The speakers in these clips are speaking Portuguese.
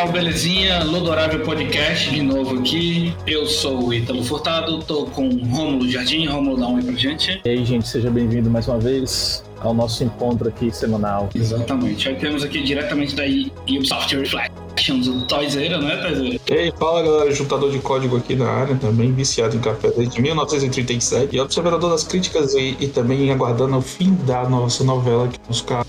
pessoal, belezinha? Lodorável Podcast de novo aqui. Eu sou o Ítalo Furtado, tô com Rômulo Jardim. Rômulo, dá um oi pra gente. E aí, gente, seja bem-vindo mais uma vez ao nosso encontro aqui semanal. Exatamente. Aí temos aqui diretamente da Ubisoft Reflections, o Toyzeira, né, Toyzeira? E aí, fala galera, juntador de código aqui na área, também viciado em café desde 1937 e observador das críticas e, e também aguardando o fim da nossa novela que caro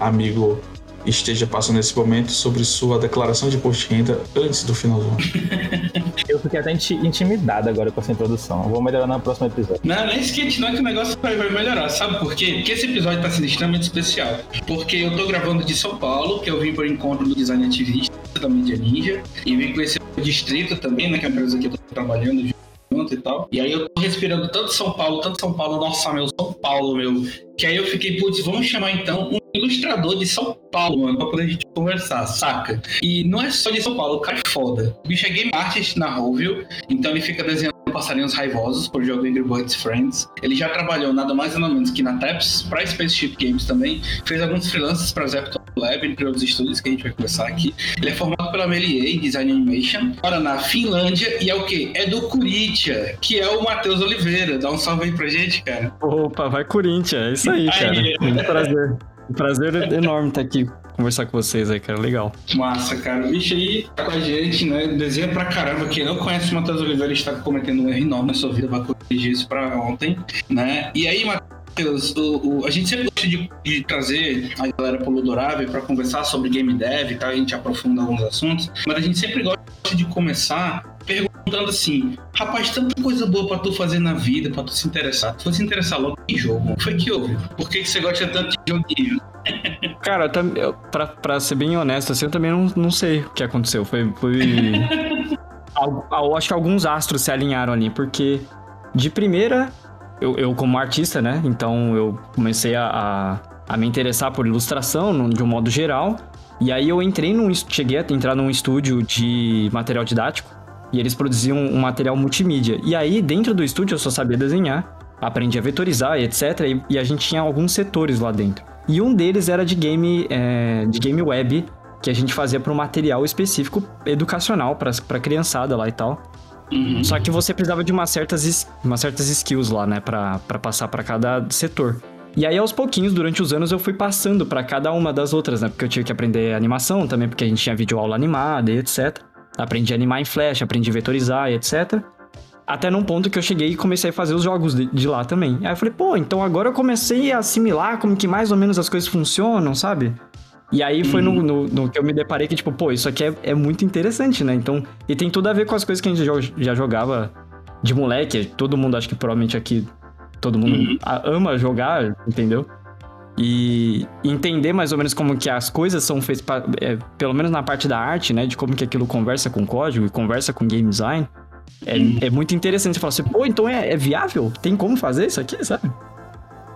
amigo esteja passando nesse momento sobre sua declaração de imposto de renda antes do final do ano. Eu fiquei até inti- intimidado agora com essa introdução. Eu Vou melhorar no próximo episódio. Não, nem esquente, não é que o negócio vai, melhorar. Sabe por quê? Porque esse episódio tá sendo extremamente especial. Porque eu tô gravando de São Paulo, que eu vim por encontro do design ativista da Mídia Ninja, e vim conhecer o Distrito também, né, que é a empresa que eu tô trabalhando junto e tal. E aí eu tô respirando tanto São Paulo, tanto São Paulo, nossa, meu, São Paulo, meu. Que aí eu fiquei, putz, vamos chamar então um ilustrador de São Paulo, mano, pra poder a gente conversar, saca? E não é só de São Paulo, o cara é foda. O bicho é game artist na Rovio, então ele fica desenhando passarinhos raivosos por jogo Angry Birds Friends. Ele já trabalhou nada mais nada menos que na Taps, pra Spaceship Games também. Fez alguns freelances pra Zepto Lab, entre outros estúdios que a gente vai conversar aqui. Ele é formado pela Melier Design Animation, para na Finlândia, e é o quê? É do Curitiba, que é o Matheus Oliveira. Dá um salve aí pra gente, cara. Opa, vai Corinthians, aí, cara. Aí. Muito prazer. Um prazer enorme estar aqui conversar com vocês aí, cara. Legal. Massa, cara. O bicho aí tá com a gente, né? Desenha pra caramba. Quem não conhece o Matheus Oliveira está cometendo um erro enorme na sua vida, vai corrigir isso pra ontem, né? E aí, Matheus, o, o- a gente sempre gosta de, de trazer a galera pro Ludorável pra conversar sobre game dev e tal, a gente aprofunda alguns assuntos, mas a gente sempre gosta de começar perguntando assim, rapaz, tanta coisa boa pra tu fazer na vida, pra tu se interessar. Tu foi se interessar logo em jogo. Foi que houve? Por que, que você gosta tanto de joguinho? Cara, eu tam- eu, pra, pra ser bem honesto, assim, eu também não, não sei o que aconteceu. Foi. foi... Al- al- acho que alguns astros se alinharam ali, porque de primeira, eu, eu como artista, né? Então eu comecei a, a, a me interessar por ilustração no- de um modo geral. E aí eu entrei num. Cheguei a entrar num estúdio de material didático. E eles produziam um material multimídia. E aí, dentro do estúdio, eu só sabia desenhar, aprendi a vetorizar e etc. E, a gente tinha alguns setores lá dentro. E um deles era de game, é, de game web, que a gente fazia para um material específico educacional para criançada lá e tal. Uhum. Só que você precisava de umas certas, umas certas skills lá, né, pra passar pra cada setor. E aí, aos pouquinhos, durante os anos, eu fui passando pra cada uma das outras, né, porque eu tive que aprender animação também, porque a gente tinha vídeo aula animada e etc. Aprendi a animar em Flash, aprendi a vetorizar e etc. Até num ponto que eu cheguei e comecei a fazer os jogos de, de lá também. Aí eu falei, pô, então agora eu comecei a assimilar como que mais ou menos as coisas funcionam, sabe? E aí foi no, no- no que eu me deparei que, tipo, pô, isso aqui é, é muito interessante, né? Então, e tem tudo a ver com as coisas que a gente jo- já jogava de moleque. Todo mundo, acho que provavelmente aqui, todo mundo Uhum. ama jogar, entendeu? E entender mais ou menos como que as coisas são feitas, pa- é, pelo menos na parte da arte, né? De como que aquilo conversa com código e conversa com game design. É, é muito interessante. Você fala assim, pô, então é, é viável? Tem como fazer isso aqui, sabe?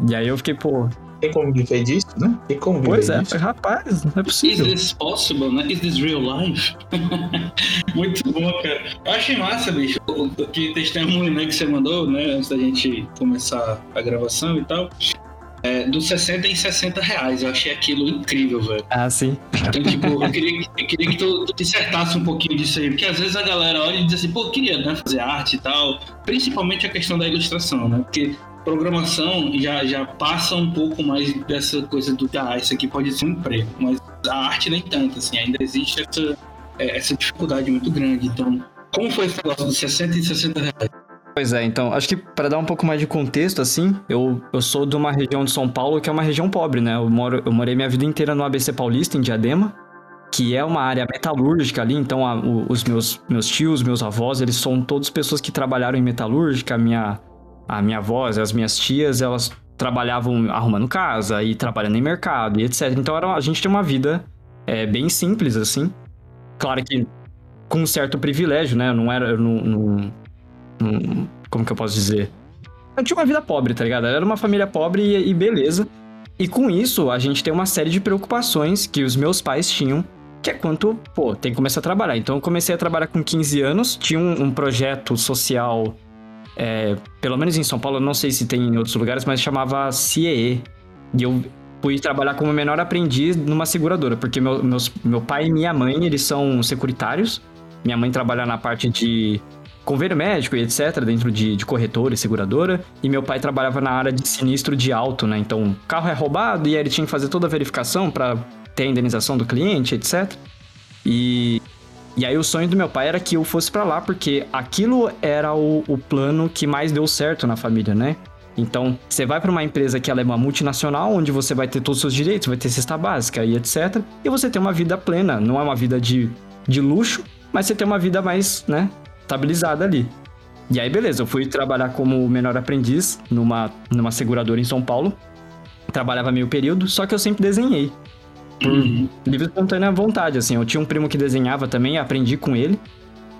E aí eu fiquei, pô, Tem como viver disso, né? Tem como viver pois é, disso. rapaz, não é Is possível. this possible, né? Is this real life? Muito bom, cara. Eu achei massa, bicho, o, o que testemunho né, que você mandou, né, antes da gente começar a gravação e tal. É, dos 60 em 60 reais. Eu achei aquilo incrível, velho. Ah, sim. Então, tipo, eu queria, que- eu queria que tu, tu dissertasse um pouquinho disso aí, porque às vezes a galera olha e diz assim, pô, eu queria né, fazer arte e tal, principalmente a questão da ilustração, né? Porque programação já, já passa um pouco mais dessa coisa do, ah, isso aqui pode ser um emprego, mas a arte nem tanto, assim, ainda existe essa, é, essa dificuldade muito grande. Então, como foi esse negócio dos 60 e 60 reais? Pois é, então, acho que para dar um pouco mais de contexto, assim, eu, eu sou de uma região de São Paulo que é uma região pobre, né? Eu, moro, eu morei minha vida inteira no ABC Paulista, em Diadema, que é uma área metalúrgica ali, então a- o- os meus, meus tios, meus avós, eles são todos pessoas que trabalharam em metalúrgica, a minha, a minha avó, as minhas tias, elas trabalhavam arrumando casa e trabalhando em mercado e etc. Então era, a gente tinha uma vida é, bem simples, assim. Claro que com um certo privilégio, né? Eu não era. Eu não, não- como que eu posso dizer? Eu tinha uma vida pobre, tá ligado? Era uma família pobre e, e beleza. E com isso, a gente tem uma série de preocupações que os meus pais tinham que é quanto, pô, tem que começar a trabalhar. Então eu comecei a trabalhar com 15 anos, tinha um, um projeto social, é, pelo menos em São Paulo, não sei se tem em outros lugares, mas chamava CIE. E eu fui trabalhar como menor aprendiz numa seguradora, porque meu, meus, meu pai e minha mãe, eles são securitários. Minha mãe trabalha na parte de convênio médico e etc, dentro de, de corretora e seguradora. E meu pai trabalhava na área de sinistro de auto, né? Então, carro é roubado e aí ele tinha que fazer toda a verificação para ter a indenização do cliente, etc. E, e aí o sonho do meu pai era que eu fosse para lá, porque aquilo era o, o plano que mais deu certo na família, né? Então, você vai para uma empresa que ela é uma multinacional, onde você vai ter todos os seus direitos, vai ter cesta básica e etc. E você tem uma vida plena, não é uma vida de, de luxo, mas você tem uma vida mais, né, estabilizada ali. E aí, beleza, eu fui trabalhar como menor aprendiz numa, numa seguradora em São Paulo. Trabalhava meio período, só que eu sempre desenhei. Por uhum. livre e espontânea vontade, assim. Eu tinha um primo que desenhava também, aprendi com ele.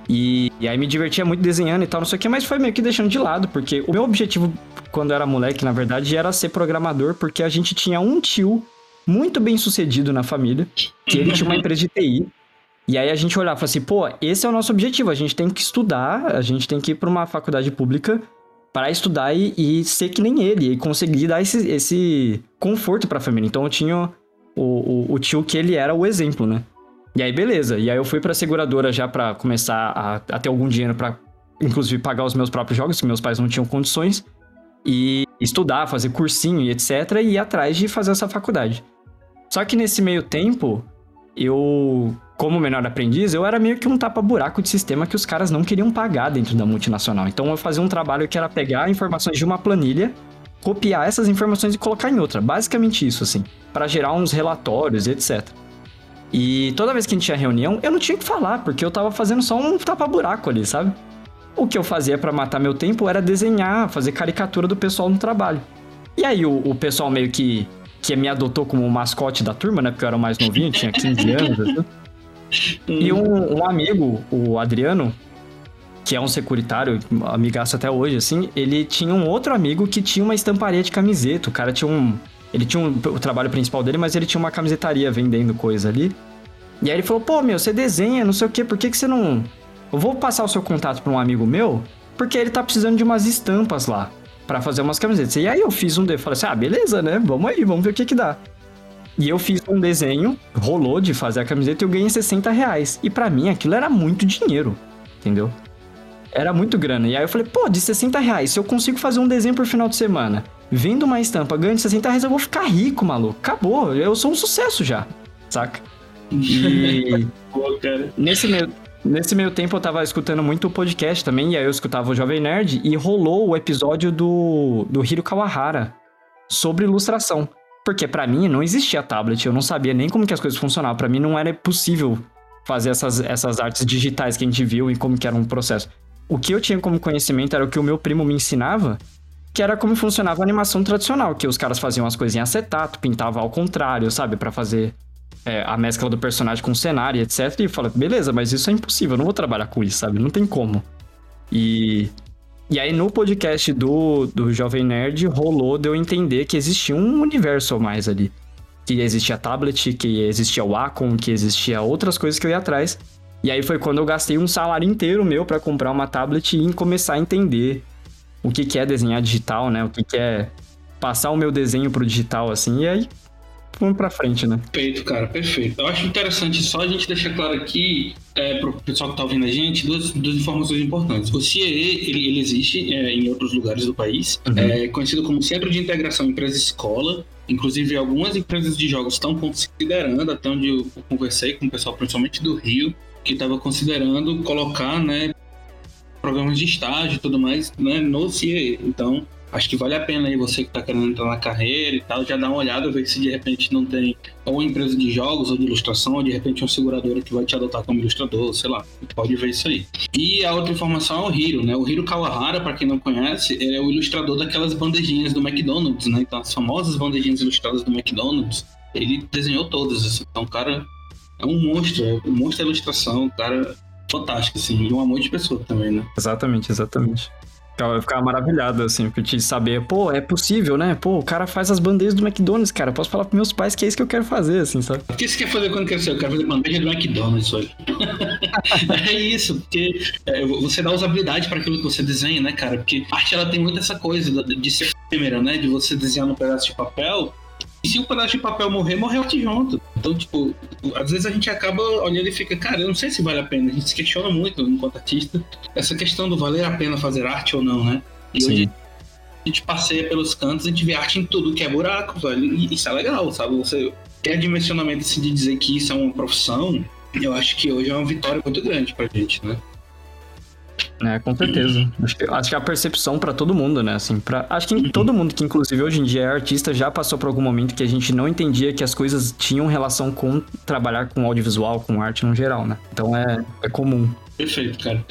E, e, aí me divertia muito desenhando e tal, não sei o que, mas foi meio que deixando de lado, porque o meu objetivo quando eu era moleque, na verdade, era ser programador, porque a gente tinha um tio muito bem sucedido na família, que ele tinha uma empresa de TI. E aí a gente olhava e assim, pô, esse é o nosso objetivo, a gente tem que estudar, a gente tem que ir para uma faculdade pública para estudar e, e, ser que nem ele, e conseguir dar esse, esse conforto para a família. Então eu tinha o, o, o, tio que ele era o exemplo, né? E aí beleza, e aí eu fui para seguradora já para começar a, a, ter algum dinheiro para inclusive pagar os meus próprios jogos, que meus pais não tinham condições, e estudar, fazer cursinho e etc, e ir atrás de fazer essa faculdade. Só que nesse meio tempo, eu como menor aprendiz, eu era meio que um tapa-buraco de sistema que os caras não queriam pagar dentro da multinacional. Então eu fazia um trabalho que era pegar informações de uma planilha, copiar essas informações e colocar em outra. Basicamente isso, assim, para gerar uns relatórios, etc. E toda vez que a gente tinha reunião, eu não tinha que falar, porque eu tava fazendo só um tapa-buraco ali, sabe? O que eu fazia para matar meu tempo era desenhar, fazer caricatura do pessoal no trabalho. E aí o, o pessoal meio que, que me adotou como mascote da turma, né? Porque eu era o mais novinho, tinha 15 anos. Assim. E um, um, amigo, o Adriano, que é um securitário, amigaço até hoje, assim, ele tinha um outro amigo que tinha uma estamparia de camiseta. O cara tinha um. Ele tinha um, o trabalho principal dele, mas ele tinha uma camisetaria vendendo coisa ali. E aí ele falou, pô, meu, você desenha, não sei o quê, por que, que você não. Eu vou passar o seu contato para um amigo meu, porque ele tá precisando de umas estampas lá para fazer umas camisetas. E aí eu fiz um eu falei assim: "Ah, beleza, né? Vamos aí, vamos ver o que que dá". E eu fiz um desenho, rolou de fazer a camiseta e eu ganhei 60 reais. E para mim aquilo era muito dinheiro, entendeu? Era muito grana. E aí eu falei, pô, de 60 reais, se eu consigo fazer um desenho por final de semana, vendo uma estampa, ganho de 60 reais, eu vou ficar rico, maluco. Acabou, eu sou um sucesso já, saca? E Pô, nesse meio, nesse meio tempo eu tava escutando muito o podcast também, e aí eu escutava o Jovem Nerd, e rolou o episódio do, do Hiro Kawahara sobre ilustração. Porque para mim não existia tablet, eu não sabia nem como que as coisas funcionavam. Para mim não era possível fazer essas, essas artes digitais que a gente viu e como que era um processo. O que eu tinha como conhecimento era o que o meu primo me ensinava, que era como funcionava a animação tradicional, que os caras faziam as coisas em acetato, pintavam ao contrário, sabe, para fazer é, a mescla do personagem com o cenário, etc. E eu falo, beleza, mas isso é impossível, eu não vou trabalhar com isso, sabe? Não tem como. E e aí no podcast do, do Jovem Nerd rolou de eu entender que existia um universo a mais ali. Que existia tablet, que existia o Wacom, que existia outras coisas que eu ia atrás. E aí foi quando eu gastei um salário inteiro meu para comprar uma tablet e começar a entender o que, que é desenhar digital, né? O que, que é passar o meu desenho pro digital, assim. E aí vamos pra frente, né? Perfeito, cara, perfeito. Eu acho interessante só a gente deixar claro aqui, é, pro pessoal que tá ouvindo a gente, duas, duas informações importantes. O CIE, ele, ele existe é, em outros lugares do país, uhum. é conhecido como Centro de Integração Empresa-Escola. Inclusive, algumas empresas de jogos estão considerando, até onde eu conversei com o pessoal, principalmente do Rio, que estava considerando colocar, né, programas de estágio e tudo mais, né, no CIE. Então, acho que vale a pena aí você que está querendo entrar na carreira e tal, já dar uma olhada, ver se de repente não tem ou uma empresa de jogos ou de ilustração, ou de repente uma seguradora que vai te adotar como ilustrador, sei lá, pode ver isso aí. E a outra informação é o Hiro, né? O Hiro Kawahara, para quem não conhece, ele é o ilustrador daquelas bandejinhas do McDonald's, né? Então, as famosas bandejinhas ilustradas do McDonald's, ele desenhou todas, assim. Então, o cara é um monstro, é um monstro da ilustração, o cara fantástico, assim, e um amor de pessoa também, né? Exatamente, exatamente. Eu ficava maravilhado, assim, porque de saber, pô, é possível, né? Pô, o cara faz as bandejas do McDonald's, cara. Posso falar pros meus pais que é isso que eu quero fazer, assim, sabe? O que você quer fazer quando crescer? Eu quero fazer bandeja do McDonald's hoje. é isso, porque é, você dá usabilidade para aquilo que você desenha, né, cara? Porque a arte ela tem muito essa coisa de ser efêmera, né? De você desenhar num pedaço de papel e se o pedaço de papel morrer, morreu arte junto. Então, tipo, às vezes a gente acaba olhando e fica, cara, eu não sei se vale a pena. A gente se questiona muito enquanto artista essa questão do valer a pena fazer arte ou não, né? E Sim. hoje a gente passeia pelos cantos, a gente vê arte em tudo que é buraco, velho. E isso é legal, sabe? Você ter a dimensionamento assim, de dizer que isso é uma profissão, eu acho que hoje é uma vitória muito grande pra gente, né? É, com certeza. Acho que, acho que a percepção pra todo mundo, né? Assim, pra, acho que todo mundo que, inclusive, hoje em dia é artista, já passou por algum momento que a gente não entendia que as coisas tinham relação com trabalhar com audiovisual, com arte no geral, né? Então é, é comum. Perfeito, cara.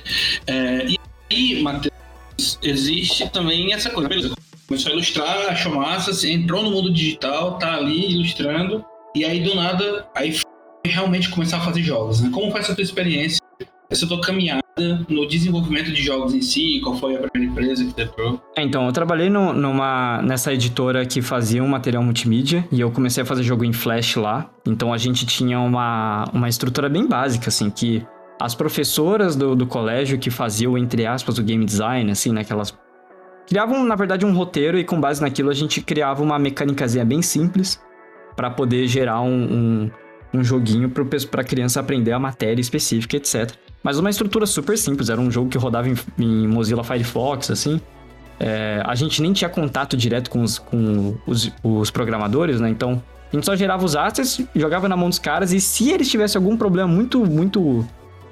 É, e aí, Matheus, existe também essa coisa. Beleza, começou a ilustrar, achou massa, assim, entrou no mundo digital, tá ali ilustrando, e aí do nada, aí realmente começar a fazer jogos, né? Como foi essa tua experiência, essa tua caminhada no desenvolvimento de jogos em si? Qual foi a primeira empresa que? É, então, eu trabalhei no- numa, nessa editora que fazia um material multimídia e eu comecei a fazer jogo em Flash lá. Então a gente tinha uma, uma estrutura bem básica, assim, que as professoras do, do colégio que faziam, entre aspas, o game design, assim, né, que elas criavam, na verdade, um roteiro e com base naquilo a gente criava uma mecânicazinha bem simples para poder gerar um, um, um joguinho pe- pra criança aprender a matéria específica, etc. Mas uma estrutura super simples, era um jogo que rodava em, em Mozilla Firefox, assim. É, a gente nem tinha contato direto com os, com os, os programadores, né? Então, a gente só gerava os assets, jogava na mão dos caras e se eles tivessem algum problema muito, muito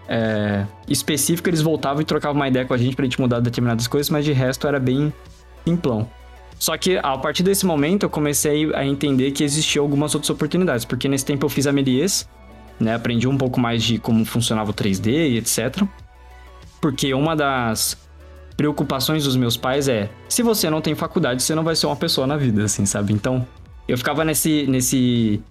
é, específico, eles voltavam e trocavam uma ideia com a gente pra gente mudar determinadas coisas, mas de resto era bem simplão. Só que a partir desse momento eu comecei a entender que existiam algumas outras oportunidades, porque nesse tempo eu fiz a Melies, né? Aprendi um pouco mais de como funcionava o 3D e etc. Porque uma das preocupações dos meus pais é: se você não tem faculdade, você não vai ser uma pessoa na vida, assim, sabe? Então, eu ficava nesse nesse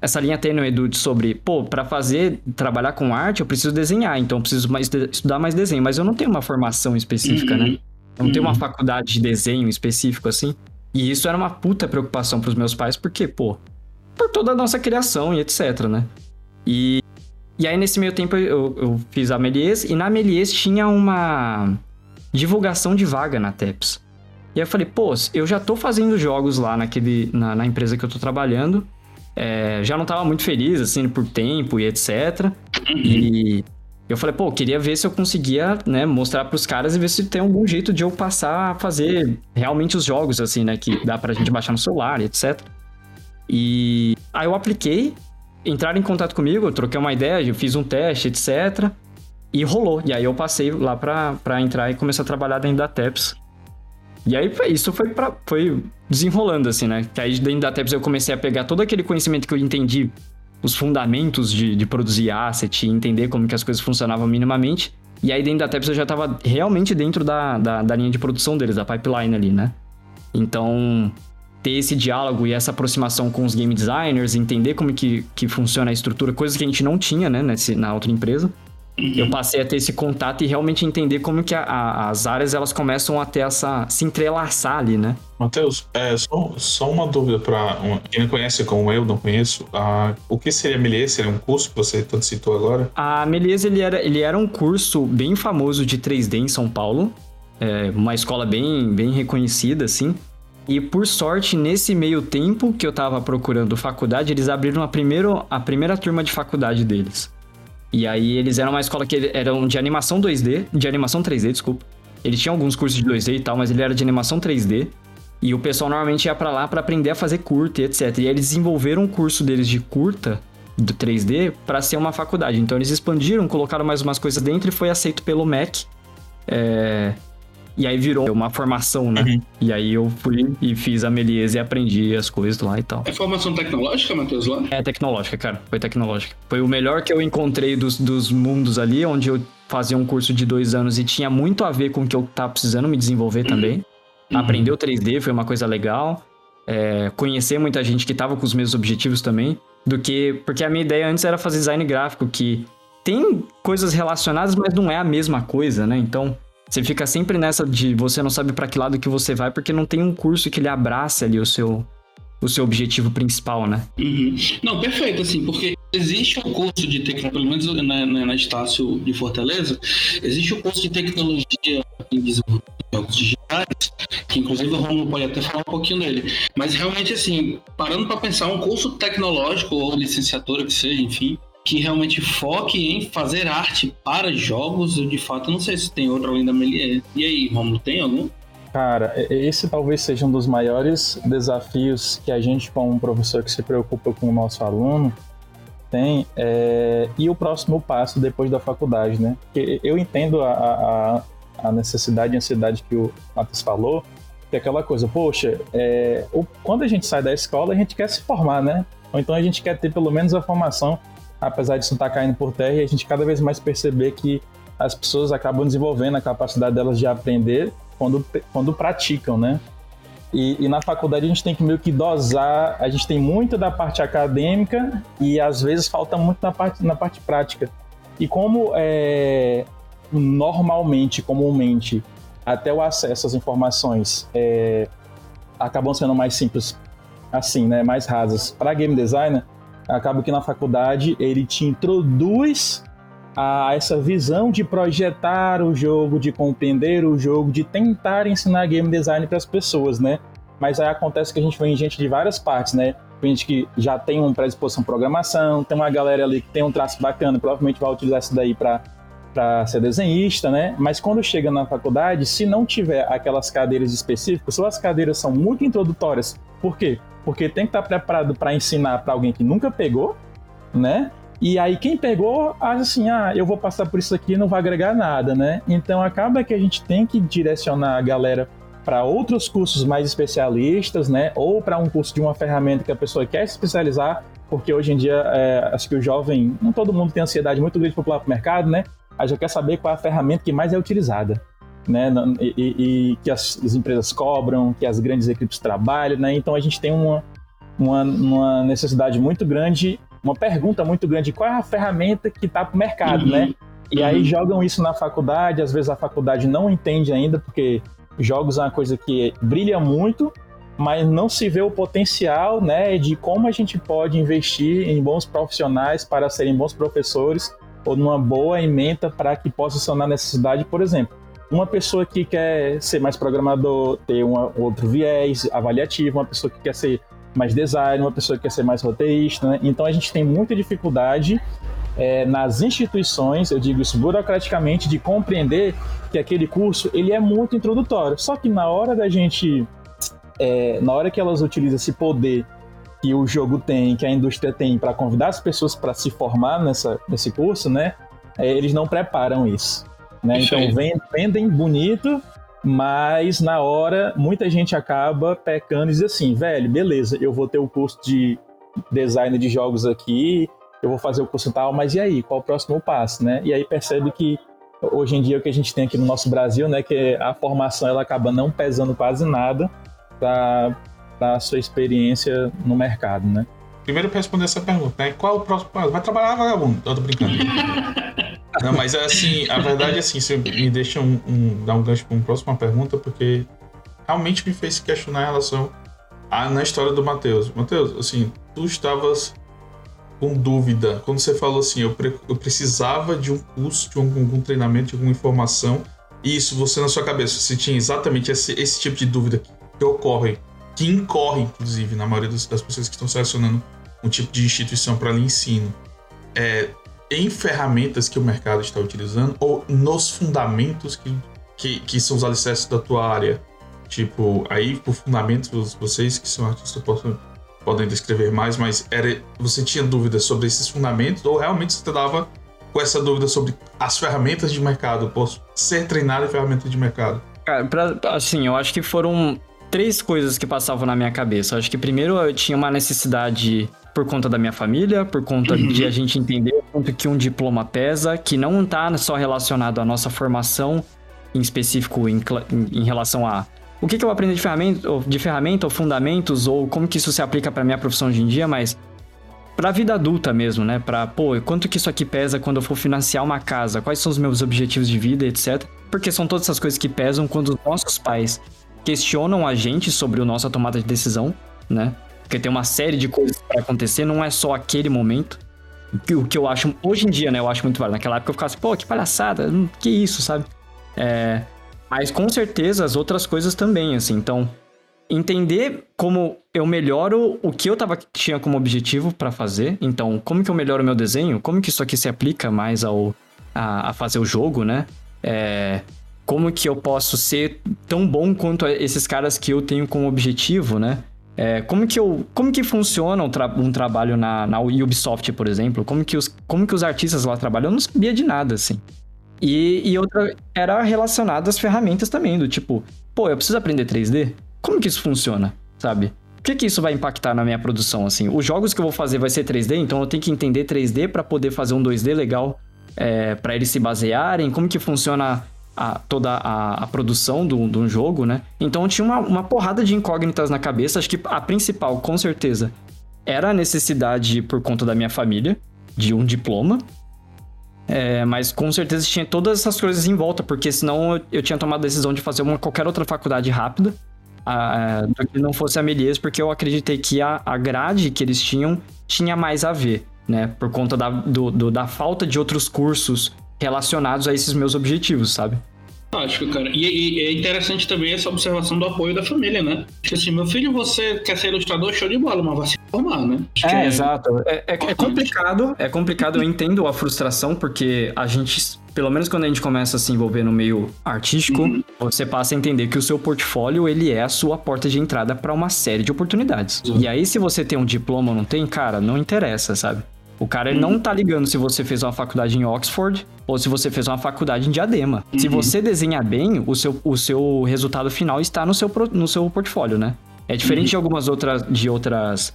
essa linha tênue do sobre, pô, pra fazer trabalhar com arte, eu preciso desenhar, então eu preciso mais de- estudar mais desenho, mas eu não tenho uma formação específica, Uhum. né? Eu não tenho uma Uhum. faculdade de desenho específico assim. E isso era uma puta preocupação pros meus pais, porque, pô, por toda a nossa criação e etc, né? E, e aí, nesse meio tempo, eu, eu fiz a Melies, e na Melies tinha uma divulgação de vaga na TEPS. E aí eu falei, pô, eu já tô fazendo jogos lá naquele, na, na empresa que eu tô trabalhando, é, já não tava muito feliz, assim, por tempo e etc. E eu falei, pô, queria ver se eu conseguia, né, mostrar pros caras e ver se tem algum jeito de eu passar a fazer realmente os jogos, assim, né, que dá pra gente baixar no celular e etc. E aí eu apliquei, entraram em contato comigo, eu troquei uma ideia, eu fiz um teste, etc. E rolou. E aí eu passei lá pra entrar e começar a trabalhar dentro da TEPS. E aí isso foi, pra, foi desenrolando, assim, né? Que aí dentro da TEPS eu comecei a pegar todo aquele conhecimento que eu entendi, os fundamentos de, de produzir asset, entender como que as coisas funcionavam minimamente. E aí dentro da TEPS eu já tava realmente dentro da, da, da linha de produção deles, da pipeline ali, né? Então, ter esse diálogo e essa aproximação com os game designers, entender como que, que funciona a estrutura, coisas que a gente não tinha, né, nesse, na outra empresa. Eu passei a ter esse contato e realmente entender como que a- a- as áreas elas começam a ter essa se entrelaçar ali, né? Matheus, é, só, só uma dúvida para quem não conhece como eu, não conheço. ah, o que seria Melier? Seria um curso que você tanto citou agora? A Melies, ele era, ele era um curso bem famoso de 3D em São Paulo. É, uma escola bem, bem reconhecida, assim. E por sorte, nesse meio tempo que eu tava procurando faculdade, eles abriram a, primeiro, a primeira turma de faculdade deles. E aí eles eram uma escola que eram de animação 2D, de animação 3D, desculpa. Eles tinham alguns cursos de 2D e tal, mas ele era de animação 3D. E o pessoal normalmente ia pra lá pra aprender a fazer curta e etc. E aí eles desenvolveram um curso deles de curta do 3D para ser uma faculdade. Então eles expandiram, colocaram mais umas coisas dentro e foi aceito pelo MEC. É, E aí virou uma formação, né? Uhum. E aí eu fui e fiz a Melies e aprendi as coisas lá e tal. É formação tecnológica, Matheus, lá? É tecnológica, cara. Foi tecnológica. Foi o melhor que eu encontrei dos, dos mundos ali, onde eu fazia um curso de dois anos e tinha muito a ver com o que eu tava precisando me desenvolver também. Uhum. Aprender o 3D foi uma coisa legal. É, conhecer muita gente que tava com os mesmos objetivos também. Do que. Porque a minha ideia antes era fazer design gráfico, que tem coisas relacionadas, mas não é a mesma coisa, né? Então, Você fica sempre nessa de você não sabe para que lado que você vai, porque não tem um curso que ele abrace ali o seu, o seu objetivo principal, né? Uhum. Não, perfeito, assim, porque existe um curso de tecnologia, pelo menos na, na, na Estácio de Fortaleza, existe o um curso de tecnologia em desenvolvimento de jogos digitais, que inclusive o Romulo pode até falar um pouquinho dele. Mas realmente, assim, parando para pensar, um curso tecnológico ou licenciatura que seja, enfim, que realmente foque em fazer arte para jogos, eu de fato não sei se tem outro além da Melier. E aí, Romulo, tem algum? Cara, esse talvez seja um dos maiores desafios que a gente, como professor que se preocupa com o nosso aluno, tem. É... E o próximo passo depois da faculdade, né? Porque eu entendo a, a, a necessidade e ansiedade que o Matheus falou, que é aquela coisa, poxa, é... quando a gente sai da escola, a gente quer se formar, né? Ou então a gente quer ter pelo menos a formação, apesar disso estar tá caindo por terra, e a gente cada vez mais perceber que as pessoas acabam desenvolvendo a capacidade delas de aprender quando, quando praticam, né? E, e, na faculdade a gente tem que meio que dosar, a gente tem muito da parte acadêmica e às vezes falta muito na parte, na parte prática. E como é, normalmente, comumente, até o acesso às informações é, acabam sendo mais simples, assim, né, mais rasas. Para game designer, acaba que na faculdade ele te introduz a essa visão de projetar o jogo, de compreender o jogo, de tentar ensinar game design para as pessoas, né? Mas aí acontece que a gente vem gente de várias partes, né? Tem gente que já tem uma predisposição programação, tem uma galera ali que tem um traço bacana, provavelmente vai utilizar isso daí para para ser desenhista, né? Mas quando chega na faculdade, se não tiver aquelas cadeiras específicas, ou as cadeiras são muito introdutórias. Por quê? Porque tem que estar preparado para ensinar para alguém que nunca pegou, né? E aí quem pegou, acha assim, ah, eu vou passar por isso aqui não vai agregar nada, né? Então acaba que a gente tem que direcionar a galera para outros cursos mais especialistas, né? Ou para um curso de uma ferramenta que a pessoa quer se especializar, porque hoje em dia é, acho que o jovem, não todo mundo tem ansiedade muito grande para pular para o mercado, né? Aí já quer saber qual é a ferramenta que mais é utilizada. Né, e, e, que as, as, empresas cobram, que as grandes equipes trabalham, né? Então a gente tem uma, uma, uma necessidade muito grande uma pergunta muito grande: qual é a ferramenta que está para o mercado, uhum. né? E uhum. aí jogam isso na faculdade, às vezes a faculdade não entende ainda, porque jogos é uma coisa que brilha muito, mas não se vê o potencial, né, de como a gente pode investir em bons profissionais para serem bons professores ou numa boa ementa para que possa sanar necessidade, por exemplo. Uma pessoa que quer ser mais programador, ter um outro viés avaliativo, uma pessoa que quer ser mais design, uma pessoa que quer ser mais roteirista, né? Então a gente tem muita dificuldade é, nas instituições, eu digo isso burocraticamente, de compreender que aquele curso ele é muito introdutório. Só que na hora da gente, é, na hora que elas utilizam esse poder que o jogo tem, que a indústria tem para convidar as pessoas para se formar nessa, nesse curso, né? É, eles não preparam isso. Né? Então vendem bonito, mas na hora, muita gente acaba pecando e diz assim, velho, beleza, eu vou ter o curso de design de jogos aqui, eu vou fazer o curso tal, mas e aí, qual o próximo passo, né? E aí percebe que hoje em dia o que a gente tem aqui no nosso Brasil, né, que a formação ela acaba não pesando quase nada para a sua experiência no mercado, né? Primeiro para responder essa pergunta, né? Qual o próximo passo? Vai trabalhar vagabundo? Eu tô brincando. Não, mas é assim, a verdade é assim, você me deixa um, um, dar um gancho para uma próxima pergunta, porque realmente me fez questionar em relação a, na história do Matheus. Matheus, assim, tu estavas com dúvida quando você falou assim, eu, pre, eu precisava de um curso, de algum, algum treinamento, de alguma informação, e isso você na sua cabeça, você tinha exatamente esse, esse tipo de dúvida que ocorre, que incorre, inclusive, na maioria das, das pessoas que estão selecionando um tipo de instituição para lhe ensino. É, em ferramentas que o mercado está utilizando ou nos fundamentos que, que, que são os alicerces da tua área. Tipo, aí por fundamentos, vocês que são artistas podem, podem descrever mais, mas era, você tinha dúvidas sobre esses fundamentos ou realmente você dava com essa dúvida sobre as ferramentas de mercado? Posso ser treinado em ferramentas de mercado? Cara, pra, assim, eu acho que foram três coisas que passavam na minha cabeça. Eu acho que primeiro eu tinha uma necessidade por conta da minha família, por conta uhum. de a gente entender o quanto que um diploma pesa, que não está só relacionado à nossa formação em específico em, em relação a o que, que eu aprendo de ferramenta, de ferramenta ou fundamentos, ou como que isso se aplica para minha profissão hoje em dia, mas pra vida adulta mesmo, né? Pra, pô, quanto que isso aqui pesa quando eu for financiar uma casa? Quais são os meus objetivos de vida, etc. Porque são todas essas coisas que pesam quando os nossos pais questionam a gente sobre a nossa tomada de decisão, né? Porque tem uma série de coisas para acontecer, não é só aquele momento. O que eu acho, hoje em dia, né, eu acho muito válido. Naquela época eu ficava assim, pô, que palhaçada, hum, que isso, sabe? É, mas com certeza as outras coisas também, assim. Então, entender como eu melhoro o que eu tava, tinha como objetivo para fazer. Então, como que eu melhoro o meu desenho? Como que isso aqui se aplica mais ao, a, a fazer o jogo, né? É, como que eu posso ser tão bom quanto esses caras que eu tenho como objetivo, né? É, como, que eu, como que funciona um, tra um trabalho na, na, Ubisoft, por exemplo? Como que, os, como que os artistas lá trabalham? Eu não sabia de nada, assim. E, e outra era relacionada às ferramentas também, do tipo, pô, eu preciso aprender 3D? Como que isso funciona, sabe? O que que isso vai impactar na minha produção, assim? Os jogos que eu vou fazer vai ser 3D, então eu tenho que entender 3D para poder fazer um 2D legal, é, para eles se basearem, como que funciona a, toda a, a produção de um jogo, né? Então tinha uma, uma porrada de incógnitas na cabeça. Acho que a principal, com certeza, era a necessidade, por conta da minha família, de um diploma. É, mas com certeza tinha todas essas coisas em volta, porque senão eu, eu tinha tomado a decisão de fazer uma, qualquer outra faculdade rápida, a, do que não fosse a Melies, porque eu acreditei que a, a grade que eles tinham tinha mais a ver, né? Por conta da, do, do, da falta de outros cursos relacionados a esses meus objetivos, sabe? Acho, cara. E, e, é interessante também essa observação do apoio da família, né? Tipo assim, meu filho, você quer ser ilustrador, show de bola, mas vai se formar, né? Acho é, é, exato. É, é, é, complicado, é complicado, eu entendo a frustração, porque a gente, pelo menos quando a gente começa a se envolver no meio artístico, uhum. você passa a entender que o seu portfólio, ele é a sua porta de entrada para uma série de oportunidades. Uhum. E aí, se você tem um diploma ou não tem, cara, não interessa, sabe? O cara ele não uhum. tá ligando se você fez uma faculdade em Oxford ou se você fez uma faculdade em Diadema. Uhum. Se você desenha bem, o seu, o seu resultado final está no seu, no seu portfólio, né? É diferente uhum. de algumas outras, de outras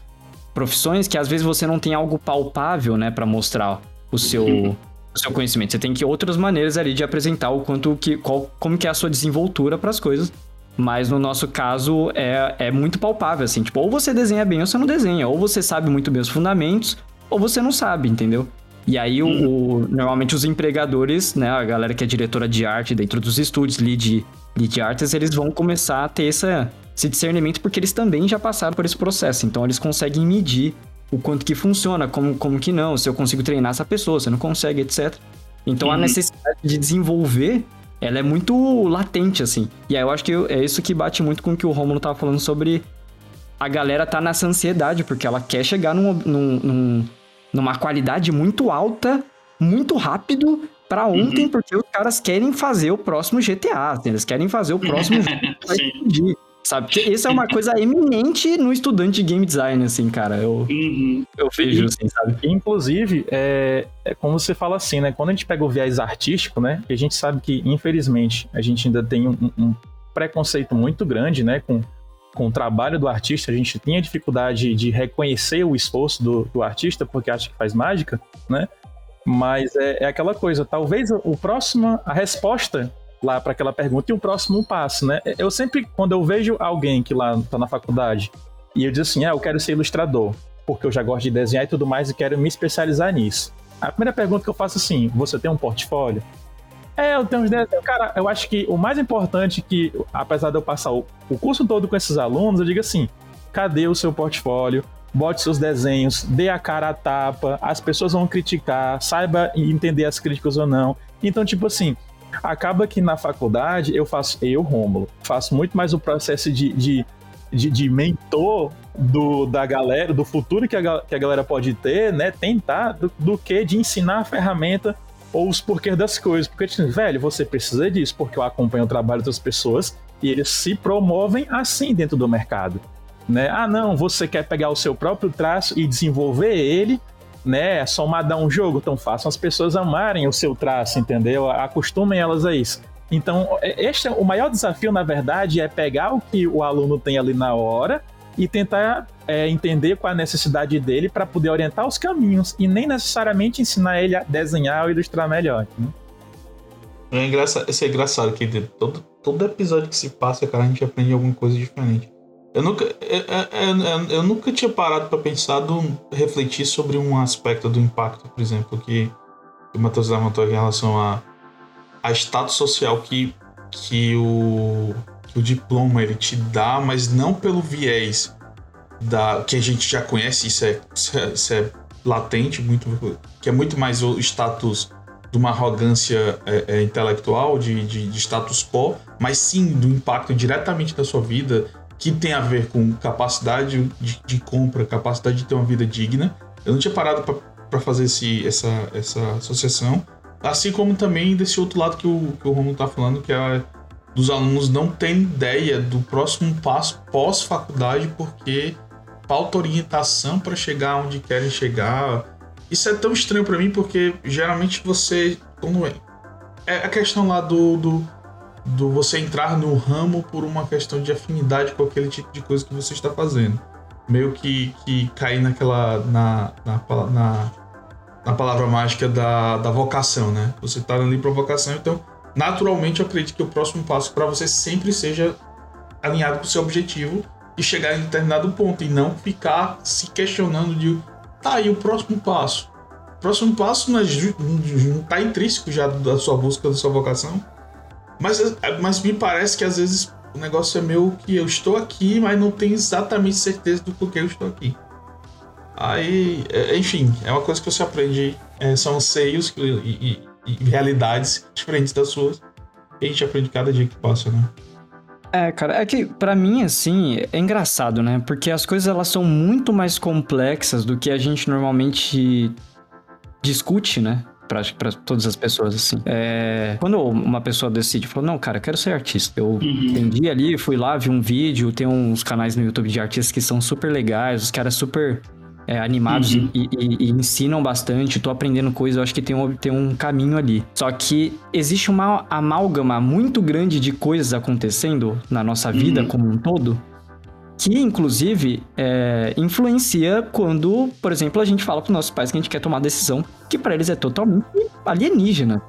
profissões que às vezes você não tem algo palpável, né, para mostrar o seu, uhum. o seu conhecimento. Você tem que outras maneiras ali de apresentar o quanto que, qual, como que é a sua desenvoltura para as coisas. Mas no nosso caso é, é muito palpável, assim, tipo, ou você desenha bem ou você não desenha, ou você sabe muito bem os fundamentos, ou você não sabe, entendeu? E aí, o, o, normalmente os empregadores, né, a galera que é diretora de arte dentro dos estúdios, lead, lead artists, eles vão começar a ter essa, esse discernimento porque eles também já passaram por esse processo. Então, eles conseguem medir o quanto que funciona, como, como que não, se eu consigo treinar essa pessoa, se eu não consegue, etc. Então, uhum. a necessidade de desenvolver, ela é muito latente, assim. E aí, eu acho que é isso que bate muito com o que o Romulo tava falando sobre a galera tá nessa ansiedade, porque ela quer chegar num, num, num numa qualidade muito alta, muito rápido para ontem, uhum. porque os caras querem fazer o próximo GTA, assim, eles querem fazer o próximo jogo sabe? Porque isso é uma coisa eminente no estudante de game design, assim, cara. Eu, uhum. eu vejo, assim, sabe? Inclusive, é, é como você fala assim, né? Quando a gente pega o viés artístico, né? Que a gente sabe que, infelizmente, a gente ainda tem um, um preconceito muito grande, né? Com com o trabalho do artista, a gente tinha dificuldade de reconhecer o esforço do, do artista, porque acha que faz mágica, né? Mas é, é aquela coisa, talvez o próximo, a resposta lá para aquela pergunta e o próximo passo, né? Eu sempre, quando eu vejo alguém que lá tá na faculdade e eu diz assim, ah, eu quero ser ilustrador, porque eu já gosto de desenhar e tudo mais e quero me especializar nisso. A primeira pergunta que eu faço é assim, você tem um portfólio? É, eu tenho uns desenhos. Cara, eu acho que o mais importante que, apesar de eu passar o, curso todo com esses alunos, eu digo assim: cadê o seu portfólio? Bote seus desenhos, dê a cara a tapa, as pessoas vão criticar, saiba entender as críticas ou não. Então, tipo assim, acaba que na faculdade eu faço, eu, Rômulo, faço muito mais o processo de, de, de, de mentor do, da galera, do futuro que a, que a galera pode ter, né? Tentar, do, do que de ensinar a ferramenta ou os porquês das coisas. Porque, tipo, velho, você precisa disso, porque eu acompanho o trabalho das pessoas e eles se promovem assim dentro do mercado. Né? Ah, não, você quer pegar o seu próprio traço e desenvolver ele, né? É dar um jogo, então façam as pessoas amarem o seu traço, entendeu? Acostumem elas a isso. Então, é, este é o maior desafio, na verdade, é pegar o que o aluno tem ali na hora e tentar é, entender qual a necessidade dele para poder orientar os caminhos e nem necessariamente ensinar ele a desenhar ou ilustrar melhor. Né? É engraçado, isso é engraçado que todo, todo episódio que se passa, cara, a gente aprende alguma coisa diferente. Eu nunca, eu, eu, eu nunca tinha parado para pensar, do, refletir sobre um aspecto do impacto, por exemplo, que, que o Matheus levantou em relação a, a status social que, que, o, que o diploma ele te dá, mas não pelo viés da que a gente já conhece, isso é, isso é, isso é latente, muito, que é muito mais o status de uma arrogância é, é, intelectual, de, de, de, status quo, mas sim do impacto diretamente da sua vida, que tem a ver com capacidade de, de compra, capacidade de ter uma vida digna. Eu não tinha parado para fazer esse, essa, essa associação. Assim como também desse outro lado que o, que o Romulo está falando, que é dos alunos não terem ideia do próximo passo pós-faculdade, porque falta orientação para chegar onde querem chegar, isso é tão estranho para mim porque geralmente você. Quando é, é a questão lá do, do, do você entrar no ramo por uma questão de afinidade com aquele tipo de coisa que você está fazendo. Meio que, que cair naquela. Na, na, na, na palavra mágica da, da vocação, né? Você está ali para vocação, então naturalmente eu acredito que o próximo passo para você sempre seja alinhado com o seu objetivo e chegar em determinado ponto e não ficar se questionando de Tá aí o próximo passo. O próximo passo não, é não tá intrínseco já da sua busca, da sua vocação. Mas, mas me parece que às vezes o negócio é meu que eu estou aqui, mas não tenho exatamente certeza do porquê eu estou aqui. Aí, é, enfim, é uma coisa que você aprende. É, são seios e, e, e realidades diferentes das suas. E a gente aprende cada dia que passa, né? É, cara, é que para mim, assim, é engraçado, né? Porque as coisas elas são muito mais complexas do que a gente normalmente discute, né? para todas as pessoas, assim. É, quando uma pessoa decide, falou, não, cara, eu quero ser artista. Eu uhum. entendi ali, fui lá, vi um vídeo, tem uns canais no YouTube de artistas que são super legais, os caras super é, animados uhum. e, e, e, ensinam bastante, tô aprendendo coisas, eu acho que tem um, tem um caminho ali. Só que existe uma amálgama muito grande de coisas acontecendo na nossa vida uhum. como um todo, que inclusive é, influencia quando, por exemplo, a gente fala para nossos pais que a gente quer tomar decisão que para eles é totalmente alienígena.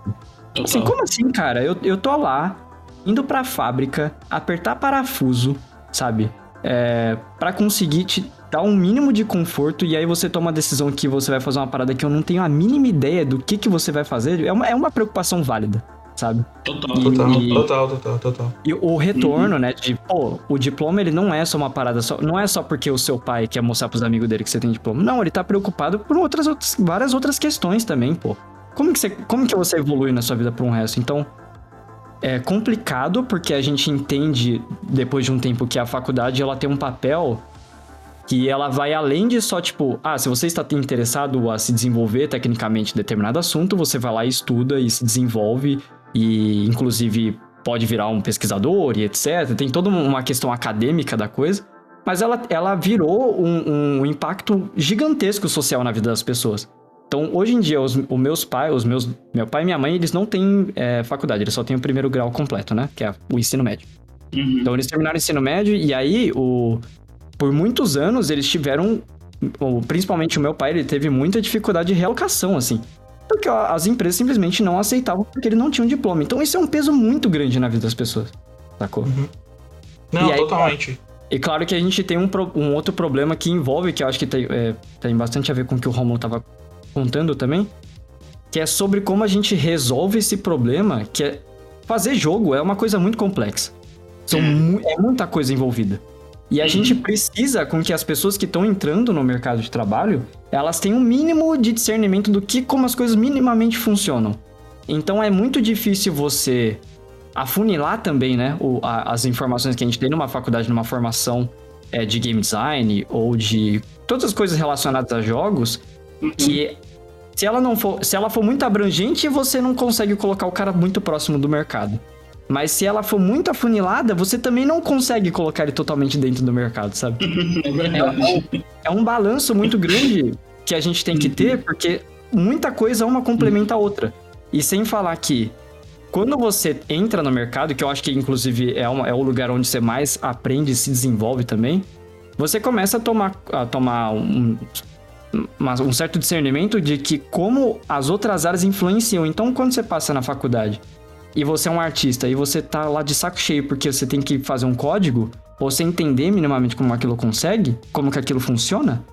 Total. Assim, como assim, cara? Eu, eu tô lá, indo pra fábrica, apertar parafuso, sabe? É, para conseguir te dá um mínimo de conforto e aí você toma a decisão que você vai fazer uma parada que eu não tenho a mínima ideia do que, que você vai fazer, é uma, é uma preocupação válida, sabe? Total, e, total, e, total, total, total. E o retorno, uhum. né, de, pô, o diploma ele não é só uma parada, só, não é só porque o seu pai quer mostrar pros amigos dele que você tem diploma. Não, ele tá preocupado por outras, outras várias outras questões também, pô. Como que, você, como que você evolui na sua vida para um resto? Então, é complicado porque a gente entende depois de um tempo que a faculdade ela tem um papel que ela vai além de só tipo, ah, se você está interessado a se desenvolver tecnicamente em determinado assunto, você vai lá e estuda e se desenvolve e inclusive pode virar um pesquisador e etc. Tem toda uma questão acadêmica da coisa, mas ela, ela virou um, um impacto gigantesco social na vida das pessoas. Então, hoje em dia, os, os meus pais, os meus, meu pai e minha mãe, eles não têm é, faculdade, eles só têm o primeiro grau completo, né? Que é o ensino médio. Uhum. Então, eles terminaram o ensino médio e aí o, por muitos anos eles tiveram, principalmente o meu pai, ele teve muita dificuldade de realocação, assim. Porque as empresas simplesmente não aceitavam porque ele não tinha um diploma. Então isso é um peso muito grande na vida das pessoas, sacou? Uhum. Não, aí, totalmente. E claro que a gente tem um, um outro problema que envolve, que eu acho que tem, é, tem bastante a ver com o que o Romulo tava contando também, que é sobre como a gente resolve esse problema, que é fazer jogo é uma coisa muito complexa. São. É muita coisa envolvida. E a gente precisa com que as pessoas que estão entrando no mercado de trabalho, elas tenham um mínimo de discernimento do que como as coisas minimamente funcionam. Então é muito difícil você afunilar também, né, o, a, as informações que a gente tem numa faculdade, numa formação é, de game design ou de todas as coisas relacionadas a jogos, uhum. que se ela não for, se ela for muito abrangente, você não consegue colocar o cara muito próximo do mercado. Mas se ela for muito afunilada, você também não consegue colocar ele totalmente dentro do mercado, sabe? É. É, é um balanço muito grande que a gente tem que ter, porque muita coisa uma complementa a outra. E sem falar que quando você entra no mercado, que eu acho que inclusive é, uma, é o lugar onde você mais aprende e se desenvolve também, você começa a tomar, a tomar um, um certo discernimento de que como as outras áreas influenciam. Então, quando você passa na faculdade e você é um artista e você tá lá de saco cheio porque você tem que fazer um código, você entender minimamente como aquilo consegue, como que aquilo funciona,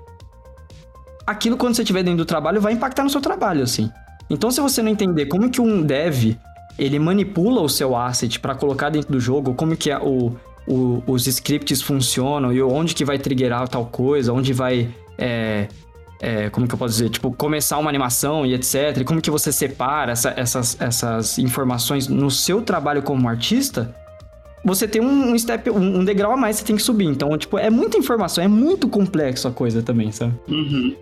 aquilo quando você estiver dentro do trabalho vai impactar no seu trabalho, assim. Então, se você não entender como que um dev ele manipula o seu asset para colocar dentro do jogo, como que é o, o, os scripts funcionam e onde que vai triggerar tal coisa, onde vai é, é, como que eu posso dizer, tipo, começar uma animação e etc. E como que você separa essa, essas, essas informações no seu trabalho como artista, você tem um step, um, degrau a mais que você tem que subir. Então, tipo, é muita informação, é muito complexo a coisa também, sabe? Uhum.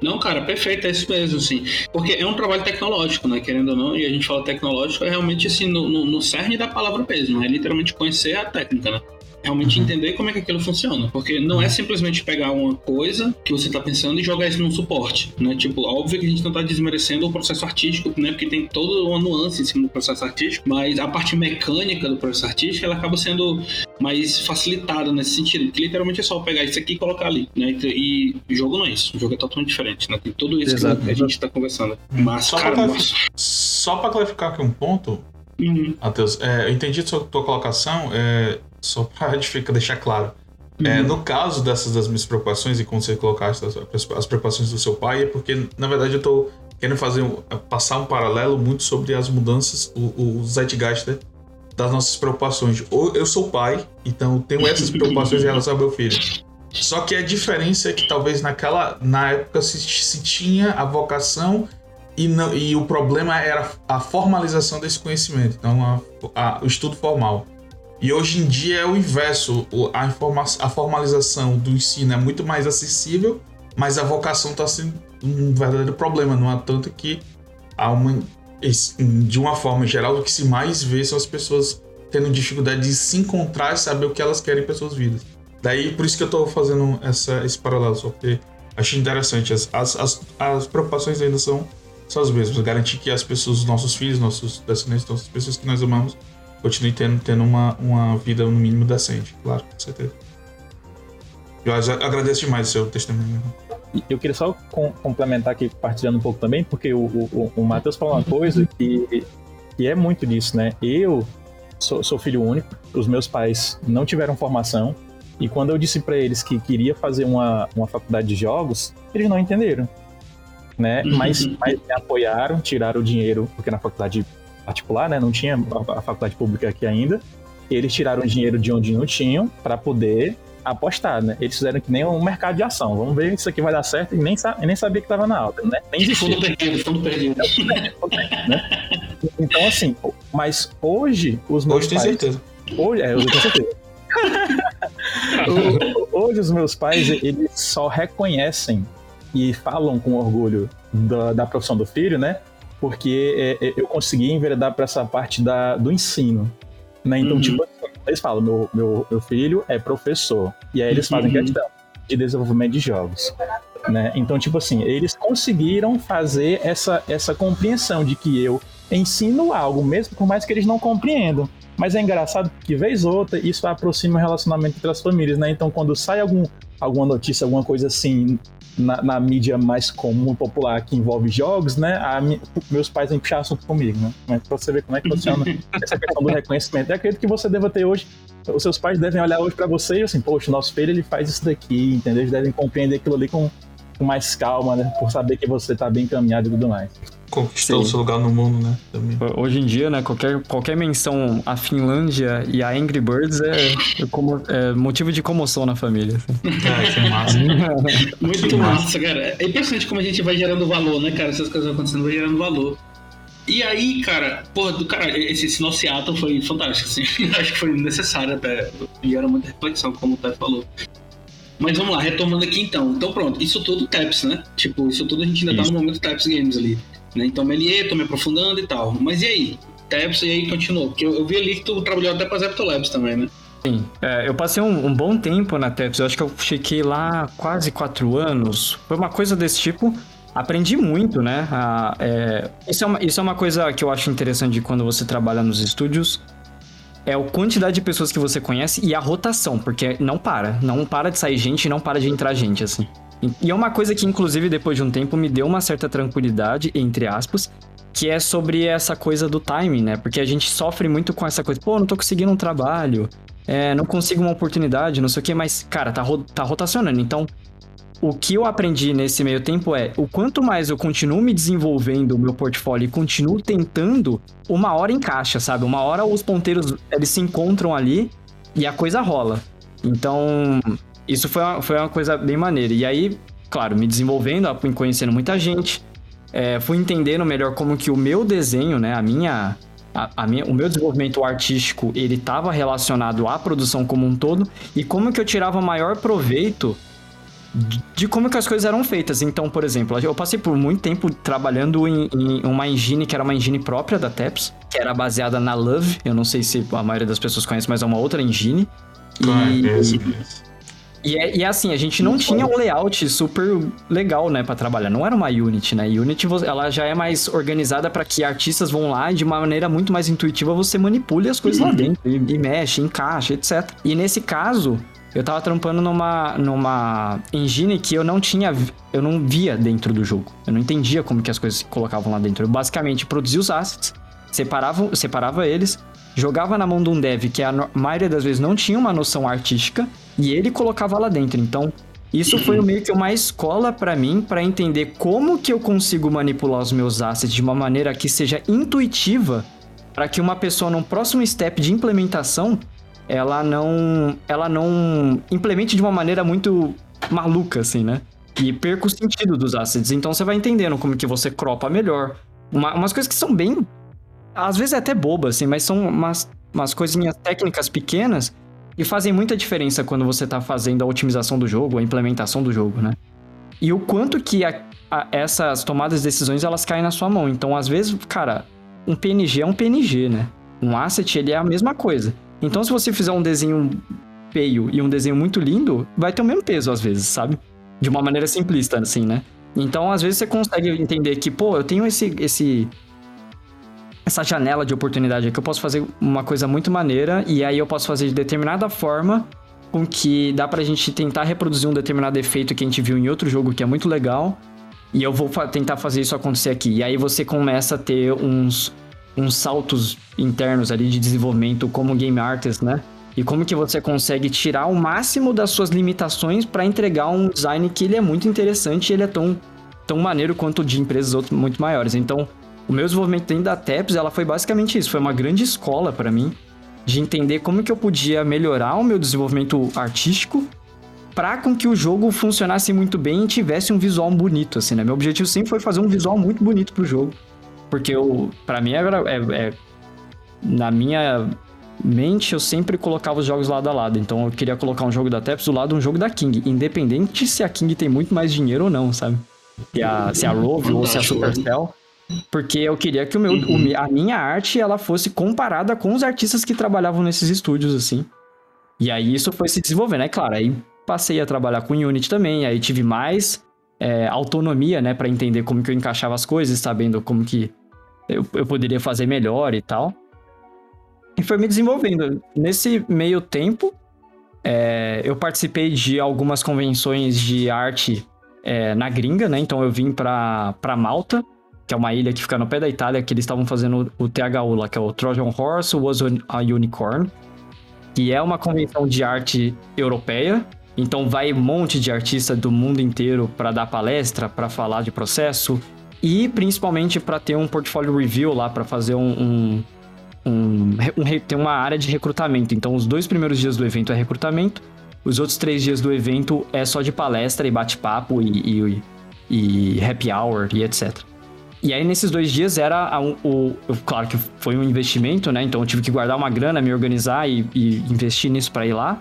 Não, cara, perfeito, é isso mesmo, assim. Porque é um trabalho tecnológico, né? Querendo ou não, e a gente fala tecnológico, é realmente assim, no, no, no cerne da palavra mesmo, é literalmente conhecer a técnica, né? Realmente uhum. entender como é que aquilo funciona. Porque não é uhum. simplesmente pegar uma coisa que você está pensando e jogar isso num suporte, né? Tipo, óbvio que a gente não está desmerecendo o processo artístico, né? Porque tem toda uma nuance em cima do processo artístico, mas a parte mecânica do processo artístico, ela acaba sendo mais facilitada nesse sentido, que literalmente é só pegar isso aqui e colocar ali, né? E jogo não é isso, o jogo é totalmente diferente, né? Tem tudo isso Exato. que a gente está conversando. Mas, só cara, para clarificar aqui um ponto, Uhum. Matheus, é, eu entendi a tua, tua colocação. É, só para deixar claro. É, uhum. É, no caso dessas das minhas preocupações e como você colocaste as, as preocupações do seu pai, é porque, na verdade, eu estou querendo fazer um, passar um paralelo muito sobre as mudanças, o, o zeitgeist né, das nossas preocupações. Eu sou pai, então tenho essas preocupações em relação ao meu filho. Só que a diferença é que talvez naquela na época se, se tinha a vocação e, não, e o problema era a formalização desse conhecimento, então a, a, o estudo formal. E hoje em dia é o inverso. A, informa a formalização do ensino é muito mais acessível, mas a vocação está sendo um verdadeiro problema. Não há tanto que há uma, de uma forma geral, o que se mais vê são as pessoas tendo dificuldade de se encontrar e saber o que elas querem para suas vidas. Daí, por isso que eu estou fazendo essa, esse paralelo, só porque achei interessante. As, as, as, as preocupações ainda são, são as mesmas. Garantir que as pessoas, os nossos filhos, nossos descendentes, as pessoas que nós amamos, continue tendo, tendo uma, uma vida no mínimo decente, claro, com certeza. Eu agradeço demais o seu testemunho. Eu queria só com, complementar aqui, partilhando um pouco também, porque o, o, o Matheus falou uma coisa que, que é muito disso, né? Eu sou, sou filho único, os meus pais não tiveram formação, e quando eu disse para eles que queria fazer uma, uma faculdade de jogos, eles não entenderam. Né? Mas, mas me apoiaram, tiraram o dinheiro, porque na faculdade particular, né? Não tinha a faculdade pública aqui ainda. Eles tiraram dinheiro de onde não tinham para poder apostar, né? Eles fizeram que nem um mercado de ação. Vamos ver se isso aqui vai dar certo e nem, nem sabia que estava na alta, né? Nem existia. Fundo perdido, fundo perdido. né? Então, assim, mas hoje os meus hoje pais... Hoje tem certeza. Hoje, é, eu tenho certeza. hoje os meus pais, eles só reconhecem e falam com orgulho da, da profissão do filho, né? Porque é, é, eu consegui enveredar para essa parte da, do ensino. Né? Então, uhum. tipo, eles falam: meu, meu, meu filho é professor. E aí eles fazem uhum. questão de desenvolvimento de jogos. Né? Então, tipo assim, eles conseguiram fazer essa, essa compreensão de que eu ensino algo, mesmo por mais que eles não compreendam. Mas é engraçado que, vez ou outra, isso aproxima o relacionamento entre as famílias, né? Então, quando sai algum, alguma notícia, alguma coisa assim, na, na, mídia mais comum, popular, que envolve jogos, né? A, meus pais vêm puxar assunto comigo, né? Mas pra você ver como é que funciona essa questão do reconhecimento. Eu acredito que você deva ter hoje, os seus pais devem olhar hoje para você e assim, poxa, o nosso filho ele faz isso daqui, entendeu? Eles devem compreender aquilo ali com, com mais calma, né? Por saber que você tá bem encaminhado e tudo mais conquistou o seu lugar no mundo, né? Também. Hoje em dia, né, qualquer, qualquer menção à Finlândia e a Angry Birds é, é, como, é motivo de comoção na família. Assim. É, que massa. Muito massa, cara. É impressionante como a gente vai gerando valor, né, cara? Essas coisas vão acontecendo, vai gerando valor. E aí, cara, porra, do cara, esse, esse nosso Seattle foi fantástico, assim. Acho que foi necessário até. E era muita reflexão, como o Té falou. Mas vamos lá, retomando aqui então. Então pronto, isso tudo TAPS, né? Tipo, isso tudo a gente ainda isso. tá no momento TAPS Games ali. Né? Então, Melier, tô me aprofundando e tal. Mas e aí? Taps e aí continuou? Porque eu, eu, vi ali que tu trabalhou até pra Zepto Labs também, né? Sim, é, eu passei um, um, bom tempo na TEPS, eu acho que eu fiquei lá quase quatro anos. Foi uma coisa desse tipo. Aprendi muito, né? A, é, isso, é uma, isso é uma coisa que eu acho interessante quando você trabalha nos estúdios. É a quantidade de pessoas que você conhece e a rotação, porque não para. Não para de sair gente e não para de entrar gente, assim. E é uma coisa que, inclusive, depois de um tempo, me deu uma certa tranquilidade, entre aspas, que é sobre essa coisa do timing, né? Porque a gente sofre muito com essa coisa, pô, não tô conseguindo um trabalho, é, não consigo uma oportunidade, não sei o quê, mas, cara, tá, ro tá rotacionando. Então, o que eu aprendi nesse meio tempo é o quanto mais eu continuo me desenvolvendo o meu portfólio e continuo tentando, uma hora encaixa, sabe? Uma hora os ponteiros eles se encontram ali e a coisa rola. Então, isso foi uma, foi uma coisa bem maneira. E aí, claro, me desenvolvendo, conhecendo muita gente, é, fui entendendo melhor como que o meu desenho, né, a minha, a, a minha, o meu desenvolvimento artístico, ele estava relacionado à produção como um todo e como que eu tirava maior proveito de como que as coisas eram feitas. Então, por exemplo, eu passei por muito tempo trabalhando em, em, uma engine que era uma engine própria da TEPS, que era baseada na Love. Eu não sei se a maioria das pessoas conhece, mas é uma outra engine. Claro, e, é, e, é, e é assim, a gente não tinha um layout super legal, né, para trabalhar. Não era uma Unity, né? Unity, ela já é mais organizada para que artistas vão lá e de uma maneira muito mais intuitiva você manipule as coisas lá dentro. E, e mexe, encaixa, etc. E nesse caso, eu tava trampando numa, numa engine que eu não tinha, eu não via dentro do jogo. Eu não entendia como que as coisas se colocavam lá dentro. Eu basicamente produzia os assets, separava, separava eles, jogava na mão de um dev que a maioria das vezes não tinha uma noção artística e ele colocava lá dentro. Então, isso foi meio que uma escola para mim para entender como que eu consigo manipular os meus assets de uma maneira que seja intuitiva para que uma pessoa no próximo step de implementação ela não ela não implemente de uma maneira muito maluca assim, né? E perca o sentido dos assets. Então você vai entendendo como que você cropa melhor. Uma, umas coisas que são bem às vezes é até boba assim, mas são umas umas coisinhas técnicas pequenas e fazem muita diferença quando você está fazendo a otimização do jogo, a implementação do jogo, né? E o quanto que a, a, essas tomadas de decisões elas caem na sua mão. Então, às vezes, cara, um PNG é um PNG, né? Um asset ele é a mesma coisa. Então, se você fizer um desenho feio e um desenho muito lindo, vai ter o mesmo peso às vezes, sabe? De uma maneira simplista, assim, né? Então, às vezes você consegue entender que, pô, eu tenho esse, esse essa janela de oportunidade aqui, eu posso fazer uma coisa muito maneira e aí eu posso fazer de determinada forma com que dá pra gente tentar reproduzir um determinado efeito que a gente viu em outro jogo que é muito legal e eu vou fa tentar fazer isso acontecer aqui. E aí você começa a ter uns uns saltos internos ali de desenvolvimento como game artist, né? E como que você consegue tirar o máximo das suas limitações para entregar um design que ele é muito interessante e ele é tão, tão maneiro quanto de empresas muito maiores. Então, o meu desenvolvimento dentro da TEPS, ela foi basicamente isso, foi uma grande escola para mim de entender como que eu podia melhorar o meu desenvolvimento artístico para com que o jogo funcionasse muito bem e tivesse um visual bonito, assim, né? Meu objetivo sempre foi fazer um visual muito bonito pro jogo. Porque eu, para mim, era, é, é, na minha mente, eu sempre colocava os jogos lado a lado. Então eu queria colocar um jogo da Teps do lado de um jogo da King, independente se a King tem muito mais dinheiro ou não, sabe? Se a, se a Rove ou se a Supercell. Porque eu queria que o meu, o, a minha arte ela fosse comparada com os artistas que trabalhavam nesses estúdios, assim. E aí isso foi se desenvolvendo, é claro. Aí passei a trabalhar com Unity também, aí tive mais é, autonomia, né, para entender como que eu encaixava as coisas, sabendo como que eu, eu poderia fazer melhor e tal. E foi me desenvolvendo. Nesse meio tempo, é, eu participei de algumas convenções de arte é, na gringa, né? Então eu vim pra, pra Malta, que é uma ilha que fica no pé da Itália, que eles estavam fazendo o THU lá, que é o Trojan Horse Was a Unicorn, que é uma convenção de arte europeia. Então vai um monte de artistas do mundo inteiro para dar palestra, para falar de processo, e principalmente para ter um portfólio review lá, para fazer um, um, um, um, uma área de recrutamento. Então, os dois primeiros dias do evento é recrutamento, os outros três dias do evento é só de palestra e bate-papo e, e, e, happy hour e etc. E aí, nesses dois dias, era o, o, Claro que foi um investimento, né? Então, eu tive que guardar uma grana, me organizar e, e investir nisso para ir lá.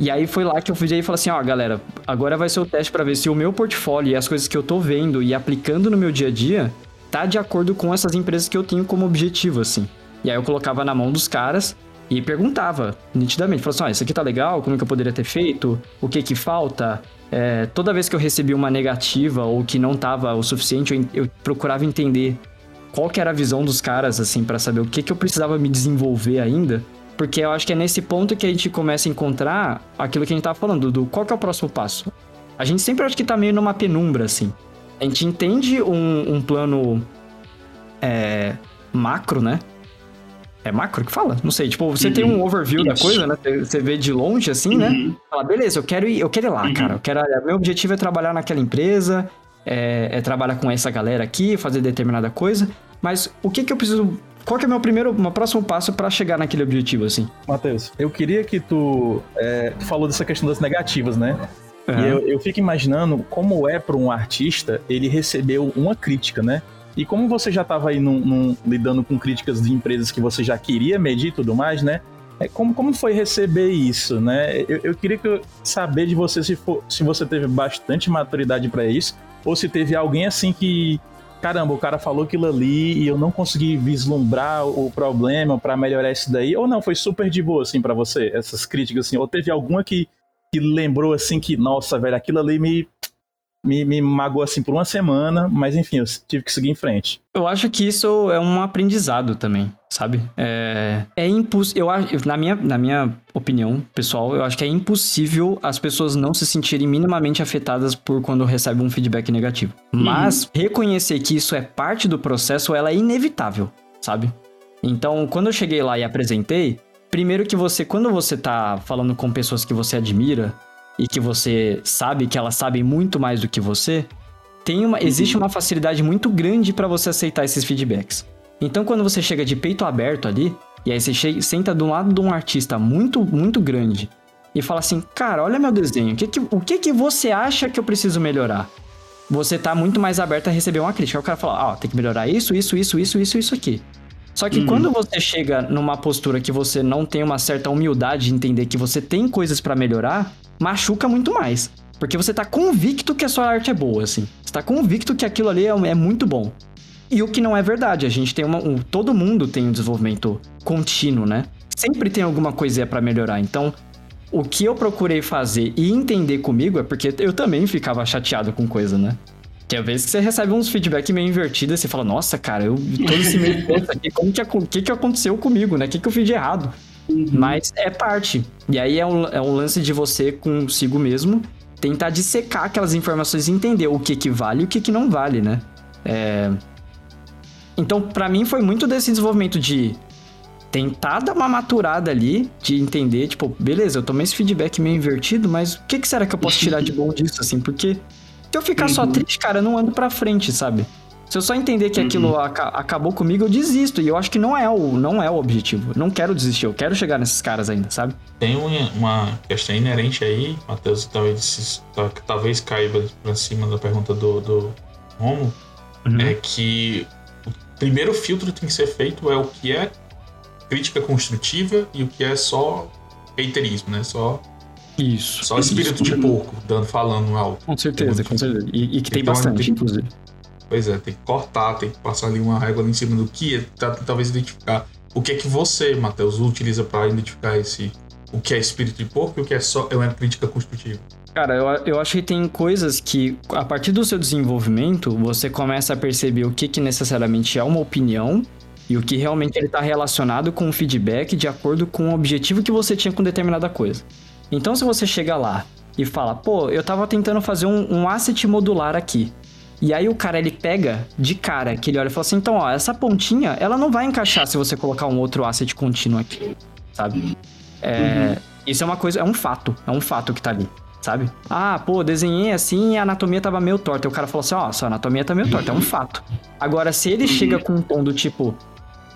E aí foi lá que eu fui e falei assim, ó, galera, agora vai ser o teste para ver se o meu portfólio e as coisas que eu tô vendo e aplicando no meu dia a dia tá de acordo com essas empresas que eu tenho como objetivo, assim. E aí eu colocava na mão dos caras e perguntava nitidamente, falava assim, ó, isso aqui tá legal, como que eu poderia ter feito, o que que falta? É, toda vez que eu recebi uma negativa ou que não tava o suficiente, eu, eu procurava entender qual que era a visão dos caras, assim, para saber o que que eu precisava me desenvolver ainda porque eu acho que é nesse ponto que a gente começa a encontrar aquilo que a gente tava falando, do qual que é o próximo passo. A gente sempre acha que tá meio numa penumbra, assim. A gente entende um, um plano é, macro, né? É macro que fala? Não sei. Tipo, você uhum. tem um uhum. overview Isso. da coisa, né? Você vê de longe, assim, né? uhum. né? Fala, beleza, eu quero ir, eu quero ir lá, uhum. cara. Eu quero, meu objetivo é trabalhar naquela empresa, é, é, trabalhar com essa galera aqui, fazer determinada coisa. Mas o que que eu preciso qual que é o meu primeiro, meu próximo passo para chegar naquele objetivo, assim? Matheus, eu queria que tu, é, tu falou dessa questão das negativas, né? Uhum. E eu, eu fico imaginando como é para um artista ele recebeu uma crítica, né? E como você já estava aí num, num, lidando com críticas de empresas que você já queria medir e tudo mais, né? É, como, como foi receber isso, né? Eu, eu queria que saber de você se, for, se você teve bastante maturidade para isso, ou se teve alguém assim que caramba, o cara falou aquilo ali e eu não consegui vislumbrar o problema para melhorar isso daí, ou não, foi super de boa, assim, para você, essas críticas, assim, ou teve alguma que, que lembrou, assim, que, nossa, velho, aquilo ali me, me, me magoou, assim, por uma semana, mas enfim, eu tive que seguir em frente. Eu acho que isso é um aprendizado também, sabe? É, é impossível. Eu acho, na minha, na minha opinião, pessoal, eu acho que é impossível as pessoas não se sentirem minimamente afetadas por quando recebem um feedback negativo. Uhum. Mas reconhecer que isso é parte do processo, ela é inevitável, sabe? Então, quando eu cheguei lá e apresentei, primeiro que você, quando você tá falando com pessoas que você admira e que você sabe que elas sabem muito mais do que você, tem uma, existe uma facilidade muito grande para você aceitar esses feedbacks. Então, quando você chega de peito aberto ali, e aí você chega, senta do lado de um artista muito, muito grande e fala assim: Cara, olha meu desenho, o que, que, o que, que você acha que eu preciso melhorar? Você tá muito mais aberto a receber uma crítica. Aí o cara fala: Ó, oh, tem que melhorar isso, isso, isso, isso, isso, isso aqui. Só que uhum. quando você chega numa postura que você não tem uma certa humildade de entender que você tem coisas para melhorar, machuca muito mais. Porque você tá convicto que a sua arte é boa, assim. Você tá convicto que aquilo ali é, é muito bom. E o que não é verdade. A gente tem uma. Um, todo mundo tem um desenvolvimento contínuo, né? Sempre tem alguma coisinha para melhorar. Então, o que eu procurei fazer e entender comigo é porque eu também ficava chateado com coisa, né? Que às vezes você recebe uns feedback meio invertidos e você fala, nossa, cara, eu todo esse meio aqui, como que, que, que aconteceu comigo, né? O que, que eu fiz de errado? Uhum. Mas é parte. E aí é um, é um lance de você consigo mesmo tentar dissecar aquelas informações e entender o que que vale e o que que não vale, né? É... Então, para mim foi muito desse desenvolvimento de tentar dar uma maturada ali, de entender, tipo, beleza, eu tomei esse feedback meio invertido, mas o que, que será que eu posso tirar de bom disso, assim? Porque se eu ficar uhum. só triste, cara, eu não ando pra frente, sabe? Se eu só entender que aquilo uhum. aca acabou comigo, eu desisto. E eu acho que não é o, não é o objetivo. Eu não quero desistir, eu quero chegar nesses caras ainda, sabe? Tem uma questão inerente aí, Matheus, talvez, talvez caiba pra cima da pergunta do, do Romo, uhum. é que o primeiro filtro tem que ser feito é o que é crítica construtiva e o que é só haterismo, né? Só isso. Só espírito isso. de porco, dando, falando alto. Com certeza, com certeza. E, e que tem então, bastante, tem, inclusive. Pois é, tem que cortar, tem que passar ali uma régua ali em cima do que, tá, talvez identificar o que é que você, Matheus, utiliza para identificar esse o que é espírito de porco e o que é só é uma crítica construtiva. Cara, eu, eu acho que tem coisas que, a partir do seu desenvolvimento, você começa a perceber o que, que necessariamente é uma opinião e o que realmente ele está relacionado com o feedback de acordo com o objetivo que você tinha com determinada coisa. Então, se você chega lá e fala, pô, eu tava tentando fazer um, um asset modular aqui. E aí o cara, ele pega de cara, que ele olha e fala assim, então, ó, essa pontinha, ela não vai encaixar se você colocar um outro asset contínuo aqui, sabe? É, uhum. Isso é uma coisa, é um fato, é um fato que tá ali, sabe? Ah, pô, desenhei assim e a anatomia tava meio torta. E o cara falou assim, ó, sua anatomia tá meio torta, é um fato. Agora, se ele chega com um tom do tipo,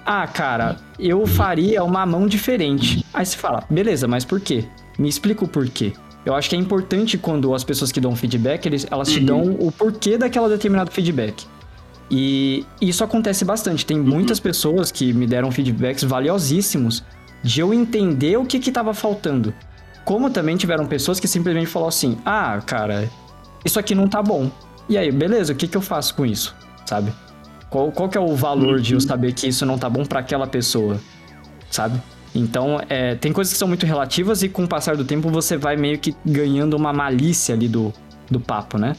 ah, cara, eu faria uma mão diferente. Aí você fala, beleza, mas por quê? Me explica o porquê. Eu acho que é importante quando as pessoas que dão feedback, eles, elas te dão o porquê daquela determinado feedback. E isso acontece bastante. Tem muitas pessoas que me deram feedbacks valiosíssimos de eu entender o que estava faltando. Como também tiveram pessoas que simplesmente falaram assim: ah, cara, isso aqui não tá bom. E aí, beleza, o que, que eu faço com isso? Sabe? Qual, qual que é o valor de eu saber que isso não tá bom para aquela pessoa? Sabe? Então, é, tem coisas que são muito relativas e com o passar do tempo você vai meio que ganhando uma malícia ali do, do papo, né?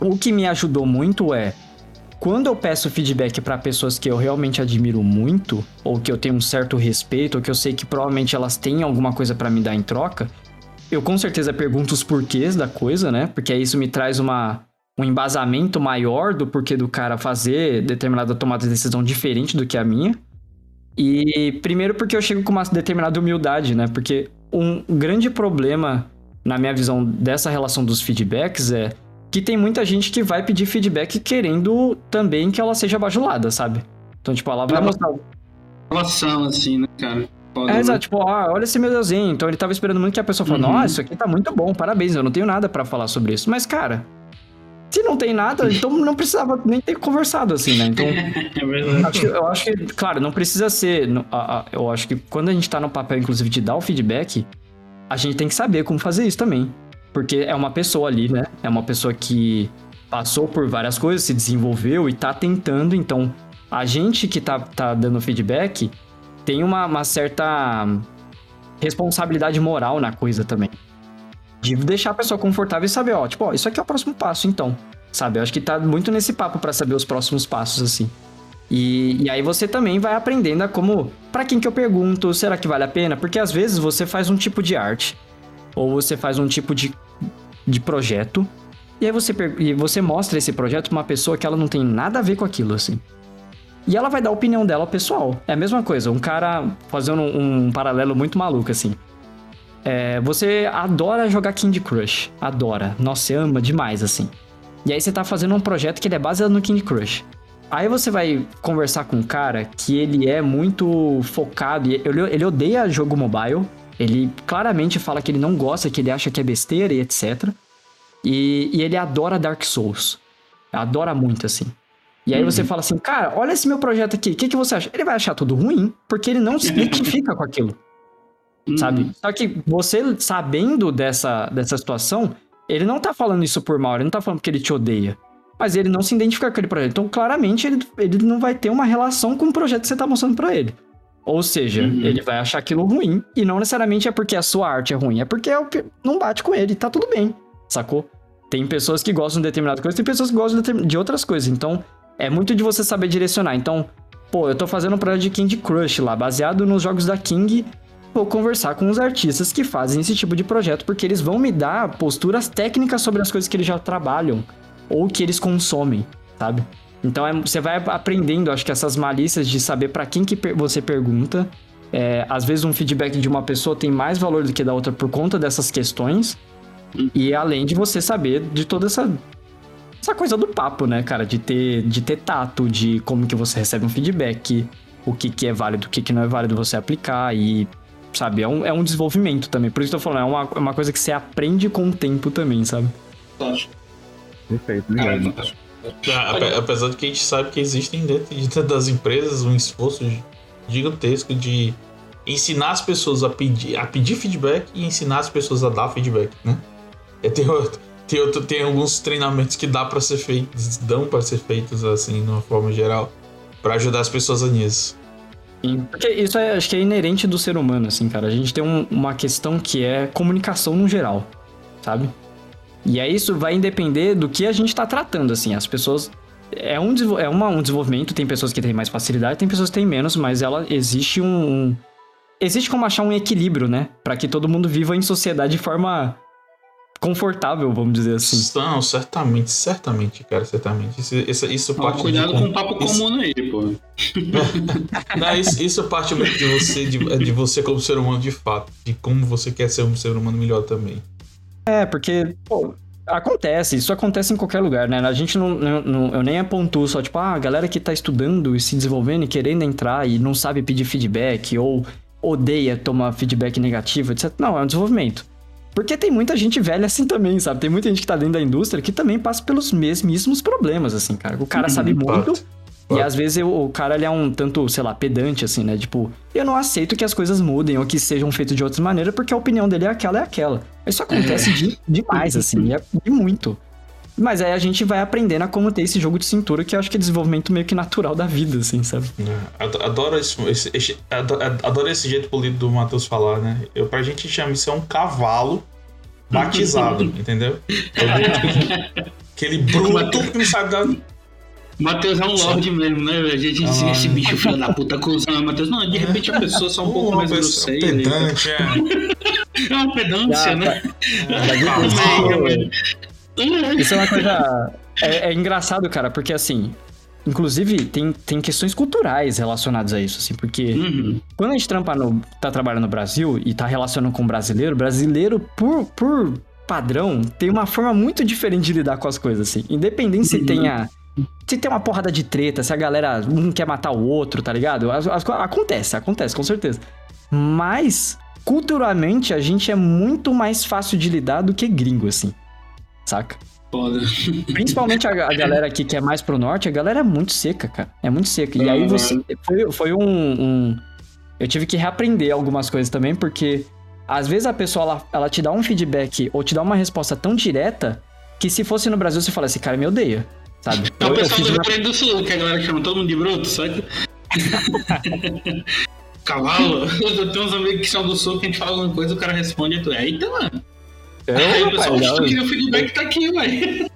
O que me ajudou muito é quando eu peço feedback para pessoas que eu realmente admiro muito, ou que eu tenho um certo respeito, ou que eu sei que provavelmente elas têm alguma coisa para me dar em troca, eu com certeza pergunto os porquês da coisa, né? Porque isso me traz uma, um embasamento maior do porquê do cara fazer determinada tomada de decisão diferente do que a minha. E primeiro porque eu chego com uma determinada humildade, né? Porque um grande problema, na minha visão, dessa relação dos feedbacks é que tem muita gente que vai pedir feedback querendo também que ela seja bajulada, sabe? Então, tipo, ela vai mostrar. Relação, assim, né, cara? Foda, é, né? exato, tipo, ah, olha esse meu desenho. Então ele tava esperando muito que a pessoa falasse, Uhum. nossa, isso aqui tá muito bom, parabéns, eu não tenho nada pra falar sobre isso. Mas, cara, se não tem nada, então não precisava nem ter conversado assim, né? Então, É acho que- eu acho que, claro, não precisa ser. Eu acho que quando a gente tá no papel, inclusive, de dar o feedback, a gente tem que saber como fazer isso também. Porque é uma pessoa ali, né? É uma pessoa que passou por várias coisas, se desenvolveu e tá tentando. Então, a gente que tá, tá dando feedback tem uma, uma certa responsabilidade moral na coisa também. De deixar a pessoa confortável e saber, ó, tipo, ó, isso aqui é o próximo passo, então. Sabe? Eu acho que tá muito nesse papo pra saber os próximos passos, assim. E, e aí você também vai aprendendo a como. Pra quem que eu pergunto, será que vale a pena? Porque às vezes você faz um tipo de arte, ou você faz um tipo de, de projeto, e aí você, e você mostra esse projeto pra uma pessoa que ela não tem nada a ver com aquilo, assim. E ela vai dar a opinião dela pessoal. É a mesma coisa, um cara fazendo um, um paralelo muito maluco, assim. É, você adora jogar Candy Crush. Adora. Nossa, você ama demais, assim. E aí você tá fazendo um projeto que ele é baseado no Candy Crush. Aí você vai conversar com um cara que ele é muito focado, ele, ele odeia jogo mobile. Ele claramente fala que ele não gosta, que ele acha que é besteira e etc. E, e ele adora Dark Souls. Adora muito, assim. E aí você fala assim, cara, olha esse meu projeto aqui, o que, que você acha? Ele vai achar tudo ruim, porque ele não se identifica com aquilo sabe? Só que você sabendo dessa, dessa situação, ele não tá falando isso por mal, ele não tá falando porque ele te odeia. Mas ele não se identifica com aquele projeto. Então, claramente, ele, ele não vai ter uma relação com o projeto que você tá mostrando pra ele. Ou seja, Uhum. ele vai achar aquilo ruim. E não necessariamente é porque a sua arte é ruim, é porque é o que não bate com ele. Tá tudo bem, sacou? Tem pessoas que gostam de determinada coisa, tem pessoas que gostam de, outras coisas. Então, é muito de você saber direcionar. Então, pô, eu tô fazendo um projeto de Candy Crush lá, baseado nos jogos da King vou conversar com os artistas que fazem esse tipo de projeto, porque eles vão me dar posturas técnicas sobre as coisas que eles já trabalham ou que eles consomem, sabe? Então é- você vai aprendendo, acho que essas malícias de saber pra quem que per- você pergunta. É, às vezes um feedback de uma pessoa tem mais valor do que da outra por conta dessas questões. E além de você saber de toda essa essa coisa do papo, né, cara, de ter de ter tato, de como que você recebe um feedback, o que que é válido, o que que não é válido você aplicar e sabe? É um, é um desenvolvimento também. Por isso que eu tô falando, é uma, é uma coisa que você aprende com o tempo também, sabe? Fantástico. Perfeito, obrigado. Ah, Apesar de que a gente sabe que existem dentro de- das empresas um esforço gigantesco de ensinar as pessoas a pedir, a pedir feedback e ensinar as pessoas a dar feedback, né? É, tem, outro- tem, outro- tem alguns treinamentos que dá para ser feitos, dão para ser feitos assim, de uma forma geral, para ajudar as pessoas nisso. Sim, Porque isso é, acho que é inerente do ser humano, assim, cara. A gente tem um- uma questão que é comunicação no geral, sabe? E aí isso vai depender do que a gente tá tratando, assim. As pessoas. É um, é uma, um desenvolvimento, tem pessoas que têm mais facilidade, tem pessoas que têm menos, mas ela existe um. um- existe como achar um equilíbrio, né? Pra que todo mundo viva em sociedade de forma confortável, vamos dizer assim. Não, certamente, certamente, cara, certamente. Isso, isso, isso parte cuidado de, com o papo isso- comum aí, pô. Não, isso, isso parte muito de você, de, de você como ser humano de fato, de como você quer ser um ser humano melhor também. É, porque, pô, acontece, isso acontece em qualquer lugar, né? A gente não, não- não- eu nem aponto só, tipo, ah, a galera que tá estudando e se desenvolvendo e querendo entrar e não sabe pedir feedback ou odeia tomar feedback negativo, etc. Não, é um desenvolvimento. Porque tem muita gente velha assim também, sabe? Tem muita gente que tá dentro da indústria que também passa pelos mesmíssimos problemas, assim, cara. O cara sabe muito, e às vezes eu- o cara ele é um tanto, sei lá, pedante, assim, né? Tipo, eu não aceito que as coisas mudem ou que sejam feitas de outra maneira porque a opinião dele é aquela, é aquela. Isso acontece de- demais, assim, e é de muito. Mas aí a gente vai aprendendo a como ter esse jogo de cintura que eu acho que é desenvolvimento meio que natural da vida, assim, sabe? É, ad- Adoro esse, esse- esse- ado- adoro esse jeito polido do Matheus falar, né? Eu, pra gente chama isso é um cavalo batizado, entendeu? É Aquele bruto que não sabe dar. Matheus é um lorde mesmo, né? A gente diz Ah. esse bicho filho da puta cuzão, Matheus. Não, de repente a pessoa só um pouco Uma mais grosseira. né? pedante, é. É uma pedância, Ah, né? Davi, isso, isso é uma coisa. É, é engraçado, cara, porque assim. Inclusive, tem, tem questões culturais relacionadas a isso, assim, porque Uhum. quando a gente trampa no, tá trabalhando no Brasil e tá relacionando com o brasileiro, brasileiro, por, por padrão, tem uma forma muito diferente de lidar com as coisas, assim. Independente se Uhum. tenha. Se tem uma porrada de treta, se a galera um quer matar o outro, tá ligado? As- as co- acontece, acontece, com certeza. Mas, culturalmente, a gente é muito mais fácil de lidar do que gringo, assim. Saca? Foda. Principalmente a, a galera aqui que é mais pro norte, a galera é muito seca, cara. É muito seca. E aí você. Foi, foi um, um- Eu tive que reaprender algumas coisas também, porque às vezes a pessoa ela, ela te dá um feedback ou te dá uma resposta tão direta que se fosse no Brasil você fala, esse cara me odeia. Sabe? É o pessoal do Rio Grande do Sul, que a galera chama todo mundo de bruto, sabe? Cavalo. Eu tenho uns amigos que são do sul que a gente fala alguma coisa, o cara responde e tu é, eita, mano. Aí Eu, o pessoal, rapaz, "Oxe, dá- tu queria o feedback tá aqui, velho.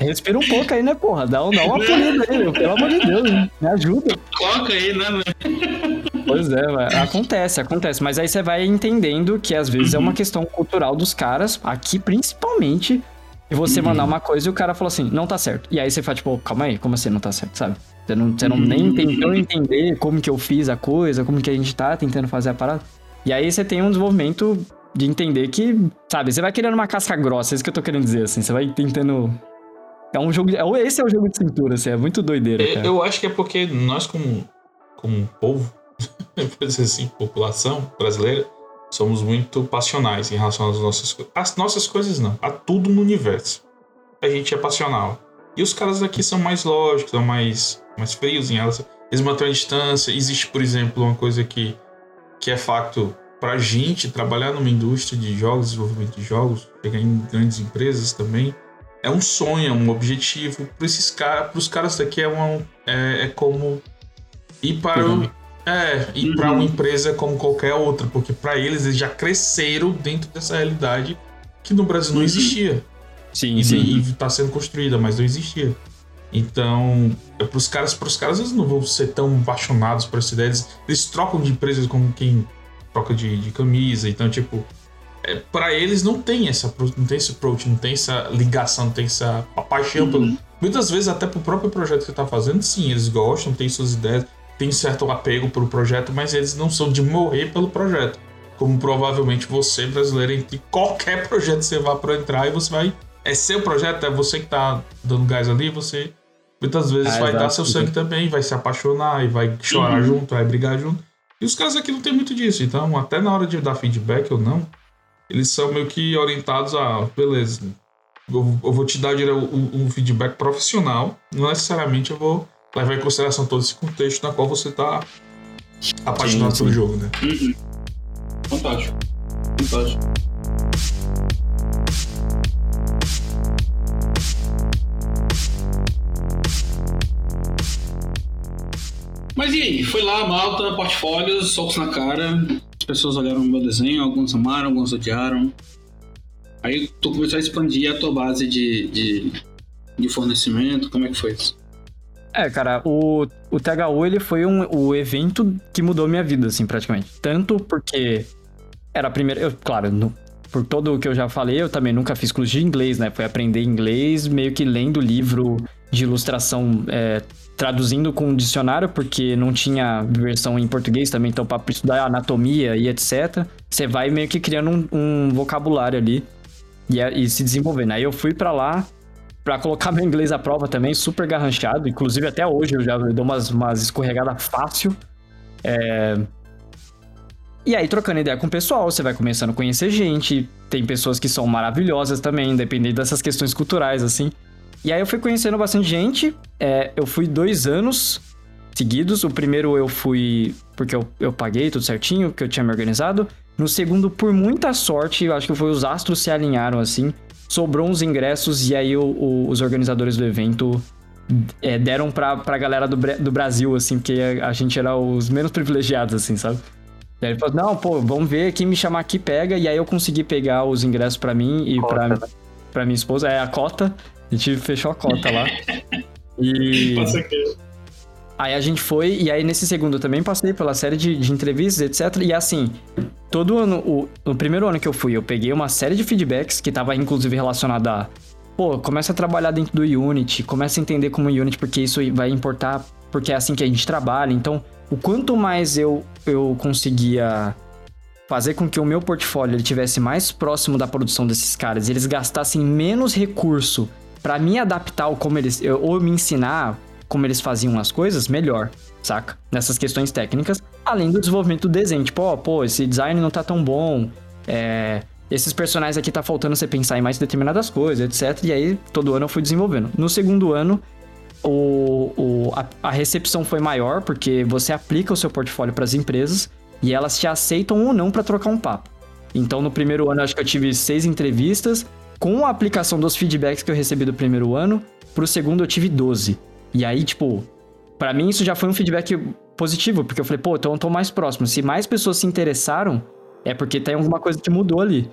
respira um pouco aí, né, porra? Dá, um- dá uma polida aí, meu. Pelo amor de Deus, me ajuda. Coloca aí, né, velho? Pois é, vai. acontece, acontece. Mas aí você vai entendendo que às vezes é Uhum. uma questão cultural dos caras, aqui principalmente, e você Uhum. mandar uma coisa e o cara falou assim, não tá certo. E aí você fala, tipo, calma aí, como assim não tá certo, sabe? Você não, você não Uhum. nem tentou entender como que eu fiz a coisa, como que a gente tá tentando fazer a parada. E aí você tem um desenvolvimento de entender que, sabe, você vai querendo uma casca grossa, é isso que eu tô querendo dizer, assim, você vai tentando. É um jogo. de- é- Esse é o jogo de cintura, assim, é muito doideira, Eu, cara. eu acho que é porque nós, como, como povo, assim, população brasileira, somos muito passionais em relação às nossas coisas. As nossas coisas não, a tudo no universo. A gente é passional. E os caras aqui são mais lógicos, são mais, mais frios em relação. Eles mantêm a distância. Existe, por exemplo, uma coisa que, que é facto pra gente trabalhar numa indústria de jogos, desenvolvimento de jogos, chegar em grandes empresas também. É um sonho, é um objetivo. Para esses caras, para os caras daqui é, uma, é, é como ir para Uhum. é, ir para Uhum. uma empresa como qualquer outra, porque para eles eles já cresceram dentro dessa realidade que no Brasil não Uhum. existia. Sim, E sim. está sendo construída, mas não existia. Então, é pros caras, pros caras eles não vão ser tão apaixonados por essa ideia. Eles, eles trocam de empresas como quem troca de, de camisa. Então, tipo, é, para eles não tem essa pro- não tem esse approach, não tem essa ligação, não tem essa paixão pelo. Muitas vezes até pro próprio projeto que você tá fazendo, sim, eles gostam, têm suas ideias, têm certo apego pelo projeto, mas eles não são de morrer pelo projeto. Como provavelmente você, brasileiro, entre qualquer projeto que você vá para entrar e você vai. É seu projeto, é você que tá dando gás ali, você muitas vezes Ah, vai dar exato. seu sangue também, vai se apaixonar e vai chorar Uhum. junto, vai brigar junto. E os caras aqui não tem muito disso. Então, até na hora de dar feedback ou não, eles são meio que orientados a, beleza, eu, eu vou te dar um, um feedback profissional, não necessariamente eu vou levar em consideração todo esse contexto na qual você tá apaixonado Sim, pelo sim. jogo, né? Fantástico. Fantástico. Mas e aí? Foi lá, malta, portfólios, socos na cara. As pessoas olharam o meu desenho, alguns amaram, alguns odiaram. Aí tu começou a expandir a tua base de, de, de fornecimento. Como é que foi isso? É, cara, o, o THU ele foi um, o evento que mudou minha vida, assim, praticamente. Tanto porque era a primeira. Eu, claro, no- por todo o que eu já falei, eu também nunca fiz curso de inglês, né? Foi aprender inglês meio que lendo livro de ilustração, é, traduzindo com um dicionário, porque não tinha versão em português também, então para estudar anatomia e etc. Você vai meio que criando um, um vocabulário ali e, é- e se desenvolvendo. Aí eu fui pra lá pra colocar meu inglês à prova também, super garranchado. Inclusive, até hoje eu já dou umas, umas escorregadas fácil. É... E aí, trocando ideia com o pessoal, você vai começando a conhecer gente. Tem pessoas que são maravilhosas também, independente dessas questões culturais, assim. E aí eu fui conhecendo bastante gente. É, eu fui dois anos seguidos. O primeiro eu fui porque eu, eu paguei tudo certinho, porque eu tinha me organizado. No segundo, por muita sorte, eu acho que foi os astros se alinharam assim. Sobrou uns ingressos e aí o- o- os organizadores do evento é, deram pra, pra galera do, do Brasil, assim, porque a, a gente era os menos privilegiados, assim, sabe? E aí ele falou, não, pô, vamos ver, quem me chamar aqui pega. E aí eu consegui pegar os ingressos pra mim e pra, né? pra minha esposa. É, a cota. A gente fechou a cota lá. E... Passa aqui. Aí a gente foi, e aí nesse segundo eu também passei pela série de, de entrevistas, etc. E assim, todo ano, o, no primeiro ano que eu fui, eu peguei uma série de feedbacks que tava inclusive relacionada a, pô, começa a trabalhar dentro do Unity, começa a entender como Unity, porque isso vai importar, porque é assim que a gente trabalha. Então, o quanto mais eu, eu conseguia fazer com que o meu portfólio ele tivesse mais próximo da produção desses caras eles gastassem menos recurso para me adaptar ou como eles ou me ensinar como eles faziam as coisas, melhor, saca? Nessas questões técnicas, além do desenvolvimento do desenho, tipo, ó, oh, pô, esse design não tá tão bom, é, esses personagens aqui tá faltando você pensar em mais determinadas coisas, etc. E aí, todo ano eu fui desenvolvendo. No segundo ano, o, o a, a, recepção foi maior, porque você aplica o seu portfólio para as empresas e elas te aceitam ou não para trocar um papo. Então, no primeiro ano, acho que eu tive seis entrevistas. Com a aplicação dos feedbacks que eu recebi do primeiro ano, pro segundo eu tive 12. E aí, tipo, para mim isso já foi um feedback positivo, porque eu falei, pô, então eu tô mais próximo. Se mais pessoas se interessaram, é porque tem alguma coisa que mudou ali.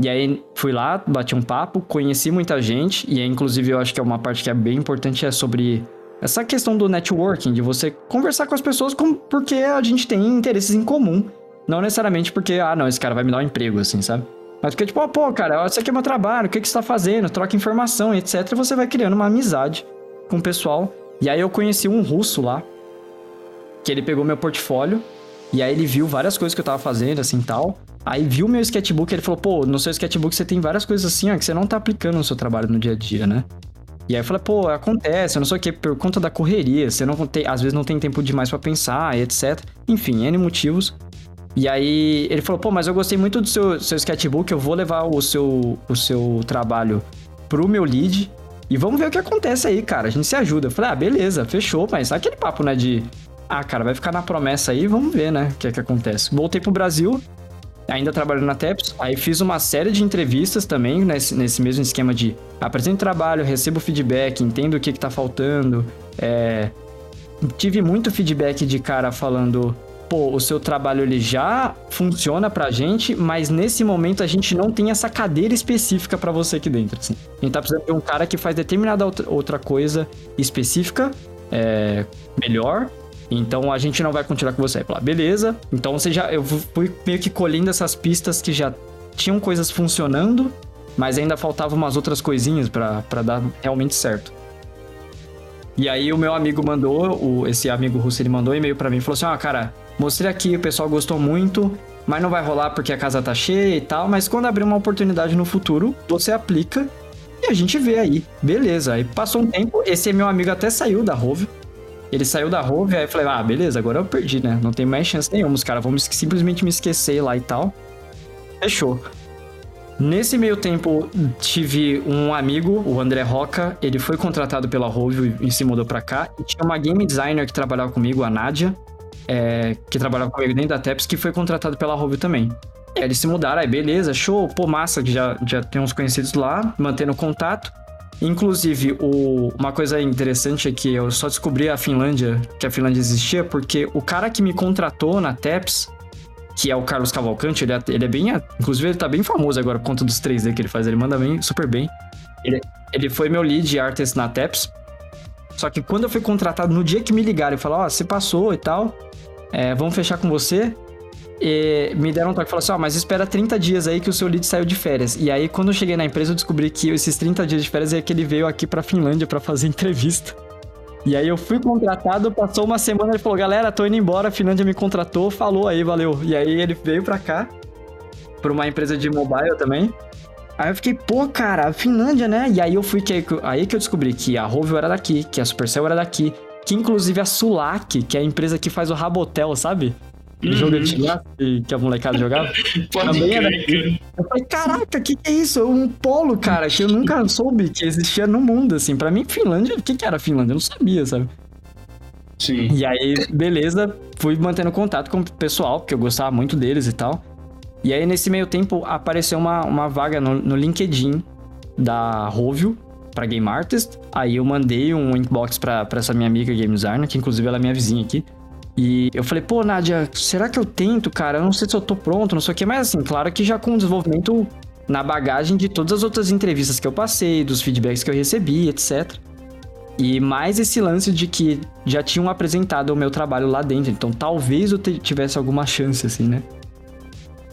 E aí fui lá, bati um papo, conheci muita gente, e aí, inclusive eu acho que é uma parte que é bem importante é sobre essa questão do networking, de você conversar com as pessoas com, porque a gente tem interesses em comum. Não necessariamente porque, ah, não, esse cara vai me dar um emprego, assim, sabe? Mas porque, tipo, oh, pô, cara, esse aqui é meu trabalho, o que, que você tá fazendo? Troca informação, etc. Você vai criando uma amizade com o pessoal. E aí eu conheci um russo lá, que ele pegou meu portfólio, e aí ele viu várias coisas que eu tava fazendo, assim, tal. Aí viu meu sketchbook, ele falou, pô, no seu sketchbook você tem várias coisas assim, ó, que você não tá aplicando no seu trabalho no dia a dia, né? E aí eu falei, pô, acontece, eu não sei o que, por conta da correria, você não tem, às vezes não tem tempo demais para pensar, etc. Enfim, N motivos. E aí ele falou, pô, mas eu gostei muito do seu, seu sketchbook, eu vou levar o seu, o seu trabalho pro meu lead e vamos ver o que acontece aí, cara. A gente se ajuda. Eu falei, ah, beleza, fechou, mas aquele papo, né, de... Ah, cara, vai ficar na promessa aí, vamos ver, né, o que é que acontece. Voltei pro Brasil, ainda trabalhando na TEPS. Aí fiz uma série de entrevistas também, nesse, nesse mesmo esquema de apresento trabalho, recebo feedback, entendo o que, que tá faltando. É... Tive muito feedback de cara falando, pô, o seu trabalho ele já funciona pra gente, mas nesse momento a gente não tem essa cadeira específica para você aqui dentro, assim. A gente tá precisando de um cara que faz determinada outra coisa específica, é, melhor, então a gente não vai continuar com você. Falar, beleza. Então você já. Eu fui meio que colhendo essas pistas que já tinham coisas funcionando, mas ainda faltavam umas outras coisinhas para dar realmente certo. E aí o meu amigo mandou, o, esse amigo russo, ele mandou um e-mail para mim e falou assim: ó, ah, cara, mostrei aqui, o pessoal gostou muito, mas não vai rolar porque a casa tá cheia e tal, mas quando abrir uma oportunidade no futuro, você aplica e a gente vê aí. Beleza. Aí passou um tempo, esse meu amigo até saiu da Rove. Ele saiu da Rove, aí eu falei, ah, beleza, agora eu perdi, né? Não tem mais chance nenhuma. Os caras vão simplesmente me esquecer lá e tal. Fechou. Nesse meio tempo, tive um amigo, o André Roca, ele foi contratado pela Rove e se mudou pra cá. E tinha uma game designer que trabalhava comigo, a Nádia, é, que trabalhava comigo dentro da Teps, que foi contratado pela Rove também. Eles se mudaram, aí beleza, show, pô, massa, que já, já tem uns conhecidos lá, mantendo contato. Inclusive, o, uma coisa interessante é que eu só descobri a Finlândia, que a Finlândia existia, porque o cara que me contratou na TEPS, que é o Carlos Cavalcante, ele é, ele é bem. Inclusive, ele tá bem famoso agora por conta dos 3D que ele faz, ele manda bem, super bem. Ele, ele foi meu lead artist na TEPS. Só que quando eu fui contratado, no dia que me ligaram e falaram, ó, oh, você passou e tal, é, vamos fechar com você. E me deram um toque e falaram assim: Ó, oh, mas espera 30 dias aí que o seu lead saiu de férias. E aí, quando eu cheguei na empresa, eu descobri que esses 30 dias de férias é que ele veio aqui pra Finlândia para fazer entrevista. E aí eu fui contratado, passou uma semana, ele falou: Galera, tô indo embora, a Finlândia me contratou, falou aí, valeu. E aí ele veio pra cá, pra uma empresa de mobile também. Aí eu fiquei, pô, cara, Finlândia, né? E aí eu fui que aí que eu descobri que a Rovio era daqui, que a Supercell era daqui, que inclusive a Sulac, que é a empresa que faz o Rabotel, sabe? Uhum. Jogo antigo que a molecada jogava. Pode também era... Eu falei, caraca, o que, que é isso? Um polo, cara, que eu nunca soube que existia no mundo, assim. Pra mim, Finlândia, o que, que era Finlândia? Eu não sabia, sabe? Sim. E aí, beleza, fui mantendo contato com o pessoal, porque eu gostava muito deles e tal. E aí, nesse meio tempo, apareceu uma, uma vaga no, no LinkedIn da Rovio para Game Artist. Aí eu mandei um inbox pra essa minha amiga Game Designer, que inclusive ela é minha vizinha aqui. E eu falei, pô, Nádia, será que eu tento, cara? Eu não sei se eu tô pronto, não sei o quê. Mas assim, claro que já com o desenvolvimento na bagagem de todas as outras entrevistas que eu passei, dos feedbacks que eu recebi, etc. E mais esse lance de que já tinham apresentado o meu trabalho lá dentro. Então talvez eu tivesse alguma chance, assim, né?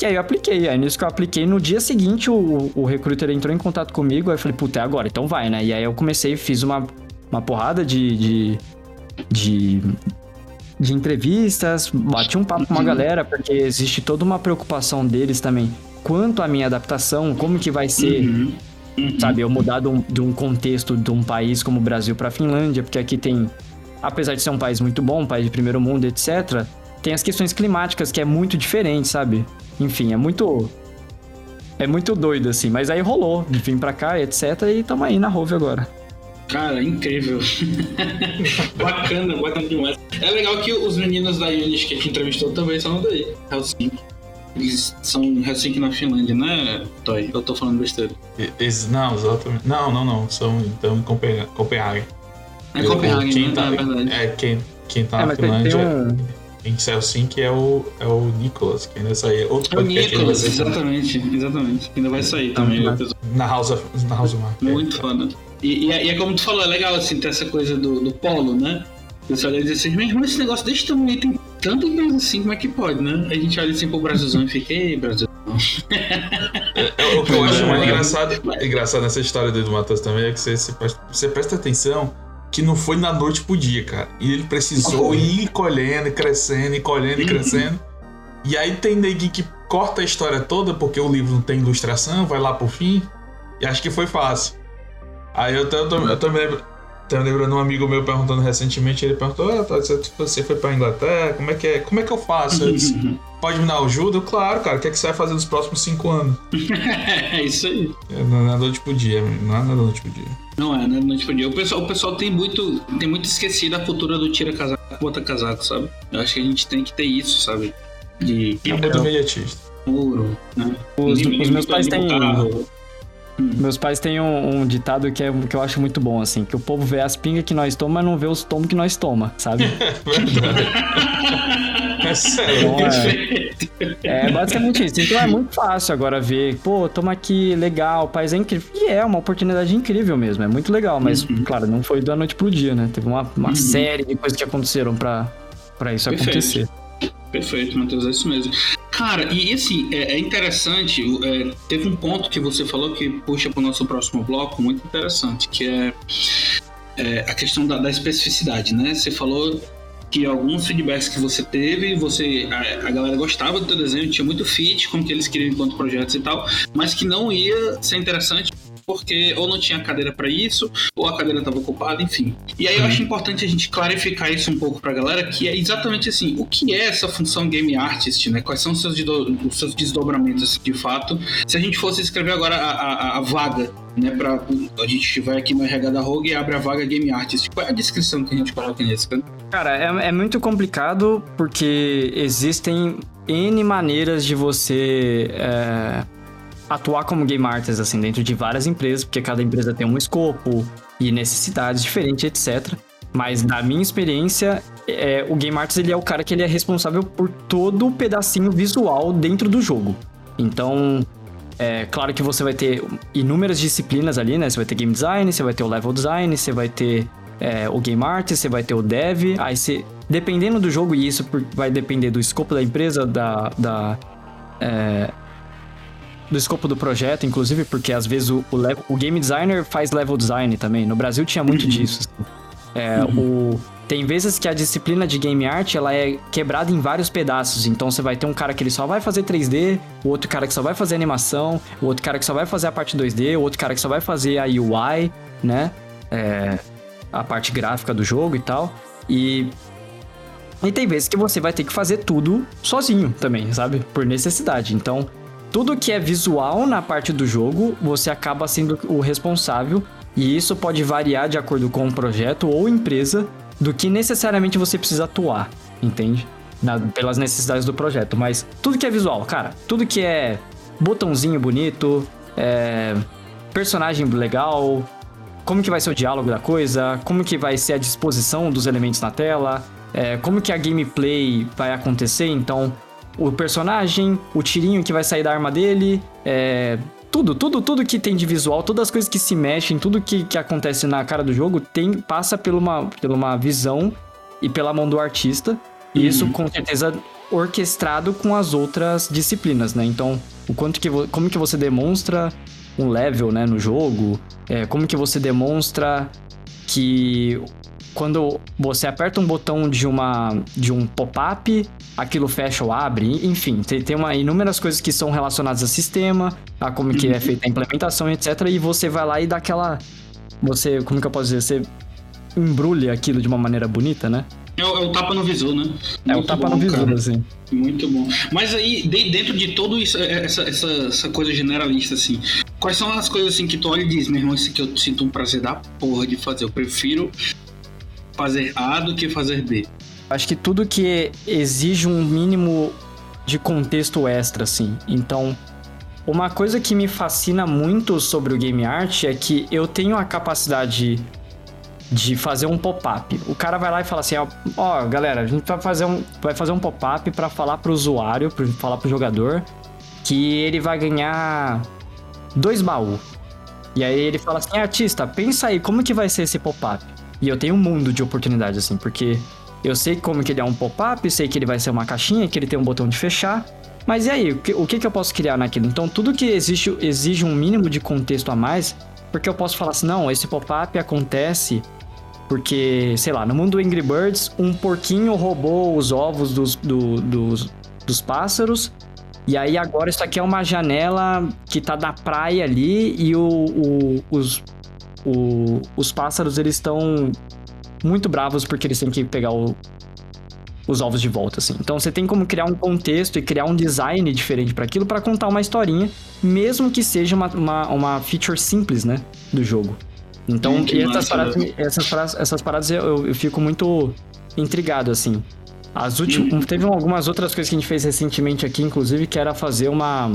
E aí eu apliquei. Aí nisso que eu apliquei, no dia seguinte o, o recruiter entrou em contato comigo. Aí eu falei, puta, é agora, então vai, né? E aí eu comecei, fiz uma, uma porrada de, de, de, de entrevistas, bati um papo com uma galera, porque existe toda uma preocupação deles também quanto à minha adaptação, como que vai ser. Uhum. Uhum. Sabe, eu mudar de um, de um contexto de um país como o Brasil para Finlândia, porque aqui tem, apesar de ser um país muito bom, um país de primeiro mundo, etc., tem as questões climáticas que é muito diferente, sabe? Enfim, é muito. É muito doido, assim. Mas aí rolou, vim pra cá, etc. E tamo aí na Rove agora. Cara, incrível. bacana, bacana demais. É legal que os meninos da Unity que a gente entrevistou também são daí, Helsinki. Eles são Helsinki na Finlândia, né, Toy? Eu tô falando besteira. Ex- não, exatamente. Não, não, não. São então Copenhague. É Copenhague, quem né? tá, é verdade. É, quem, quem tá É, na tem, Finlândia tem um. Em Helsinki é o, é o Nicolas, que ainda sai. Outro É o que ser exatamente, exatamente. Ainda vai sair também na House of, na House of Mark. Muito foda. E, e é, e é como tu falou, é legal assim ter essa coisa do, do polo, né? Você olha e diz assim, irmão, esse negócio desse tamanho tem tanta empresa assim, como é que pode, né? A gente olha assim pro Brasilzão e fica, ei, Brasil. É, o que eu acho mais É. engraçado, engraçado nessa história do Matheus também é que você, você, presta- você presta atenção que não foi na noite pro dia, cara. E ele precisou Foi. ir colhendo, e crescendo, e colhendo, e crescendo. E aí tem neguinho que corta a história toda porque o livro não tem ilustração, vai lá pro fim. E acho que foi fácil. Aí eu eu tô me me lembrando um amigo meu perguntando recentemente, ele perguntou, ah, tá, você- você foi pra Inglaterra, como é que é? Como é que eu faço? Eu disse, Pode me dar ajuda? Eu, claro, cara, o que, é que você vai fazer nos próximos cinco anos? é isso aí. É, Não é noite pro dia, não é na noite pro dia. Não é? Não, tipo, o pessoal, o pessoal tem muito, tem muito esquecido a cultura do tira casaco, bota casaco, sabe? Eu acho que a gente tem que ter isso, sabe? De É muito imediatista. ouro, né? Os, os meus pais têm. carro. Meus pais têm um, um ditado que, é, que eu acho muito bom, assim, que o povo vê as pingas que nós toma, mas não vê os tomos que nós toma, sabe? É. Então, é, é basicamente isso. Então é muito fácil agora ver, pô, toma aqui, legal, o país é incrível. E é uma oportunidade incrível mesmo, é muito legal, mas, Uhum. claro, não foi da noite pro dia, né? Teve uma, uma Uhum. série de coisas que aconteceram pra isso Perfeito. acontecer. Perfeito, Matheus, é isso mesmo. Cara, e assim, é, é interessante, é, teve um ponto que você falou que puxa para o nosso próximo bloco, muito interessante, que é, é a questão da, da especificidade, né? Você falou que alguns feedbacks que você teve, você a, a galera gostava do teu desenho, tinha muito fit com o que eles queriam enquanto projetos e tal, mas que não ia ser interessante porque ou não tinha cadeira para isso, ou a cadeira estava ocupada, enfim. E aí eu acho importante a gente clarificar isso um pouco pra galera, que é exatamente assim, o que é essa função game artist, né? Quais são os seus, os seus desdobramentos de fato? Se a gente fosse escrever agora a, a- a vaga, né, pra, a gente vai aqui no RH da Rogue e abre a vaga game artist. Qual é a descrição que a gente coloca nesse? Cara, é, é muito complicado porque existem N maneiras de você é, atuar como game artist, assim, dentro de várias empresas, porque cada empresa tem um escopo e necessidades diferentes, etc. Mas na minha experiência, é, o game artist ele é o cara que ele é responsável por todo o pedacinho visual dentro do jogo. Então, é claro que você vai ter inúmeras disciplinas ali, né? Você vai ter game design, você vai ter o level design, você vai ter é, o game art, você vai ter o dev. Aí você, dependendo do jogo, e isso vai depender do escopo da empresa, da. da é, do escopo do projeto, inclusive, porque às vezes o, o, level- o game designer faz level design também. No Brasil tinha muito disso. assim. É, o, tem vezes que a disciplina de game art ela é quebrada em vários pedaços. Então você vai ter um cara que ele só vai fazer 3D, o outro cara que só vai fazer animação, o outro cara que só vai fazer a parte 2D, o outro cara que só vai fazer a UI, né? É, a parte gráfica do jogo e tal. E e tem vezes que você vai ter que fazer tudo sozinho também, sabe? Por necessidade. Então, tudo que é visual na parte do jogo, você acaba sendo o responsável. E isso pode variar de acordo com o projeto ou empresa do que necessariamente você precisa atuar, entende? Na- pelas necessidades do projeto. Mas tudo que é visual, cara, tudo que é botãozinho bonito, é, personagem legal, como que vai ser o diálogo da coisa, como que vai ser a disposição dos elementos na tela, é, como que a gameplay vai acontecer, então o personagem, o tirinho que vai sair da arma dele, é, tudo, tudo, tudo que tem de visual, todas as coisas que se mexem, tudo que, que acontece na cara do jogo tem passa por uma, por uma visão e pela mão do artista. E isso com certeza orquestrado com as outras disciplinas, né? Então, o quanto que como que você demonstra um level, né, no jogo, é, como que você demonstra que quando você aperta um botão de uma de um pop-up, aquilo fecha ou abre, enfim, tem, tem uma, inúmeras coisas que são relacionadas a sistema, a como que é feita a implementação, etc. E você vai lá e dá aquela. Você, como que eu posso dizer? Você embrulha aquilo de uma maneira bonita, né? É o, é o tapa no visor, né? é o tapa bom, no visor, cara. assim. Muito bom. Mas aí, de, dentro de todo isso, é, essa, essa, essa, coisa generalista, assim, quais são as coisas assim que tu olha e diz, meu irmão, isso aqui eu sinto um prazer da porra de fazer. Eu prefiro fazer A do que fazer B. Acho que tudo que exige um mínimo de contexto extra, assim. Então, uma coisa que me fascina muito sobre o game art é que eu tenho a capacidade de fazer um pop-up. O cara vai lá e fala assim: ó, ó, galera, a gente vai fazer um, vai fazer um pop-up para falar pro usuário, para falar pro jogador, que ele vai ganhar dois baús. E aí ele fala assim: artista, pensa aí, como que vai ser esse pop-up? E eu tenho um mundo de oportunidades, assim, porque eu sei como que ele é um pop-up, sei que ele vai ser uma caixinha, que ele tem um botão de fechar. Mas e aí, o que, o que, eu posso criar naquilo? Então, tudo que existe, exige um mínimo de contexto a mais, porque eu posso falar assim, não, esse pop-up acontece porque, sei lá, no mundo do Angry Birds, um porquinho roubou os ovos dos, do, dos, dos pássaros. E aí agora isso aqui é uma janela que tá da praia ali e o, o os, o, os pássaros eles estão muito bravos porque eles têm que pegar o, os ovos de volta, assim. Então você tem como criar um contexto e criar um design diferente para aquilo para contar uma historinha, mesmo que seja uma, uma, uma feature simples, né, do jogo. Então, hum, essas, paradas, essas, paradas, essas paradas eu, eu fico muito intrigado, assim. As últimas, hum. Teve algumas outras coisas que a gente fez recentemente aqui, inclusive, que era fazer uma.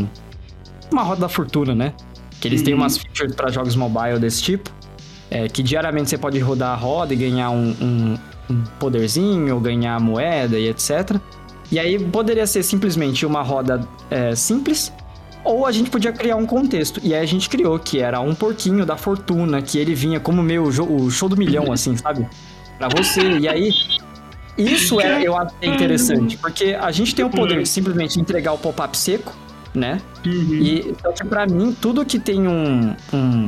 Uma roda da fortuna, né? Que eles têm uhum. umas features para jogos mobile desse tipo. É, que diariamente você pode rodar a roda e ganhar um, um, um poderzinho, ganhar moeda e etc. E aí poderia ser simplesmente uma roda é, simples, ou a gente podia criar um contexto. E aí a gente criou, que era um porquinho da fortuna, que ele vinha como meu o show do milhão, assim, sabe? Pra você. E aí. Isso é, eu acho interessante, porque a gente tem o poder de simplesmente entregar o pop-up seco, né? Uhum. E só que pra mim, tudo que tem um, um.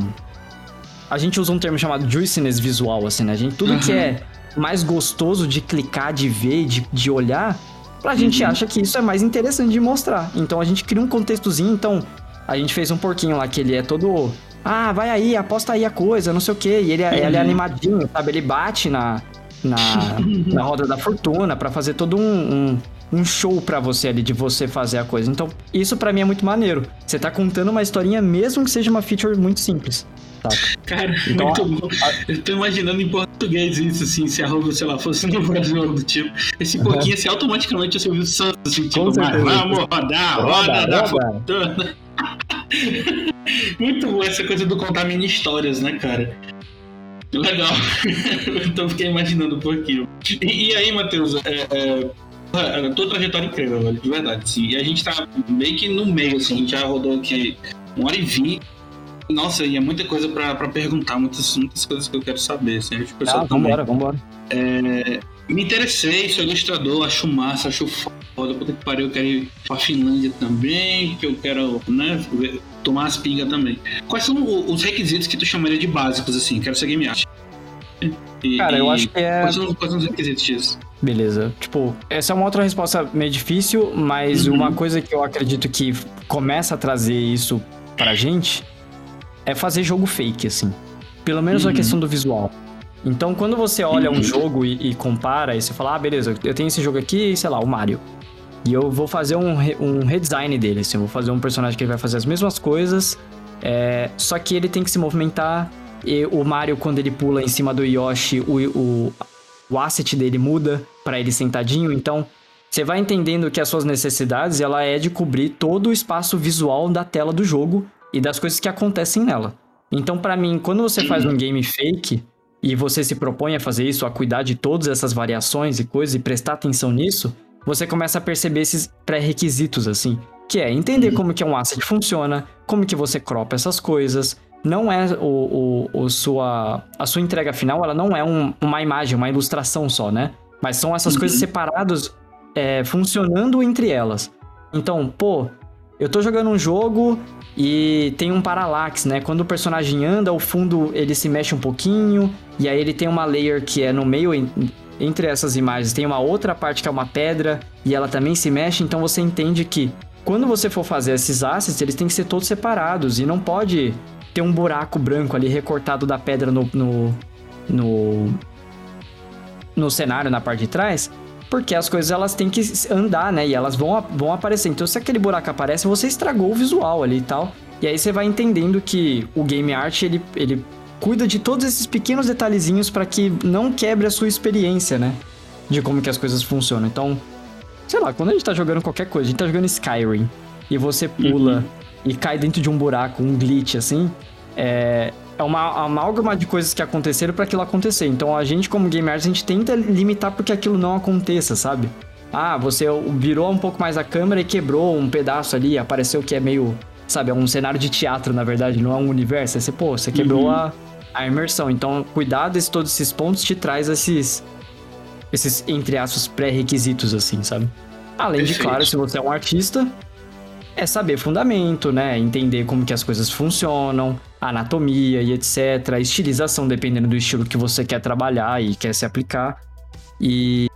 A gente usa um termo chamado juiciness visual, assim, né? A gente, tudo uhum. que é mais gostoso de clicar, de ver, de, de olhar, a gente uhum. acha que isso é mais interessante de mostrar. Então a gente cria um contextozinho, então a gente fez um porquinho lá que ele é todo. Ah, vai aí, aposta aí a coisa, não sei o quê. E ele, é, uhum. ele é animadinho, sabe? Ele bate na, na, na roda da fortuna para fazer todo um, um, um show para você ali, de você fazer a coisa. Então, isso para mim é muito maneiro. Você tá contando uma historinha, mesmo que seja uma feature muito simples. Cara, então, muito bom. Eu tô imaginando em português isso, assim, se a roupa, sei lá, fosse no Brasil algo do tipo. Esse pouquinho, assim, automaticamente você ouviu o Santos, assim, tipo, mas vamos rodar, roda, roda da fortuna. muito bom essa coisa do contar mini histórias, né, cara? Legal. então fiquei imaginando um pouquinho. E, e aí, Matheus, é, é, a tua trajetória é incrível, velho, de verdade, sim. E a gente tá meio que no meio, assim, a gente já rodou aqui uma hora e vinte nossa, e é muita coisa pra, pra perguntar, muitas, muitas coisas que eu quero saber. Assim, acho que ah, vambora, vambora. É, me interessei, sou ilustrador, acho massa, acho foda, puta que pariu, eu quero ir pra Finlândia também, que eu quero, né, tomar as pingas também. Quais são os requisitos que tu chamaria de básicos, assim? Quero ser game art. E, Cara, eu acho que é. Quais são, quais são os requisitos disso? Beleza. Tipo, essa é uma outra resposta meio difícil, mas uhum. uma coisa que eu acredito que começa a trazer isso pra gente é fazer jogo fake, assim. Pelo menos uhum. a questão do visual. Então, quando você olha um uhum. jogo e, e, compara, e você fala, ah, beleza, eu tenho esse jogo aqui, sei lá, o Mario. E eu vou fazer um, re, um redesign dele, assim, eu vou fazer um personagem que vai fazer as mesmas coisas, é, só que ele tem que se movimentar. E o Mario, quando ele pula em cima do Yoshi, o, o, o asset dele muda para ele sentadinho. Então, você vai entendendo que as suas necessidades, ela é de cobrir todo o espaço visual da tela do jogo e das coisas que acontecem nela. Então, para mim, quando você faz um game fake e você se propõe a fazer isso, a cuidar de todas essas variações e coisas e prestar atenção nisso, você começa a perceber esses pré-requisitos assim, que é entender uhum. como que um asset funciona, como que você cropa essas coisas. Não é o, o, o sua a sua entrega final, ela não é um, uma imagem, uma ilustração só, né? Mas são essas uhum. coisas separadas é, funcionando entre elas. Então, pô, eu tô jogando um jogo e tem um paralaxe, né? Quando o personagem anda, o fundo ele se mexe um pouquinho, e aí ele tem uma layer que é no meio entre essas imagens, tem uma outra parte que é uma pedra e ela também se mexe, então você entende que quando você for fazer esses assets, eles têm que ser todos separados e não pode ter um buraco branco ali recortado da pedra no, no, no, no cenário na parte de trás, porque as coisas elas têm que andar, né? E elas vão, vão aparecer. Então, se aquele buraco aparece, você estragou o visual ali e tal. E aí você vai entendendo que o game art ele, ele cuida de todos esses pequenos detalhezinhos para que não quebre a sua experiência, né? De como que as coisas funcionam. Então, sei lá, quando a gente tá jogando qualquer coisa, a gente tá jogando Skyrim e você pula uhum. e cai dentro de um buraco, um glitch assim, é, é uma amálgama de coisas que aconteceram para aquilo acontecer. Então a gente, como game artist, a gente tenta limitar porque aquilo não aconteça, sabe? Ah, você virou um pouco mais a câmera e quebrou um pedaço ali, apareceu que é meio, sabe, é um cenário de teatro, na verdade, não é um universo. Você, pô, você quebrou uhum. a, a imersão. Então, cuidar de todos esses pontos te traz esses, esses entre aspas, pré-requisitos, assim, sabe? Além Perfeito. de, claro, se você é um artista, é saber fundamento, né? Entender como que as coisas funcionam, anatomia e etc. A estilização, dependendo do estilo que você quer trabalhar e quer se aplicar. E,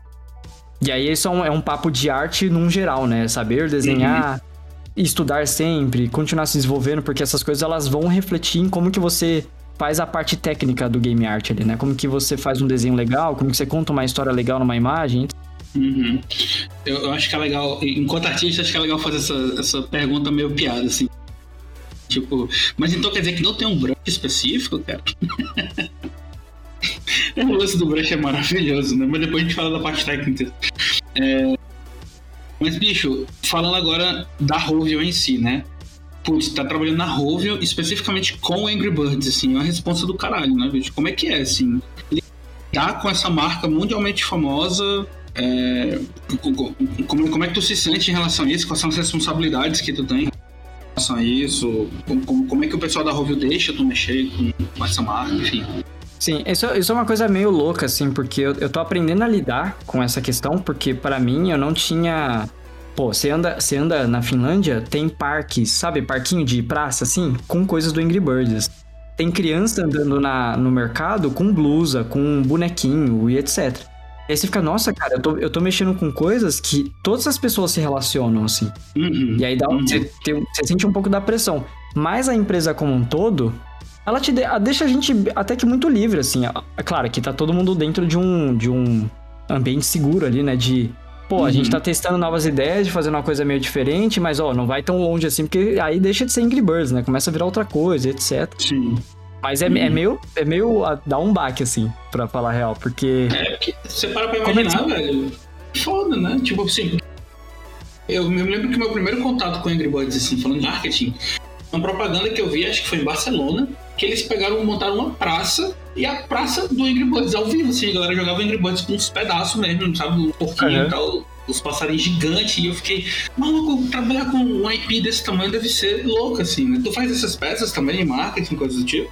e aí isso é um, é um papo de arte num geral, né? Saber desenhar, uhum. estudar sempre, continuar se desenvolvendo, porque essas coisas elas vão refletir em como que você faz a parte técnica do game art ali, né? Como que você faz um desenho legal, como que você conta uma história legal numa imagem. Uhum. Eu, eu, acho que é legal, enquanto artista, acho que é legal fazer essa, essa pergunta meio piada, assim. Tipo, mas então quer dizer que não tem um brush específico, cara? o lance do brush é maravilhoso, né? Mas depois a gente fala da parte técnica. É... Mas, bicho, falando agora da Rovio em si, né? Putz, tá trabalhando na Rovio especificamente com Angry Birds, assim, é uma resposta do caralho, né, bicho? Como é que é, assim? Lidar com essa marca mundialmente famosa é, como, como é que tu se sente em relação a isso? Quais são as responsabilidades que tu tem em relação a isso? Como, como é que o pessoal da Rovio deixa tu mexer com essa marca, enfim? Sim, isso, isso é uma coisa meio louca, assim, porque eu, eu tô aprendendo a lidar com essa questão, porque para mim eu não tinha. Pô, você anda, você anda na Finlândia, tem parques, sabe, parquinho de praça, assim, com coisas do Angry Birds. Tem criança andando na, no mercado com blusa, com bonequinho e etc. E aí você fica, nossa, cara, eu tô, eu tô mexendo com coisas que todas as pessoas se relacionam, assim. Uhum, e aí dá, uhum. você, tem, você sente um pouco da pressão. Mas a empresa como um todo, ela te de, deixa a gente até que muito livre, assim. É claro que tá todo mundo dentro de um, de um ambiente seguro ali, né? De, pô, uhum. a gente uhum. tá testando novas ideias, de fazer uma coisa meio diferente, mas, ó, não vai tão longe assim, porque aí deixa de ser Angry Birds, né? Começa a virar outra coisa, etc. Sim. Mas é, é, meio, é meio a dar um baque, assim, pra falar a real, porque. É, porque você para pra imaginar, Começou... velho. Foda, né? Tipo assim. Eu me lembro que meu primeiro contato com Angry Birds, assim, falando de marketing, uma propaganda que eu vi, acho que foi em Barcelona, que eles pegaram montaram uma praça e a praça do Angry Birds ao vivo, assim, a galera jogava Angry Birds com uns pedaços mesmo, sabe? Um porquinho uhum. e tal, os passarinhos gigantes, e eu fiquei, maluco, trabalhar com um IP desse tamanho deve ser louco, assim, né? Tu faz essas peças também, marketing, coisas do tipo?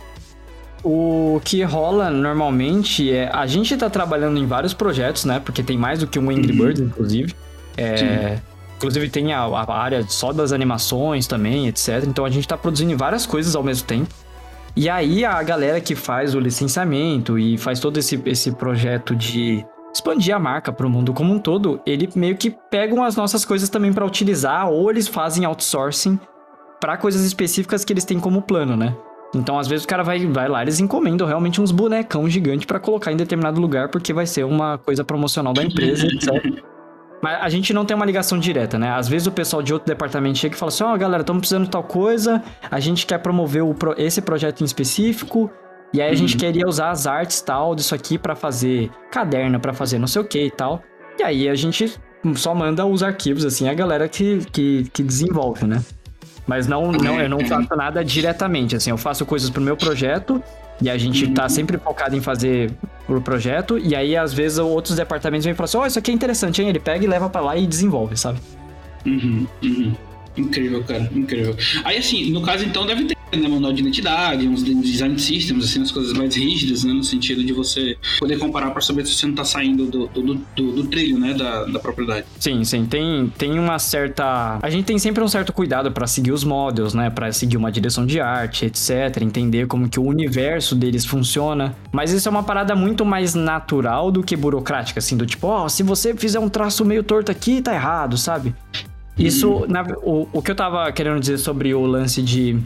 O que rola normalmente é. A gente tá trabalhando em vários projetos, né? Porque tem mais do que um Angry uhum. Birds, inclusive. É, inclusive tem a, a, área só das animações também, etc. Então a gente tá produzindo várias coisas ao mesmo tempo. E aí a galera que faz o licenciamento e faz todo esse, esse projeto de expandir a marca para o mundo como um todo, ele meio que pegam as nossas coisas também para utilizar ou eles fazem outsourcing para coisas específicas que eles têm como plano, né? Então, às vezes, o cara vai, vai lá, eles encomendam realmente uns bonecão gigante para colocar em determinado lugar, porque vai ser uma coisa promocional da empresa, etc. Mas a gente não tem uma ligação direta, né? Às vezes o pessoal de outro departamento chega e fala assim: Ó, oh, galera, estamos precisando de tal coisa, a gente quer promover o, esse projeto em específico, e aí a uhum. gente queria usar as artes tal disso aqui para fazer caderno, para fazer não sei o que e tal. E aí a gente só manda os arquivos, assim, a galera que, que, que desenvolve, né? Mas não, não, eu não faço nada diretamente, assim, eu faço coisas pro meu projeto e a gente tá sempre focado em fazer pro projeto, e aí às vezes outros departamentos vêm e falam assim, ó, oh, isso aqui é interessante, hein? Ele pega e leva para lá e desenvolve, sabe? Uhum, uhum. Incrível, cara, incrível. Aí assim, no caso então deve ter né, manual de identidade, uns design systems, assim, as coisas mais rígidas, né, no sentido de você poder comparar para saber se você não tá saindo do, do, do, do trilho, né, da, da propriedade. Sim, sim, tem, tem uma certa... A gente tem sempre um certo cuidado para seguir os models, né, para seguir uma direção de arte, etc, entender como que o universo deles funciona, mas isso é uma parada muito mais natural do que burocrática, assim, do tipo, ó, oh, se você fizer um traço meio torto aqui, tá errado, sabe? Isso, uhum. na, o, o que eu tava querendo dizer sobre o lance de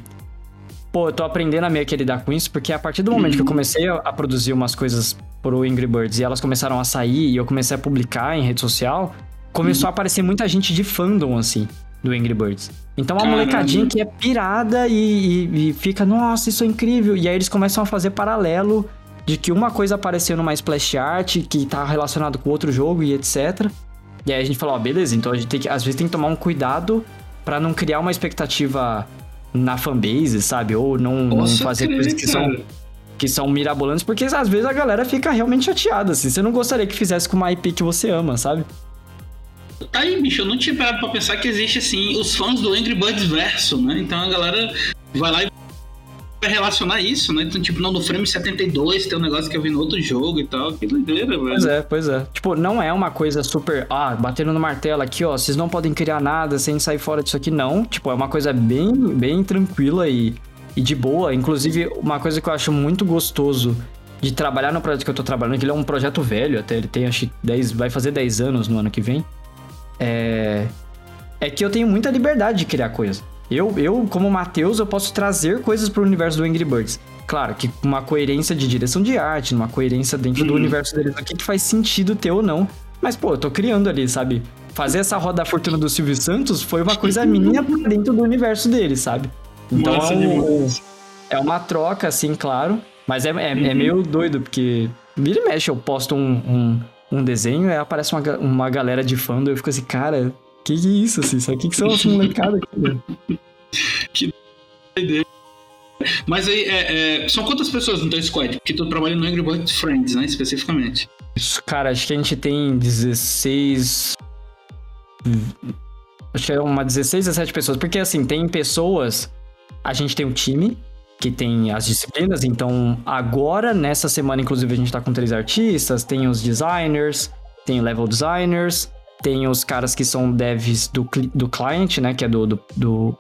pô, eu tô aprendendo a meio que lidar com isso, porque a partir do momento uhum. que eu uhum. comecei a, produzir umas coisas pro Angry Birds e elas começaram a sair e eu comecei a publicar em rede social, começou uhum. a aparecer muita gente de fandom, assim, do Angry Birds. Então a molecadinha que é pirada e, e, e, fica, nossa, isso é incrível. E aí eles começam a fazer paralelo de que uma coisa apareceu numa splash art que tá relacionado com outro jogo e etc. E aí a gente falou, ó, beleza, então a gente tem que, às vezes tem que tomar um cuidado para não criar uma expectativa na fanbase, sabe? Ou não, não fazer coisas que são, que são mirabolantes, porque às vezes a galera fica realmente chateada, assim. Você não gostaria que fizesse com uma IP que você ama, sabe? Tá aí, bicho, eu não tinha parado pra pensar que existe, assim, os fãs do Angry Birds verso, né? Então a galera vai lá e vai relacionar isso, né? Então, tipo, não, no frame 72 tem um negócio que eu vi no outro jogo e tal. Que doideira, velho. Pois é, pois é. Tipo, não é uma coisa super. Ah, batendo no martelo aqui, ó. Vocês não podem criar nada sem sair fora disso aqui, não. Tipo, é uma coisa bem, bem tranquila e, e de boa. Inclusive, uma coisa que eu acho muito gostoso de trabalhar no projeto que eu tô trabalhando, que ele é um projeto velho, até ele tem acho que 10, vai fazer 10 anos no ano que vem. É. É que eu tenho muita liberdade de criar coisa. Eu, eu como Matheus, eu posso trazer coisas para o universo do Angry Birds. Claro que uma coerência de direção de arte, uma coerência dentro do uhum. universo deles aqui que faz sentido ter ou não. Mas, pô, eu tô criando ali, sabe? Fazer essa roda da fortuna do Silvio Santos foi uma coisa minha dentro do universo dele, sabe? Então Nossa, é, um, é uma troca, assim, claro. Mas é, é, é, uhum. meio doido, porque vira e mexe, eu posto um, um, um desenho e aparece uma, uma galera de fã, e eu fico assim, cara, que que é isso, assim? O que, que são as molecadas aqui, velho? que ideia. Mas aí, é, é, são quantas pessoas no teu squad? Porque tu trabalha no Angry Birds Friends, né? Especificamente. Isso, cara, acho que a gente tem 16. Acho que é uma 16, 17 pessoas. Porque assim, tem pessoas. A gente tem um time que tem as disciplinas. Então, agora, nessa semana, inclusive, a gente tá com três artistas, tem os designers, tem level designers, tem os caras que são devs do, do client, né? Que é do, do, do,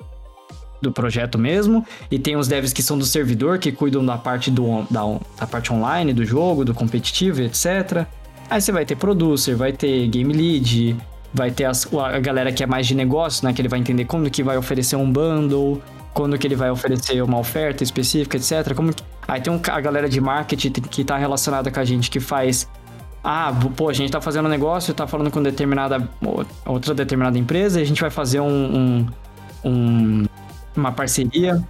do projeto mesmo. E tem os devs que são do servidor, que cuidam da parte, do, da, da parte online do jogo, do competitivo, etc. Aí você vai ter producer, vai ter game lead, vai ter as, a galera que é mais de negócio, né? Que ele vai entender como que vai oferecer um bundle, quando que ele vai oferecer uma oferta específica, etc. Como que... Aí tem um, a galera de marketing que está relacionada com a gente que faz ah, pô, a gente tá fazendo um negócio, tá falando com determinada outra determinada empresa, e a gente vai fazer um, um, um, uma parceria,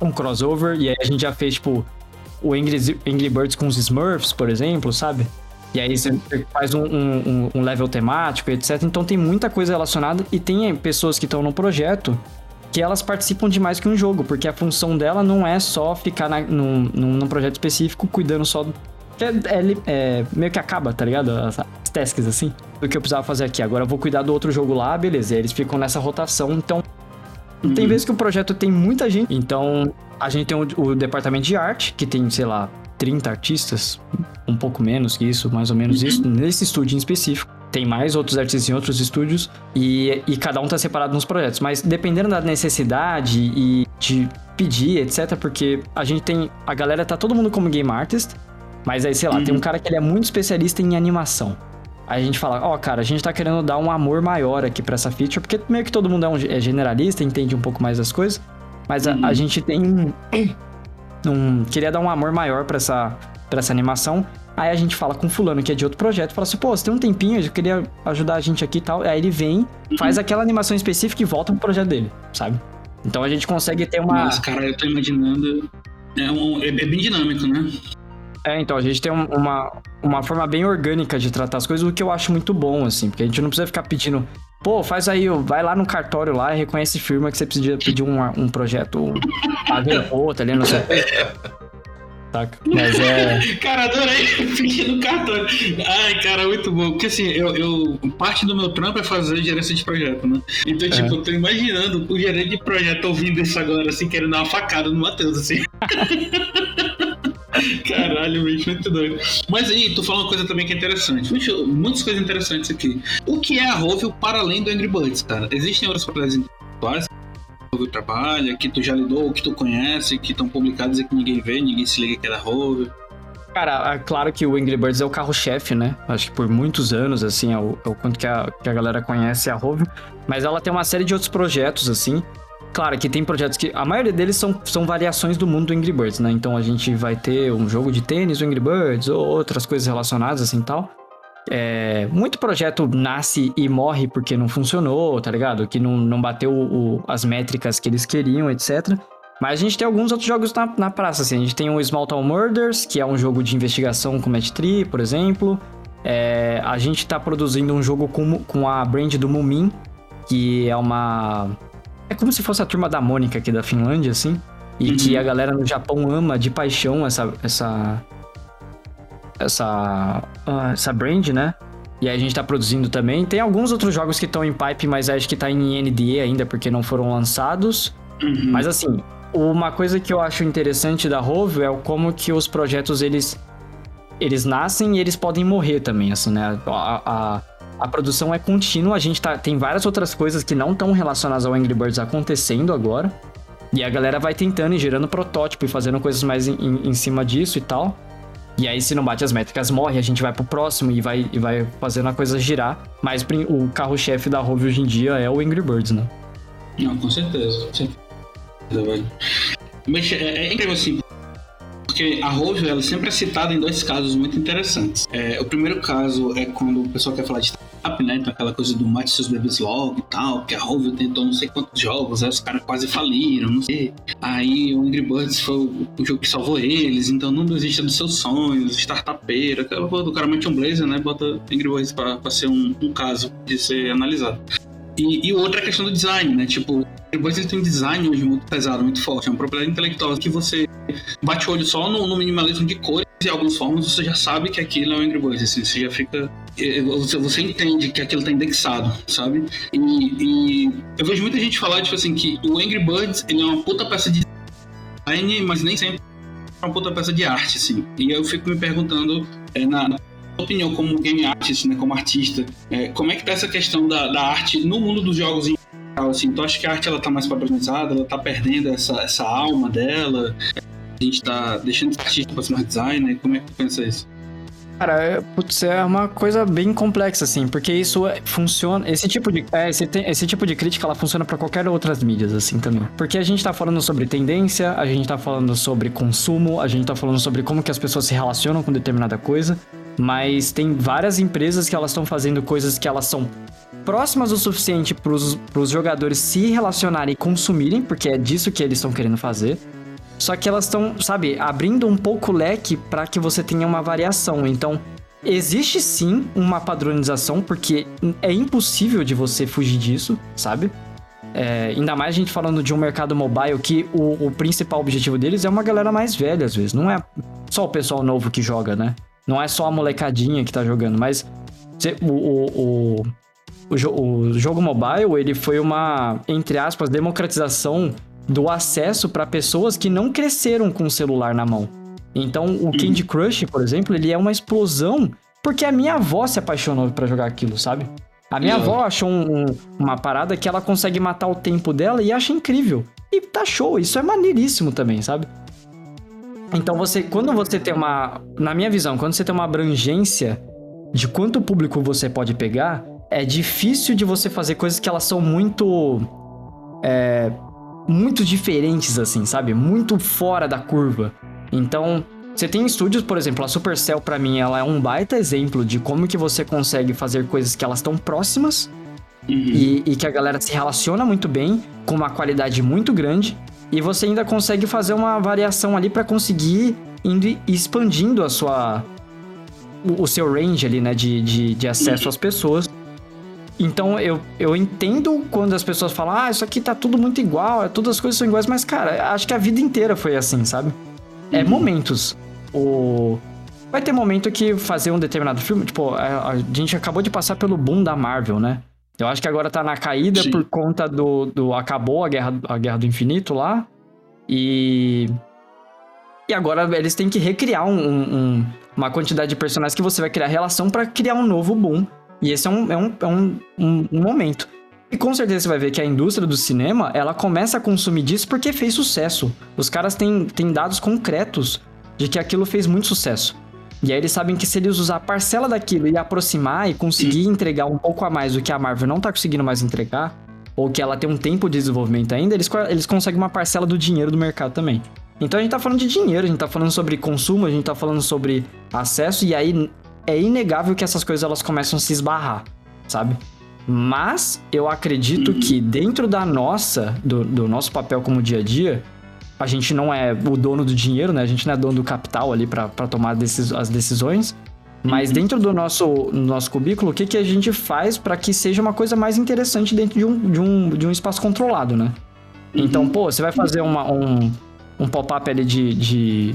um crossover, e aí a gente já fez, tipo, o Angry, Birds com os Smurfs, por exemplo, sabe? E aí você faz um, um, um, level temático, etc. Então tem muita coisa relacionada e tem pessoas que estão no projeto que elas participam de mais que um jogo, porque a função dela não é só ficar na, num, num projeto específico cuidando só é, é, é, meio que acaba, tá ligado? As, as tasks assim. Do que eu precisava fazer aqui. Agora eu vou cuidar do outro jogo lá, beleza. E eles ficam nessa rotação. Então, uhum. tem vezes que o projeto tem muita gente. Então, a gente tem o, o, departamento de arte, que tem, sei lá, 30 artistas. Um pouco menos que isso, mais ou menos uhum. isso. Nesse estúdio em específico. Tem mais outros artistas em outros estúdios. E, e cada um tá separado nos projetos. Mas dependendo da necessidade e de pedir, etc. Porque a gente tem. A galera tá todo mundo como game artist. Mas aí, sei lá, uhum. tem um uhum. cara que ele é muito especialista em animação. Aí a gente fala, ó, oh, cara, a gente tá querendo dar um amor maior aqui para essa feature, porque meio que todo mundo é, um, é generalista, entende um pouco mais das coisas, mas uhum. a, a, uhum. gente tem um, um, Queria dar um amor maior para essa, pra essa animação. Aí a gente fala com fulano que é de outro projeto, fala assim, pô, você tem um tempinho, eu queria ajudar a gente aqui e tal. Aí ele vem, uhum. faz aquela animação específica e volta pro projeto dele, sabe? Então a gente consegue ter uma. Nossa, cara, eu tô imaginando. É, um, é bem dinâmico, né? É, então, a gente tem uma, uma forma bem orgânica de tratar as coisas, o que eu acho muito bom, assim, porque a gente não precisa ficar pedindo, pô, faz aí, vai lá no cartório lá e reconhece firma que você precisa pedir um, um projeto AVO, tá ali, não sei. saca? Mas é. Cara, adorei. Fiquei no cartão. Ai, cara, muito bom. Porque assim, eu, eu, parte do meu trampo é fazer gerência de projeto, né? Então, tipo, É. eu tô imaginando o gerente de projeto ouvindo isso agora, assim, querendo dar uma facada no Matheus, assim. Caralho, bicho, muito doido. Mas aí, tu falou uma coisa também que é interessante. Bicho, muitas coisas interessantes aqui. O que é a Rovio para além do Angry Birds, cara? Existem outras propriedades intelectuais Rovio trabalha, que tu já lidou, que tu conhece, que estão publicadas e que ninguém vê, ninguém se liga que é da Rovio. Cara, é claro que o Angry Birds é o carro-chefe, né? Acho que por muitos anos, assim, é o, é o quanto que a, que a galera conhece a Rovio. Mas ela tem uma série de outros projetos, assim. Claro que tem projetos que. A maioria deles são, são variações do mundo do Angry Birds, né? Então a gente vai ter um jogo de tênis do Angry Birds, ou outras coisas relacionadas, assim tal. É, muito projeto nasce e morre porque não funcionou, tá ligado? Que não, não bateu o- as métricas que eles queriam, etc. Mas a gente tem alguns outros jogos na, na praça, assim. A gente tem o Small Town Murders, que é um jogo de investigação com Match 3, por exemplo. É, a gente tá produzindo um jogo com, com a brand do Mumin, que é uma... É como se fosse a turma da Mônica aqui da Finlândia, assim. E Uhum. que a galera no Japão ama de paixão essa... essa essa, ah, essa brand, né? E aí a gente tá produzindo também. Tem alguns outros jogos que estão em pipe, mas acho que tá em NDA ainda, porque não foram lançados. Uhum. Mas assim, uma coisa que eu acho interessante da Rovio é como que os projetos, eles, eles nascem e eles podem morrer também, assim, né? A, a, a produção é contínua, a gente tá, tem várias outras coisas que não estão relacionadas ao Angry Birds acontecendo agora. E a galera vai tentando e gerando protótipo e fazendo coisas mais em, em- em cima disso e tal. E aí, se não bate as métricas, morre, a gente vai pro próximo e vai, e vai fazendo a coisa girar. Mas o carro-chefe da Rovio hoje em dia é o Angry Birds, né? Não, com certeza. Com certeza, velho. Mas é, é incrível assim. Porque a Rovio ela sempre é citada em dois casos muito interessantes. É, o primeiro caso é quando o pessoal quer falar de startup, né? Então aquela coisa do mate seus bebês logo e tal, porque a Rovio tentou não sei quantos jogos, aí os caras quase faliram, não sei. Aí o Angry Birds foi o, o jogo que salvou eles, então não desista dos seus sonhos, startupeira, aquela coisa do cara mete um blazer, né? Bota Angry Birds pra, pra ser um, um caso de ser analisado. E, e outra é questão do design, né? Tipo, depois ele tem um design hoje muito pesado, muito forte. É uma propriedade intelectual que você bate o olho só no, no minimalismo de cores e algumas formas você já sabe que aquilo é o Angry Birds. Assim, você já fica. eh, Você, você entende que aquilo tá indexado, sabe? E, e eu vejo muita gente falar, tipo assim, que o Angry Birds ele é uma puta peça de design, mas nem sempre é uma puta peça de arte, assim. E eu fico me perguntando, na, na opinião como game artist, né, como artista, é, como é que tá essa questão da, da arte no mundo dos jogos em geral, assim? Tu acha que a arte ela tá mais padronizada, ela tá perdendo essa, essa alma dela? A gente tá deixando de ser artista pra ser mais designer? Como é que tu pensa isso? Cara, é, putz, é uma coisa bem complexa, assim, porque isso é- funciona. Esse tipo de. É, esse, esse tipo de crítica ela funciona pra qualquer outras mídias, assim, também. Porque a gente tá falando sobre tendência, a gente tá falando sobre consumo, a gente tá falando sobre como que as pessoas se relacionam com determinada coisa. Mas tem várias empresas que elas estão fazendo coisas que elas são próximas o suficiente pros, pros jogadores se relacionarem e consumirem, porque é disso que eles estão querendo fazer. Só que elas estão, sabe, abrindo um pouco o leque para que você tenha uma variação. Então, existe sim uma padronização, porque é impossível de você fugir disso, sabe? É, ainda mais a gente falando de um mercado mobile que o, o principal objetivo deles é uma galera mais velha, às vezes. Não é só o pessoal novo que joga, né? Não é só a molecadinha que tá jogando, mas o, o, o, o, o jogo mobile, ele foi uma, entre aspas, democratização do acesso para pessoas que não cresceram com o celular na mão. Então, o Candy Crush, por exemplo, ele é uma explosão porque a minha avó se apaixonou pra jogar aquilo, sabe? A minha avó achou um- um- uma parada que ela consegue matar o tempo dela e acha incrível. E tá show, isso é maneiríssimo também, sabe? Então você, quando você tem uma, na minha visão, quando você tem uma abrangência de quanto público você pode pegar, é difícil de você fazer coisas que elas são muito é, muito diferentes assim, sabe? Muito fora da curva. Então, você tem estúdios, por exemplo, a Supercell pra mim, ela é um baita exemplo de como que você consegue fazer coisas que elas estão próximas Uhum. e, e que a galera se relaciona muito bem, com uma qualidade muito grande, e você ainda consegue fazer uma variação ali pra conseguir indo expandindo a sua. o, o seu range ali, né, de, de, de acesso às pessoas. Então eu, eu entendo quando as pessoas falam, ah, isso aqui tá tudo muito igual, é, todas as coisas são iguais, mas cara, acho que a vida inteira foi assim, sabe? É Uhum. momentos. o. Vai ter momento que fazer um determinado filme, tipo, a, a gente acabou de passar pelo boom da Marvel, né? Eu acho que agora tá na caída Sim. por conta do, do. Acabou a guerra, a guerra do Infinito lá. E. E agora eles têm que recriar um- um- um- uma quantidade de personagens que você vai criar relação pra criar um novo boom. E esse é um, é um, é um, um, um momento. E com certeza você vai ver que a indústria do cinema, ela começa a consumir disso porque fez sucesso. Os caras têm, têm dados concretos de que aquilo fez muito sucesso. E aí eles sabem que se eles usar a parcela daquilo e aproximar e conseguir entregar um pouco a mais do que a Marvel não tá conseguindo mais entregar, ou que ela tem um tempo de desenvolvimento ainda, eles, eles conseguem uma parcela do dinheiro do mercado também. Então a gente tá falando de dinheiro, a gente tá falando sobre consumo, a gente tá falando sobre acesso, e aí é inegável que essas coisas elas começam a se esbarrar, sabe? Mas eu acredito que dentro da nossa, do, do nosso papel como dia a dia, a gente não é o dono do dinheiro, né? A gente não é dono do capital ali pra pra tomar decis- as decisões. Mas dentro do nosso, no nosso cubículo, o que, que a gente faz pra que seja uma coisa mais interessante dentro de um, de um, de um espaço controlado, né? Então, pô, você vai fazer uma, um, um pop-up ali de, de,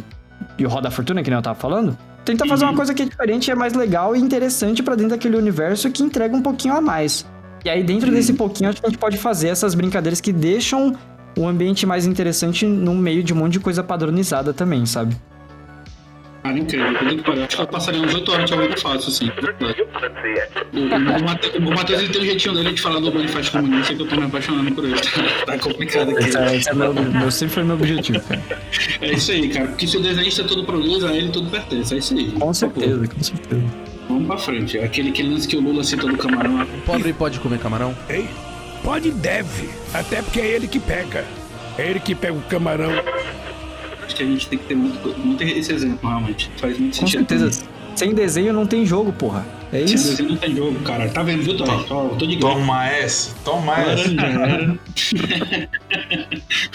de Roda da Fortuna, que nem eu tava falando. Tenta fazer uma coisa que é diferente, é mais legal e interessante pra dentro daquele universo que entrega um pouquinho a mais. E aí, dentro desse pouquinho, acho que a gente pode fazer essas brincadeiras que deixam o ambiente mais interessante no meio de um monte de coisa padronizada também, sabe? Cara, incrível. Puta que pariu. Acho que eu passaria umas 8 horas de trabalho fácil, assim. de verdade. O, o, o Matheus ele tem um jeitinho dele de falar do manifesto comunista que eu tô me apaixonando por ele. Tá complicado aqui. Esse é, esse é meu, meu- sempre foi meu objetivo, cara. É isso aí, cara. Porque se o desenhista tudo produz, a ele tudo pertence. É isso aí. Com certeza, com certeza. Vamos pra frente. Aquele, aquele lance que o Lula cita do camarão. Pobre pode comer camarão? Ei, pode e deve. Até porque é ele que pega. É ele que pega o camarão. Que a gente tem que ter muito, muito esse exemplo, realmente. Faz muito Com sentido. certeza. Sem desenho não tem jogo, porra. É Sem isso. desenho não tem jogo, cara. Tá vendo, viu, Toy? Eu tô de graça. Toma essa, toma essa.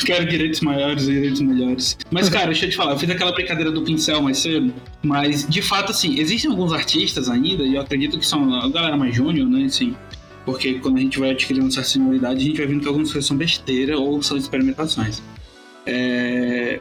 Quero direitos maiores e direitos melhores. Mas, cara, deixa eu te falar, eu fiz aquela brincadeira do pincel mais cedo, mas de fato, assim, existem alguns artistas ainda, e eu acredito que são a galera mais júnior, né, assim, porque quando a gente vai adquirindo certa senioridade, a gente vai vendo que algumas coisas são besteira ou são experimentações. É...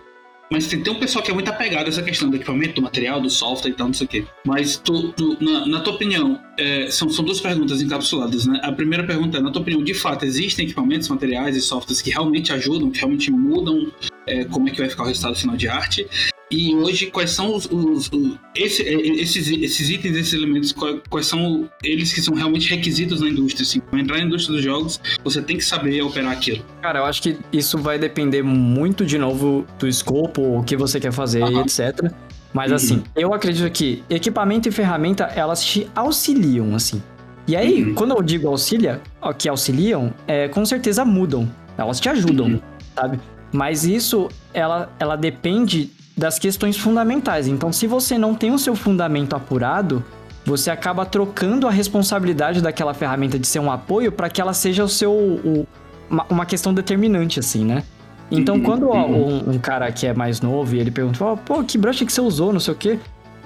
Mas tem, tem um pessoal que é muito apegado a essa questão do equipamento, do material, do software e tal, não sei o quê. Mas, tu, tu- na, na tua opinião, é, são, são duas perguntas encapsuladas, né? A primeira pergunta é, na tua opinião, de fato, existem equipamentos, materiais e softwares que realmente ajudam, que realmente mudam é, como é que vai ficar o resultado final de arte? E hoje, quais são os, os- os- esse- é, esses, esses itens, esses elementos, quais, quais são eles que são realmente requisitos na indústria? Assim, para entrar na indústria dos jogos, você tem que saber operar aquilo. Cara, eu acho que isso vai depender muito, de novo, do escopo, o que você quer fazer, Aham. etc. Mas Uhum. assim, eu acredito que equipamento e ferramenta, elas te auxiliam, assim. E aí, Uhum. quando eu digo auxilia, que auxiliam, é, com certeza mudam. Elas te ajudam, Uhum. sabe? Mas isso, ela, ela depende das questões fundamentais. Então, se você não tem o seu fundamento apurado, você acaba trocando a responsabilidade daquela ferramenta de ser um apoio para que ela seja o seu o- uma, questão determinante assim, né? Então, Uhum, quando ó, uhum. um, um cara que é mais novo e ele pergunta, ó, pô, que brush que você usou, não sei o quê,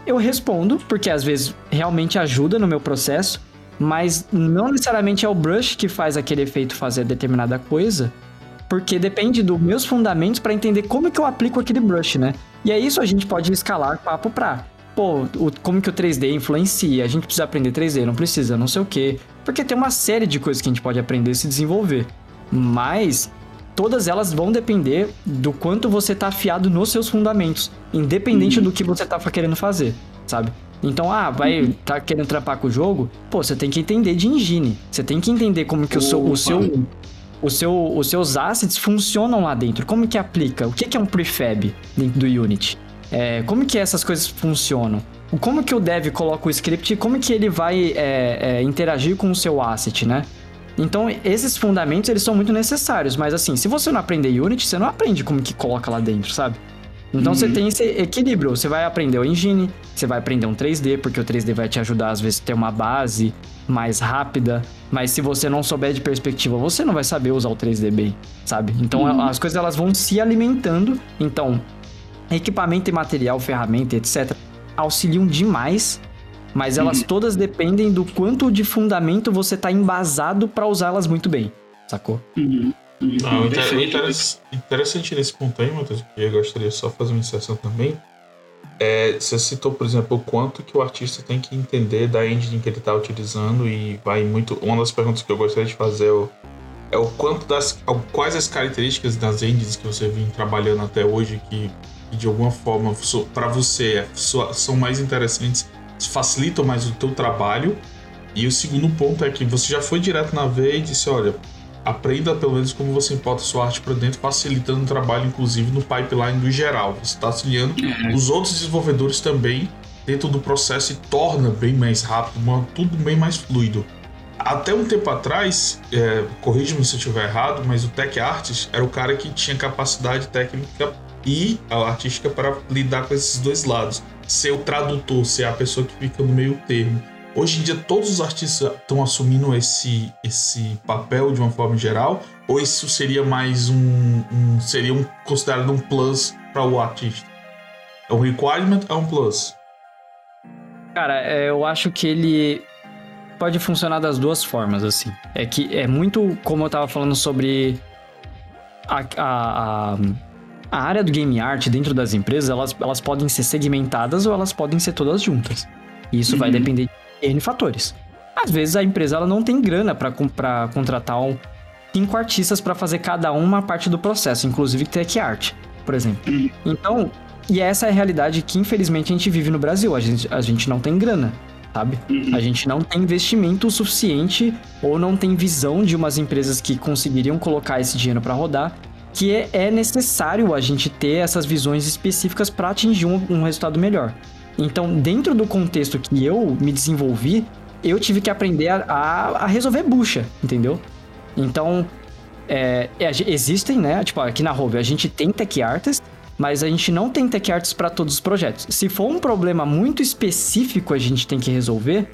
eu respondo, porque às vezes realmente ajuda no meu processo, mas não necessariamente é o brush que faz aquele efeito fazer determinada coisa, porque depende dos meus fundamentos para entender como que eu aplico aquele brush, né? E é isso a gente pode escalar papo pra. Pô, o- como que o 3D influencia? A gente precisa aprender 3D, não precisa, não sei o quê. Porque tem uma série de coisas que a gente pode aprender e se desenvolver. Mas todas elas vão depender do quanto você tá afiado nos seus fundamentos, independente do que você tá querendo fazer, sabe? Então, ah, vai tá querendo trampar com o jogo, pô, você tem que entender de engine. Você tem que entender como que o seu, o Opa. seu o seu, os seus assets funcionam lá dentro. Como que aplica? O que que é um prefab dentro do Unity? É, como que essas coisas funcionam? Como que o dev coloca o script e como que ele vai é, é, interagir com o seu asset, né? Então, esses fundamentos, eles são muito necessários. Mas assim, se você não aprender Unity, você não aprende como que coloca lá dentro, sabe? Então você tem esse equilíbrio. Você vai aprender o engine, você vai aprender um 3D, porque o 3D vai te ajudar às vezes a ter uma base mais rápida. Mas se você não souber de perspectiva, você não vai saber usar o 3D bem, sabe? Então as coisas elas vão se alimentando. Então, equipamento e material, ferramenta, etc, auxiliam demais, mas elas todas dependem do quanto de fundamento você tá embasado para usá-las muito bem, sacou? Uhum. Uhum. Não, inter- Perfeito. interess- interessante nesse ponto aí, Matheus, que eu gostaria só de fazer uma inserção também. É, você citou, por exemplo, o quanto que o artista tem que entender da engine que ele está utilizando e vai muito. Uma das perguntas que eu gostaria de fazer é o, é o quanto das. quais as características das engines que você vem trabalhando até hoje que, que de alguma forma para você são mais interessantes, facilitam mais o teu trabalho. E o segundo ponto é que você já foi direto na veia e disse, olha, aprenda pelo menos como você importa sua arte para dentro, facilitando o trabalho, inclusive no pipeline do geral. Você está auxiliando uhum. os outros desenvolvedores também dentro do processo e torna bem mais rápido, tudo bem mais fluido. Até um tempo atrás, é, corrija-me se eu estiver errado, mas o Tech Artist era o cara que tinha capacidade técnica e artística para lidar com esses dois lados. Ser o tradutor, ser a pessoa que fica no meio termo. Hoje em dia, todos os artistas estão assumindo esse, esse papel de uma forma geral? Ou isso seria mais um. um seria um, considerado um plus para o artista? É um requirement ou é um plus? Cara, é, eu acho que ele pode funcionar das duas formas, assim. É que é muito como eu tava falando sobre a, a, a, a área do game art dentro das empresas, elas, elas podem ser segmentadas ou elas podem ser todas juntas. E isso uhum. vai depender N fatores. Às vezes a empresa ela não tem grana para contratar um, cinco artistas para fazer cada uma parte do processo, inclusive tech art, por exemplo. Então, e essa é a realidade que infelizmente a gente vive no Brasil. A gente, a gente não tem grana, sabe? A gente não tem investimento suficiente ou não tem visão de umas empresas que conseguiriam colocar esse dinheiro para rodar. Que é, é, necessário a gente ter essas visões específicas para atingir um, um resultado melhor. Então, dentro do contexto que eu me desenvolvi, eu tive que aprender a, a, resolver bucha, entendeu? Então, é, é, existem, né? Tipo, aqui na Rove a gente tem tech artists, mas a gente não tem tech artists para todos os projetos. Se for um problema muito específico a gente tem que resolver,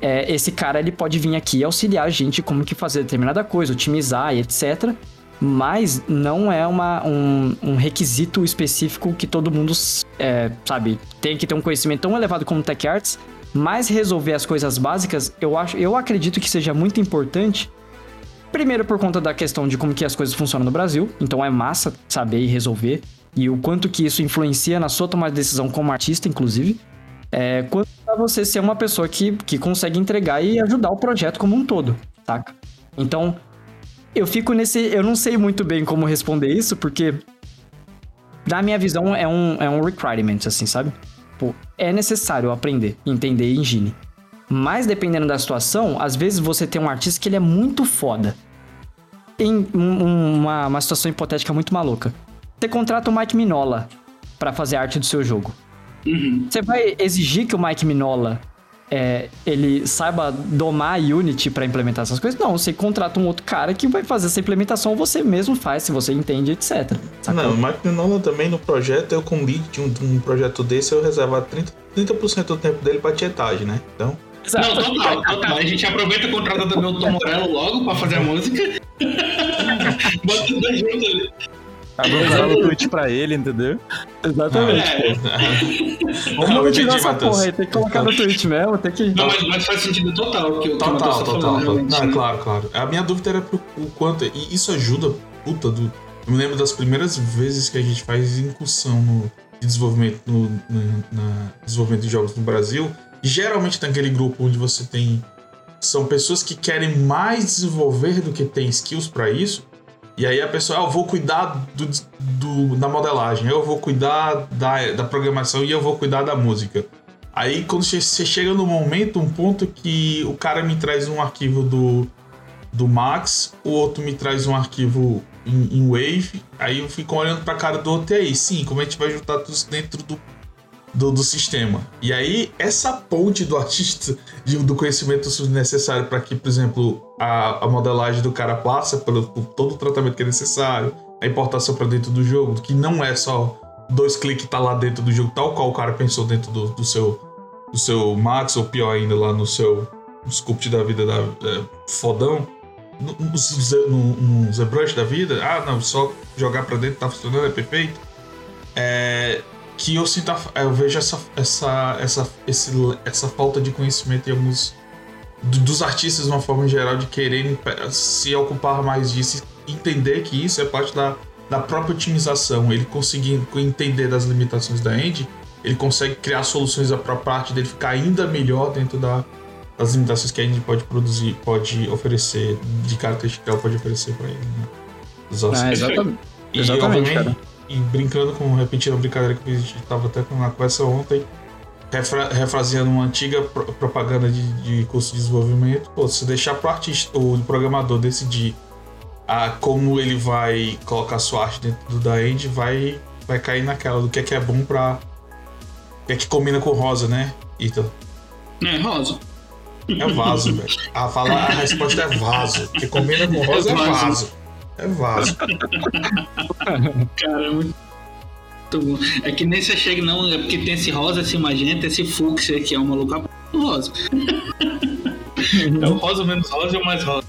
é, esse cara ele pode vir aqui e auxiliar a gente como que fazer determinada coisa, otimizar e etc mas não é uma, um, um requisito específico que todo mundo, é, sabe, tem que ter um conhecimento tão elevado como Tech Arts, mas resolver as coisas básicas, eu, acho, eu acredito que seja muito importante. Primeiro por conta da questão de como que as coisas funcionam no Brasil, então é massa saber e resolver, e o quanto que isso influencia na sua tomada de decisão como artista, inclusive. É, quanto pra você ser uma pessoa que, que consegue entregar e ajudar o projeto como um todo, saca? Então, eu fico nesse. Eu não sei muito bem como responder isso, porque. Na minha visão, é um, é um requirement, assim, sabe? Pô, é necessário aprender, entender engine. Mas dependendo da situação, às vezes você tem um artista que ele é muito foda. Em uma, uma situação hipotética muito maluca. Você contrata o Mike Minola para fazer arte do seu jogo. Uhum. Você vai exigir que o Mike Minola é, ele saiba domar Unity para implementar essas coisas. Não, você contrata um outro cara que vai fazer essa implementação, você mesmo faz, se você entende, etc. Sacou? Não, o Mike Nolan também no projeto, eu com lead de um, de um projeto desse, eu reservar 30%, 30 do tempo dele pra tietagem, né? Então... Exato. Não, total, total. A gente aproveita e contrata também o Tom Morello logo pra fazer a música. Bota tudo junto ali. Abre um canal no Twitch pra ele, entendeu? Exatamente, é. Vamos monetizar essa porra aí, tem que colocar no Twitch mesmo, tem que... Não, mas, mas faz sentido total. Que, total, que total, total. Falando, Não, é claro, claro. A minha dúvida era pro, o quanto... E isso ajuda, puta, do... Eu me lembro das primeiras vezes que a gente faz incursão no de desenvolvimento, no, no na desenvolvimento de jogos no Brasil. Geralmente naquele grupo onde você tem... São pessoas que querem mais desenvolver do que tem skills para isso. E aí a pessoa, ah, eu vou cuidar do, do, da modelagem, eu vou cuidar da, da programação e eu vou cuidar da música. Aí quando você chega no momento, um ponto que o cara me traz um arquivo do, do Max, o outro me traz um arquivo em, em Wave, aí eu fico olhando pra cara do outro e aí, sim, como a gente vai juntar tudo dentro do do, do sistema. E aí, essa ponte do artista, de, do conhecimento necessário para que, por exemplo, a, a modelagem do cara passa por todo o tratamento que é necessário, a importação para dentro do jogo, que não é só dois cliques tá lá dentro do jogo, tal qual o cara pensou dentro do, do seu do seu Max, ou pior ainda, lá no seu sculpt da vida da é, fodão, no, no, no ZBrush da vida, ah, não, só jogar para dentro tá funcionando, é perfeito. É, que eu sinto, eu vejo essa, essa, essa, esse, essa falta de conhecimento em alguns dos artistas de uma forma geral de quererem se ocupar mais disso e entender que isso é parte da, da própria otimização, ele conseguir entender das limitações da end ele consegue criar soluções para a parte dele ficar ainda melhor dentro da, das limitações que a gente pode produzir, pode oferecer, de característica que ela pode oferecer para ele. Né? Ah, exatamente. E, Exatamente, obviamente, cara. E brincando com, repetindo a brincadeira que a gente estava até com uma conversa ontem, refra, refraseando uma antiga pro- propaganda de, de curso de desenvolvimento, pô, se deixar pro artista, o programador decidir a, como ele vai colocar sua arte dentro do da end, vai, vai cair naquela do que é que é bom pra. O que é que combina com rosa, né? Ita. É, rosa. É vaso, velho. A, fala, a resposta é vaso. O que combina com rosa É vaso. É vaso. Cara, é muito bom. É que nem você chega, não, é porque tem esse rosa, esse magenta, esse fúcsia que é uma louca rosa. é o rosa menos rosa e o mais rosa.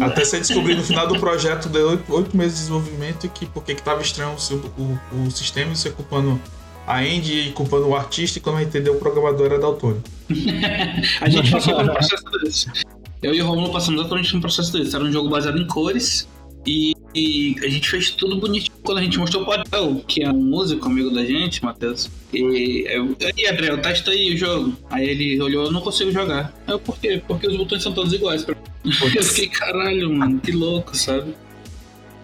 Até você descobrir no final do projeto, deu oito, meses de desenvolvimento, e que porque que tava estranho o, o, o sistema e você culpando a Andy e culpando o artista, e quando vai entender o programador era daltônico. A gente passou por um processo desse. Eu e o Romulo passamos exatamente por um processo desse. Era um jogo baseado em cores e, e a gente fez tudo bonitinho. Quando a gente mostrou pro Adel, que é um músico amigo da gente, Matheus. E eu, aí, Adriel, testa aí o jogo. Aí ele olhou, eu não consigo jogar. Eu, por quê? Porque os botões são todos iguais. pra mim. Eu fiquei, caralho, mano, que louco, sabe?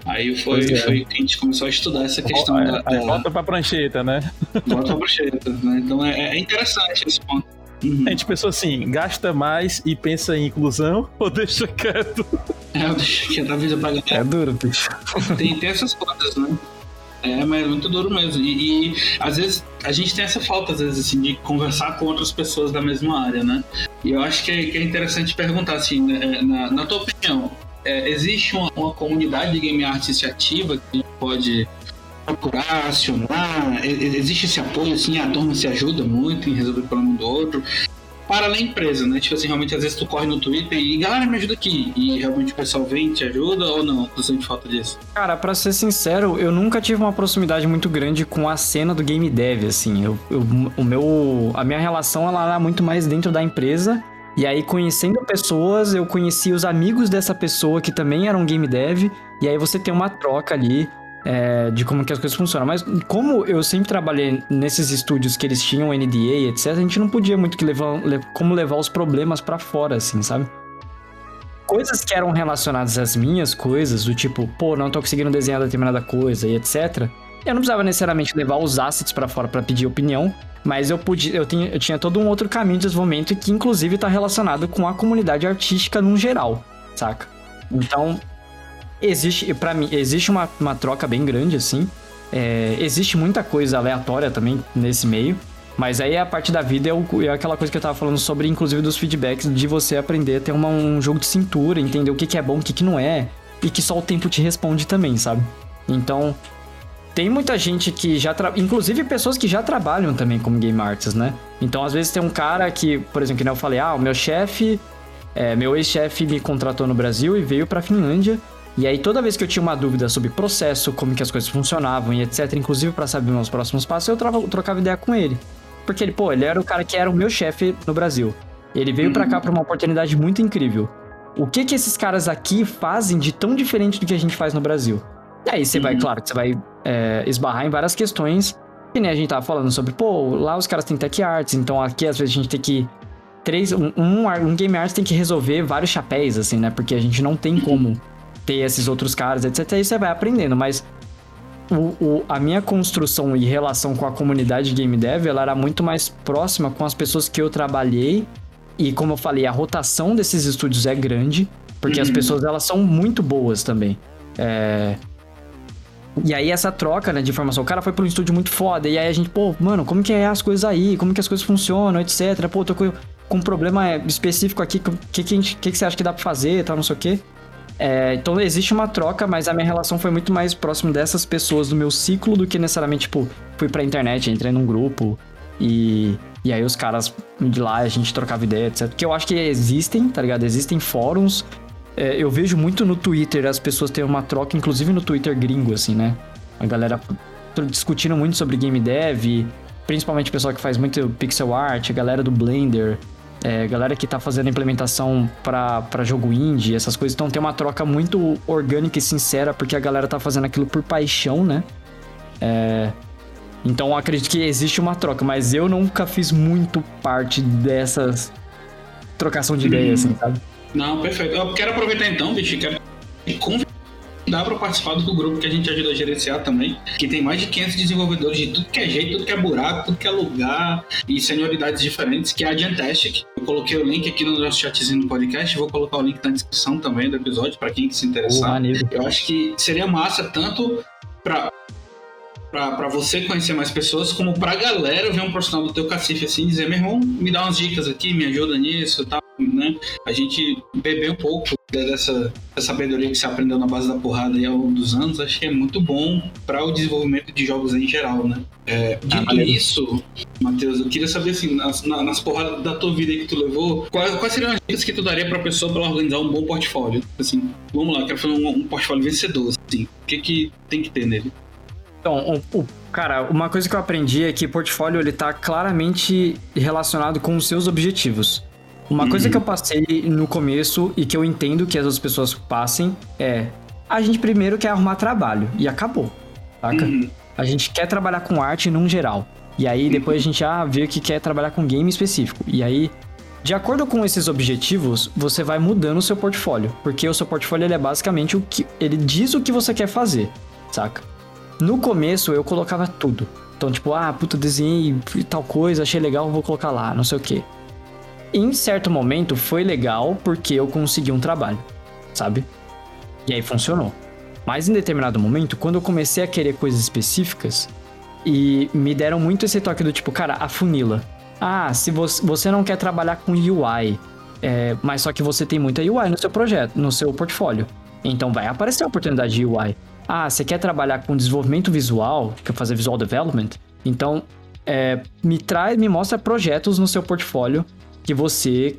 Aí foi, é. foi que a gente começou a estudar essa questão Aí- da, aí da, volta pra prancheta, né? volta pra cheta, né? Então é, é interessante esse ponto. Uhum. A gente pensou assim, gasta mais e pensa em inclusão ou deixa quieto? É, eu deixo aqui, avisa pra galera. É duro, bicho. Tem, tem essas coisas, né? É, mas é muito duro mesmo. E, e, às vezes a gente tem essa falta, às vezes, assim, de conversar com outras pessoas da mesma área, né? E eu acho que é, que é interessante perguntar, assim, né, na, na tua opinião, é, existe uma, uma comunidade de game artist ativa que a gente pode procurar, acionar? Existe esse apoio, assim, a turma se ajuda muito em resolver o problema do outro? Para da empresa, né? Tipo assim, realmente, às vezes tu corre no Twitter e, galera, me ajuda aqui. E realmente o pessoal vem te ajuda ou não? Tu sente falta disso? Cara, pra ser sincero, eu nunca tive uma proximidade muito grande com a cena do game dev, assim. Eu, eu- o meu, a minha relação ela era muito mais dentro da empresa. E aí, conhecendo pessoas, eu conheci os amigos dessa pessoa que também eram game dev. E aí você tem uma troca ali é, de como que as coisas funcionam. Mas como eu sempre trabalhei nesses estúdios que eles tinham NDA, etc., a gente não podia muito que levar, le- como levar os problemas pra fora, assim, sabe? coisas que eram relacionadas às minhas coisas, do tipo, pô, não tô conseguindo desenhar determinada coisa e etc. Eu não precisava necessariamente levar os assets pra fora pra pedir opinião, mas eu podia, eu tinha, eu tinha todo um outro caminho de desenvolvimento que inclusive tá relacionado com a comunidade artística num geral, saca? Então, existe, para mim, existe uma, uma troca bem grande assim. É, existe muita coisa aleatória também nesse meio. Mas aí a parte da vida é, o- é aquela coisa que eu tava falando sobre, inclusive, dos feedbacks, de você aprender a ter uma- um jogo de cintura, entender o que, que é bom, o que, que não é, e que só o tempo te responde também, sabe? Então, tem muita gente que já. Tra... Inclusive pessoas que já trabalham também como game artists, né? Então, às vezes tem um cara que, por exemplo, que eu falei, ah, o meu chefe, é, meu ex-chefe me contratou no Brasil e veio pra Finlândia. E aí, toda vez que eu tinha uma dúvida sobre processo, como que as coisas funcionavam e etc., inclusive pra saber meus próximos passos, eu trava- trocava ideia com ele. Porque ele, pô, ele era o cara que era o meu chefe no Brasil. Ele veio pra cá pra uma oportunidade muito incrível. O que que esses caras aqui fazem de tão diferente do que a gente faz no Brasil? E aí você vai, Uhum. claro, que você vai é, esbarrar em várias questões. Que nem a gente tava falando sobre, pô, lá os caras têm tech arts, então aqui às vezes a gente tem que. Três, um, um, um game artist tem que resolver vários chapéus, assim, né? Porque a gente não tem como ter esses outros caras, etc. Aí você vai aprendendo, mas o, o- a minha construção e relação com a comunidade game dev, ela era muito mais próxima com as pessoas que eu trabalhei. E como eu falei, a rotação desses estúdios é grande, porque as Uhum. pessoas elas são muito boas também. É, E aí essa troca, né, de informação, o cara foi pra um estúdio muito foda, e aí a gente, pô, mano, como que é as coisas aí, como que as coisas funcionam, etc. Pô, tô com, com um problema específico aqui, o que, que, que, que você acha que dá pra fazer, tal, não sei o quê. É, então existe uma troca, mas a minha relação foi muito mais próximo dessas pessoas do meu ciclo do que necessariamente, tipo, fui pra internet, entrei num grupo e, e aí os caras de lá a gente trocava ideia, etc. Porque eu acho que existem, tá ligado? Existem fóruns. É, eu vejo muito no Twitter as pessoas terem uma troca, inclusive no Twitter gringo, assim, né? A galera discutindo muito sobre game dev, principalmente o pessoal que faz muito pixel art, a galera do Blender, é, galera que tá fazendo implementação pra jogo indie, essas coisas. Então tem uma troca muito orgânica e sincera, porque a galera tá fazendo aquilo por paixão, né? É, Então acredito que existe uma troca, mas eu nunca fiz muito parte dessas trocação de ideias, assim, sabe? Não, perfeito. Eu quero aproveitar então, bicho, quero convidar para participar do grupo que a gente ajuda a gerenciar também, que tem mais de 500 desenvolvedores de tudo que é jeito, tudo que é buraco, tudo que é lugar e senioridades diferentes, que é a Giantastic. Eu coloquei o link aqui no nosso chatzinho do podcast, vou colocar o link na descrição também do episódio para quem que se interessar. Oh. Eu acho que seria massa tanto para para você conhecer mais pessoas, como pra galera ver um profissional do teu cacife assim, dizer, meu irmão, me dá umas dicas aqui, me ajuda nisso, tal, né? A gente beber um pouco dessa, dessa sabedoria que você aprendeu na base da porrada aí ao longo dos anos, acho que é muito bom para o desenvolvimento de jogos em geral, né? É, dito Ah, isso, Matheus, eu queria saber assim, nas, na- nas porradas da tua vida aí que tu levou, quais, quais seriam as dicas que tu daria pra pessoa para ela organizar um bom portfólio? Assim, vamos lá, quero fazer um, um portfólio vencedor, assim, o que que tem que ter nele? Então, o, o- cara, uma coisa que eu aprendi é que portfólio ele tá claramente relacionado com os seus objetivos. Uma coisa que eu passei no começo e que eu entendo que as outras pessoas passem é a gente primeiro quer arrumar trabalho e acabou, saca? Uhum. A gente quer trabalhar com arte num geral. E aí depois a gente ah, vê que quer trabalhar com game específico. E aí, de acordo com esses objetivos, você vai mudando o seu portfólio. Porque o seu portfólio ele é basicamente o que. Ele diz o que você quer fazer, saca? No começo eu colocava tudo. Então, tipo, ah, puta, desenhei tal coisa, achei legal, vou colocar lá, não sei o quê. Em certo momento foi legal porque eu consegui um trabalho, sabe? E aí funcionou. Mas em determinado momento, quando eu comecei a querer coisas específicas, e me deram muito esse toque do tipo, cara, afunila. Ah, se você, você não quer trabalhar com UI, é, mas só que você tem muita UI no seu projeto, no seu portfólio. Então vai aparecer a oportunidade de UI. Ah, você quer trabalhar com desenvolvimento visual, quer fazer visual development? Então, é, me traz, me mostra projetos no seu portfólio que você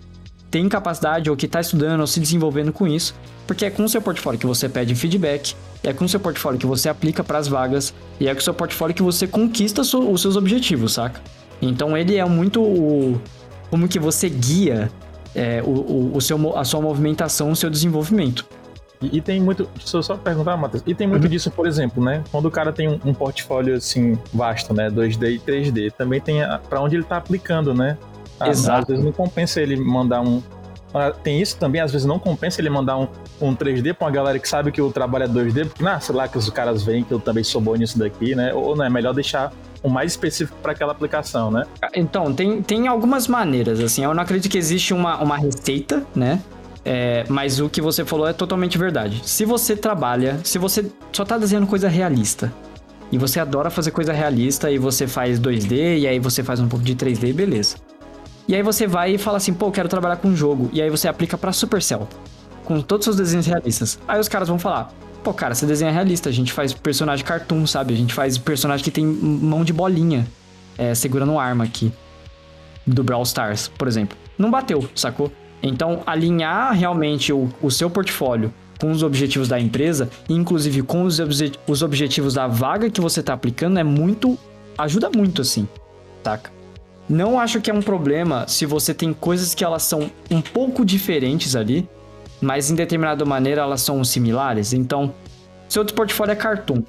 tem capacidade ou que está estudando ou se desenvolvendo com isso, porque é com o seu portfólio que você pede feedback, é com o seu portfólio que você aplica para as vagas e é com o seu portfólio que você conquista os seus objetivos, saca? Então ele é muito o, como que você guia é, o, o, o seu, a sua movimentação, o seu desenvolvimento. E, e tem muito. Deixa eu só perguntar, Matheus. E tem muito disso, por exemplo, né? Quando o cara tem um, um portfólio assim vasto, né? 2D e 3D, também tem a, pra onde ele tá aplicando, né? Ah, Exato. Às vezes não compensa ele mandar um. ah, Tem isso também, às vezes não compensa ele mandar um, um 3D pra uma galera que sabe que o trabalho é 2D, porque, ah, sei lá, que os caras veem que eu também sou bom nisso daqui, né? Ou não, é melhor deixar o mais específico para aquela aplicação, né? Então, tem, tem algumas maneiras, assim. Eu não acredito que existe uma, uma receita, né? É, mas o que você falou é totalmente verdade. Se você trabalha, se você só tá desenhando coisa realista, e você adora fazer coisa realista, e você faz 2D, e aí você faz um pouco de 3D, beleza. E aí você vai e fala assim, pô, eu quero trabalhar com jogo. E aí você aplica pra Supercell, com todos os seus desenhos realistas. Aí os caras vão falar, pô, cara, você desenha realista, a gente faz personagem cartoon, sabe? A gente faz personagem que tem mão de bolinha, é, segurando arma aqui do Brawl Stars, por exemplo. Não bateu, sacou? Então, alinhar realmente o, o seu portfólio com os objetivos da empresa, inclusive com os, obje- os objetivos da vaga que você tá aplicando, é muito. ajuda muito, assim, saca? Não acho que é um problema se você tem coisas que elas são um pouco diferentes ali, mas em determinada maneira elas são similares. Então, seu portfólio é cartoon,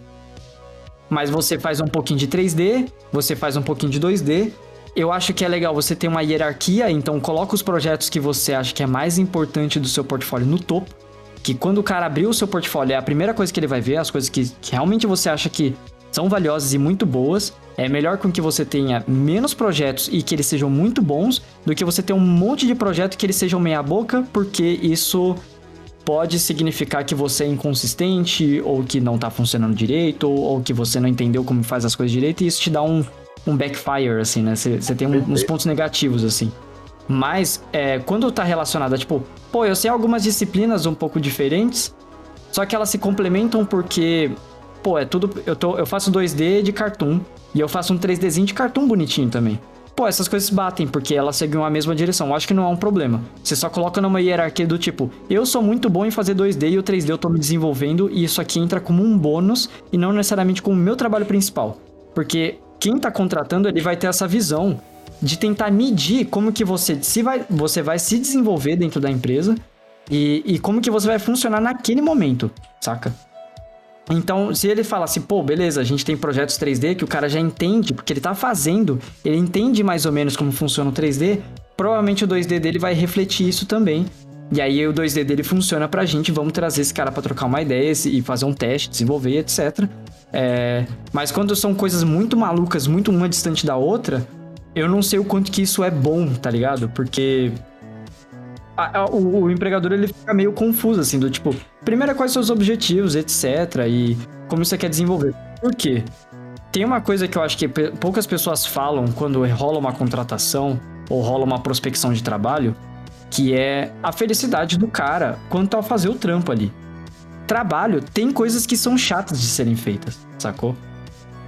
mas você faz um pouquinho de 3D, você faz um pouquinho de 2D. Eu acho que é legal você ter uma hierarquia, então coloca os projetos que você acha que é mais importante do seu portfólio no topo. Que quando o cara abrir o seu portfólio, é a primeira coisa que ele vai ver, as coisas que, que realmente você acha que são valiosas e muito boas. É melhor com que você tenha menos projetos e que eles sejam muito bons, do que você ter um monte de projeto que eles sejam meia boca, porque isso pode significar que você é inconsistente, ou que não tá funcionando direito, ou que você não entendeu como faz as coisas direito, e isso te dá um, um backfire, assim, né? Você tem um- uns pontos negativos, assim. Mas, é, quando tá relacionado a, tipo, pô, eu sei algumas disciplinas um pouco diferentes, só que elas se complementam porque, pô, é tudo. Eu, tô, eu faço 2D de cartoon, e eu faço um 3Dzinho de cartoon bonitinho também. Pô, essas coisas batem, porque elas seguem a mesma direção. Eu acho que não é um problema. Você só coloca numa hierarquia do tipo, eu sou muito bom em fazer 2D e o 3D eu tô me desenvolvendo, e isso aqui entra como um bônus e não necessariamente como o meu trabalho principal. Porque quem tá contratando, ele vai ter essa visão de tentar medir como que você se vai, você vai se desenvolver dentro da empresa e, e como que você vai funcionar naquele momento, saca? Então, se ele fala assim, pô, beleza, a gente tem projetos 3D que o cara já entende, porque ele tá fazendo, ele entende mais ou menos como funciona o 3D, provavelmente o 2D dele vai refletir isso também. E aí o 2D dele funciona pra gente, vamos trazer esse cara pra trocar uma ideia e fazer um teste, desenvolver, etc. É... Mas quando são coisas muito malucas, muito uma distante da outra, eu não sei o quanto que isso é bom, tá ligado? Porque a, a, o, o, empregador ele fica meio confuso, assim, do tipo, primeiro quais são os objetivos, etc. E como você quer desenvolver. Por quê? Tem uma coisa que eu acho que poucas pessoas falam quando rola uma contratação ou rola uma prospecção de trabalho, que é a felicidade do cara quanto ao fazer o trampo ali. Trabalho tem coisas que são chatas de serem feitas, sacou?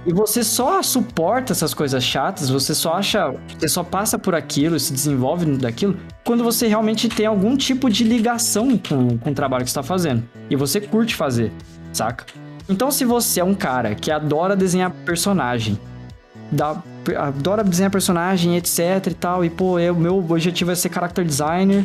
E você só suporta essas coisas chatas, você só acha, você só passa por aquilo, se desenvolve daquilo, quando você realmente tem algum tipo de ligação com, com o trabalho que está fazendo. E você curte fazer, saca? Então, se você é um cara que adora desenhar personagem, adora desenhar personagem, etc e tal, e pô, o meu objetivo é ser character designer,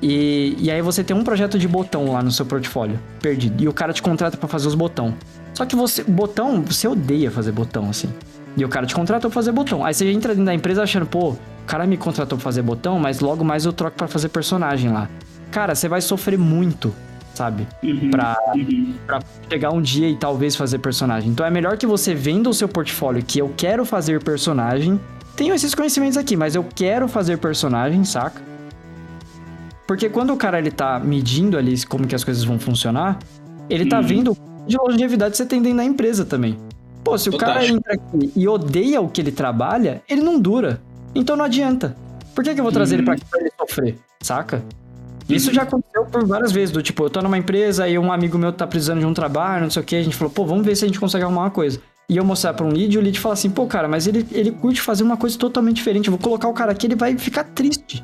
e, e aí você tem um projeto de botão lá no seu portfólio, perdido, e o cara te contrata para fazer os botão. Só que você, botão, você odeia fazer botão, assim. E o cara te contratou pra fazer botão. Aí você entra dentro da empresa achando, pô, o cara me contratou pra fazer botão, mas logo mais eu troco para fazer personagem lá. Cara, você vai sofrer muito, sabe? Uhum, pra, uhum. pra chegar um dia e talvez fazer personagem. Então é melhor que você venda o seu portfólio que eu quero fazer personagem. Tenho esses conhecimentos aqui, mas eu quero fazer personagem, saca? Porque quando o cara ele tá medindo ali como que as coisas vão funcionar, ele tá uhum. vendo de longevidade você tem dentro da empresa também. Pô, se o cara entra aqui e odeia o que ele trabalha, ele não dura. Então não adianta. Por que, que eu vou trazer uhum. ele pra aqui pra ele sofrer? Saca? Isso já aconteceu por várias vezes, do tipo, eu tô numa empresa e um amigo meu tá precisando de um trabalho, não sei o que, a gente falou, pô, vamos ver se a gente consegue arrumar uma coisa. E eu mostrar pra um lead e o lead fala assim, pô, cara, mas ele, ele curte fazer uma coisa totalmente diferente, eu vou colocar o cara aqui, ele vai ficar triste,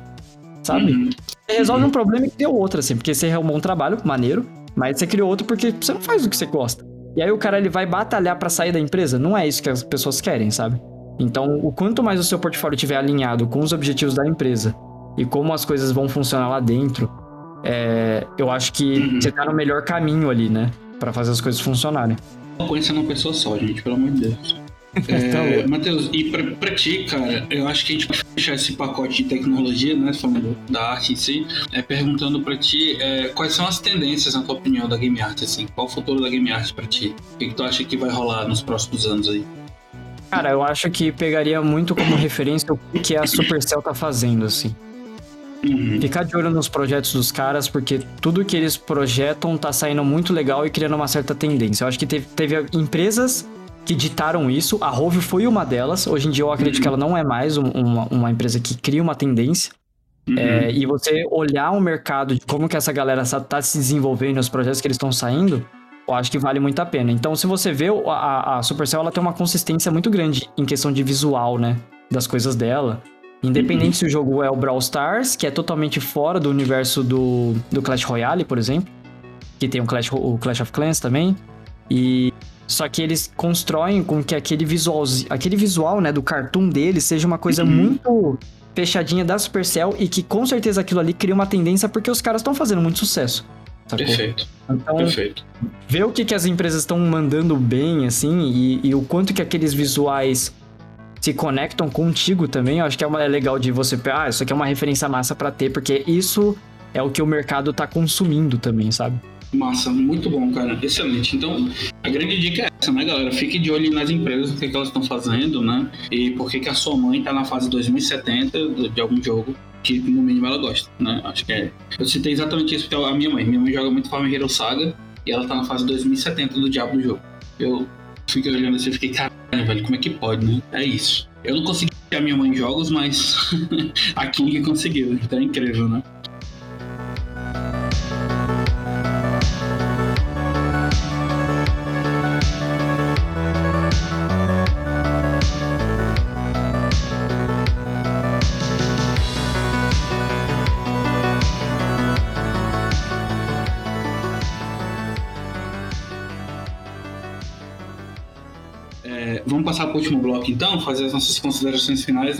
sabe? Uhum. Você resolve um problema e deu outro, assim, porque você arrumou um trabalho maneiro, mas você criou outro porque você não faz o que você gosta. E aí o cara ele vai batalhar para sair da empresa. Não é isso que as pessoas querem, sabe? Então, o quanto mais o seu portfólio estiver alinhado com os objetivos da empresa e como as coisas vão funcionar lá dentro, é, eu acho que uhum. você tá no melhor caminho ali, né? para fazer as coisas funcionarem. Conhecendo uma pessoa só, gente, pelo amor de Deus. É, tá Matheus, e pra, pra ti, cara, eu acho que a gente pode fechar esse pacote de tecnologia, né? Falando da arte em si, é, perguntando pra ti é, quais são as tendências, na tua opinião, da game art, assim? Qual o futuro da game art pra ti? O que, que tu acha que vai rolar nos próximos anos aí? Cara, eu acho que pegaria muito como referência o que a Supercell tá fazendo, assim. Uhum. Ficar de olho nos projetos dos caras, porque tudo que eles projetam tá saindo muito legal e criando uma certa tendência. Eu acho que teve, teve empresas que ditaram isso. A Rove foi uma delas. Hoje em dia eu acredito uhum. que ela não é mais um, uma, uma empresa que cria uma tendência. Uhum. É, e você olhar o mercado de como que essa galera está se desenvolvendo, os projetos que eles estão saindo, eu acho que vale muito a pena. Então, se você vê, a, a Supercell ela tem uma consistência muito grande em questão de visual, né? Das coisas dela. Independente uhum. se o jogo é o Brawl Stars, que é totalmente fora do universo do, do Clash Royale, por exemplo. Que tem o Clash, o Clash of Clans também. E só que eles constroem com que aquele visual, aquele visual, né, do cartoon deles seja uma coisa uhum. muito fechadinha da Supercell e que com certeza aquilo ali cria uma tendência porque os caras estão fazendo muito sucesso. Sacou? Perfeito. Então, Perfeito. ver o que, que as empresas estão mandando bem, assim, e, e, o quanto que aqueles visuais se conectam contigo também, eu acho que é, uma, é legal de você... Ah, isso aqui é uma referência massa para ter, porque isso é o que o mercado tá consumindo também, sabe? Massa, muito bom, cara. Excelente. Então, a grande dica é essa, né, galera? Fique de olho nas empresas, o que, é que elas estão fazendo, né? E por que, que a sua mãe tá na fase 2070 de algum jogo que, no mínimo, ela gosta, né? Acho que é. Eu citei exatamente isso porque é a minha mãe. Minha mãe joga muito Farm Hero Saga e ela tá na fase 2070 do diabo do jogo. Eu fiquei olhando assim e fiquei, caralho, velho, como é que pode, né? É isso. Eu não consegui a minha mãe em jogos, mas a King conseguiu. Então é incrível, né? Vamos passar para o último bloco então, fazer as nossas considerações finais.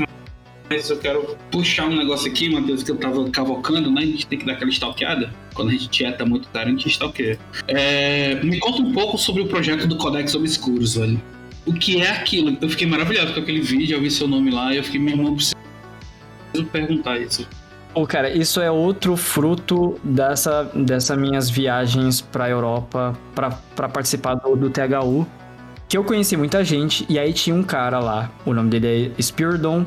Mas eu quero puxar um negócio aqui, Matheus, que eu tava cavocando, né? A gente tem que dar aquela stalkeada. Quando a gente tieta muito cara, a gente stalkeia. É, me conta um pouco sobre o projeto do Codex Obscuros, velho. O que é aquilo? Eu fiquei maravilhado com aquele vídeo, eu vi seu nome lá e eu fiquei, meu irmão, preciso perguntar isso. Pô, cara, isso é outro fruto dessa, dessa minhas viagens pra Europa pra participar do, do THU. Que eu conheci muita gente, e aí tinha um cara lá, o nome dele é Spiridon.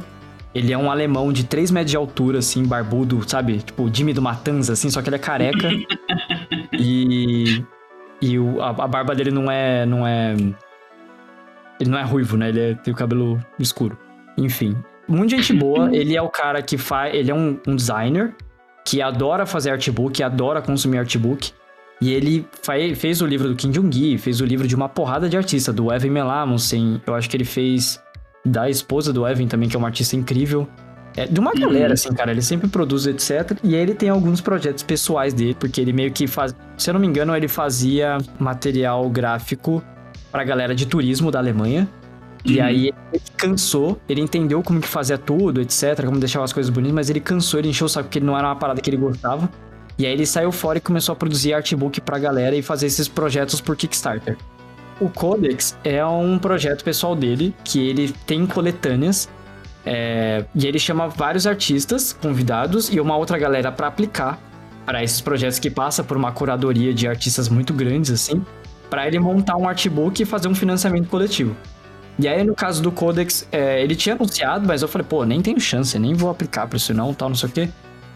Ele é um alemão de 3 metros de altura, assim, barbudo, sabe? Tipo, Jimmy do Matanza, assim, só que ele é careca. e. E o, a, a, barba dele não é. não é. Ele não é ruivo, né? Ele é, tem o cabelo escuro. Enfim. Muito gente boa. ele é o cara que faz. Ele é um, um designer que adora fazer artbook, adora consumir artbook. E ele fez o livro do Kim Jong-gi, fez o livro de uma porrada de artista, do Evan Melamusen. Eu acho que ele fez da esposa do Evan também, que é uma artista incrível. É, de uma galera, assim, cara. Ele sempre produz, etc. E aí ele tem alguns projetos pessoais dele, porque ele meio que faz. Se eu não me engano, ele fazia material gráfico pra galera de turismo da Alemanha. Uhum. E aí ele cansou, ele entendeu como que fazia tudo, etc, como deixava as coisas bonitas, mas ele cansou, ele encheu o saco porque não era uma parada que ele gostava. E aí ele saiu fora e começou a produzir artbook pra galera e fazer esses projetos por Kickstarter. O Codex é um projeto pessoal dele, que ele tem coletâneas, é, e ele chama vários artistas convidados e uma outra galera para aplicar para esses projetos que passa por uma curadoria de artistas muito grandes, assim, para ele montar um artbook e fazer um financiamento coletivo. E aí, no caso do Codex, é, ele tinha anunciado, mas eu falei, pô, nem tenho chance, nem vou aplicar pra isso não, tal, não sei o quê.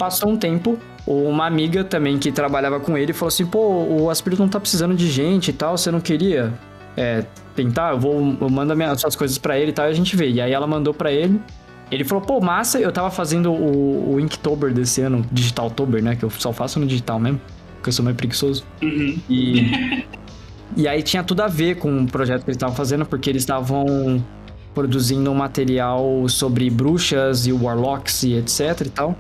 Passou um tempo, uma amiga também que trabalhava com ele falou assim, pô, o Aspirito não tá precisando de gente e tal, você não queria é, tentar? Eu vou, eu mando minhas suas coisas para ele e tal, e a gente vê. E aí ela mandou para ele, ele falou, pô, massa, eu tava fazendo o, o Inktober desse ano, Digitaltober, né, que eu só faço no digital mesmo, porque eu sou meio preguiçoso. Uhum. E... E aí tinha tudo a ver com o projeto que eles estavam fazendo, porque eles estavam produzindo um material sobre bruxas e warlocks e etc e tal.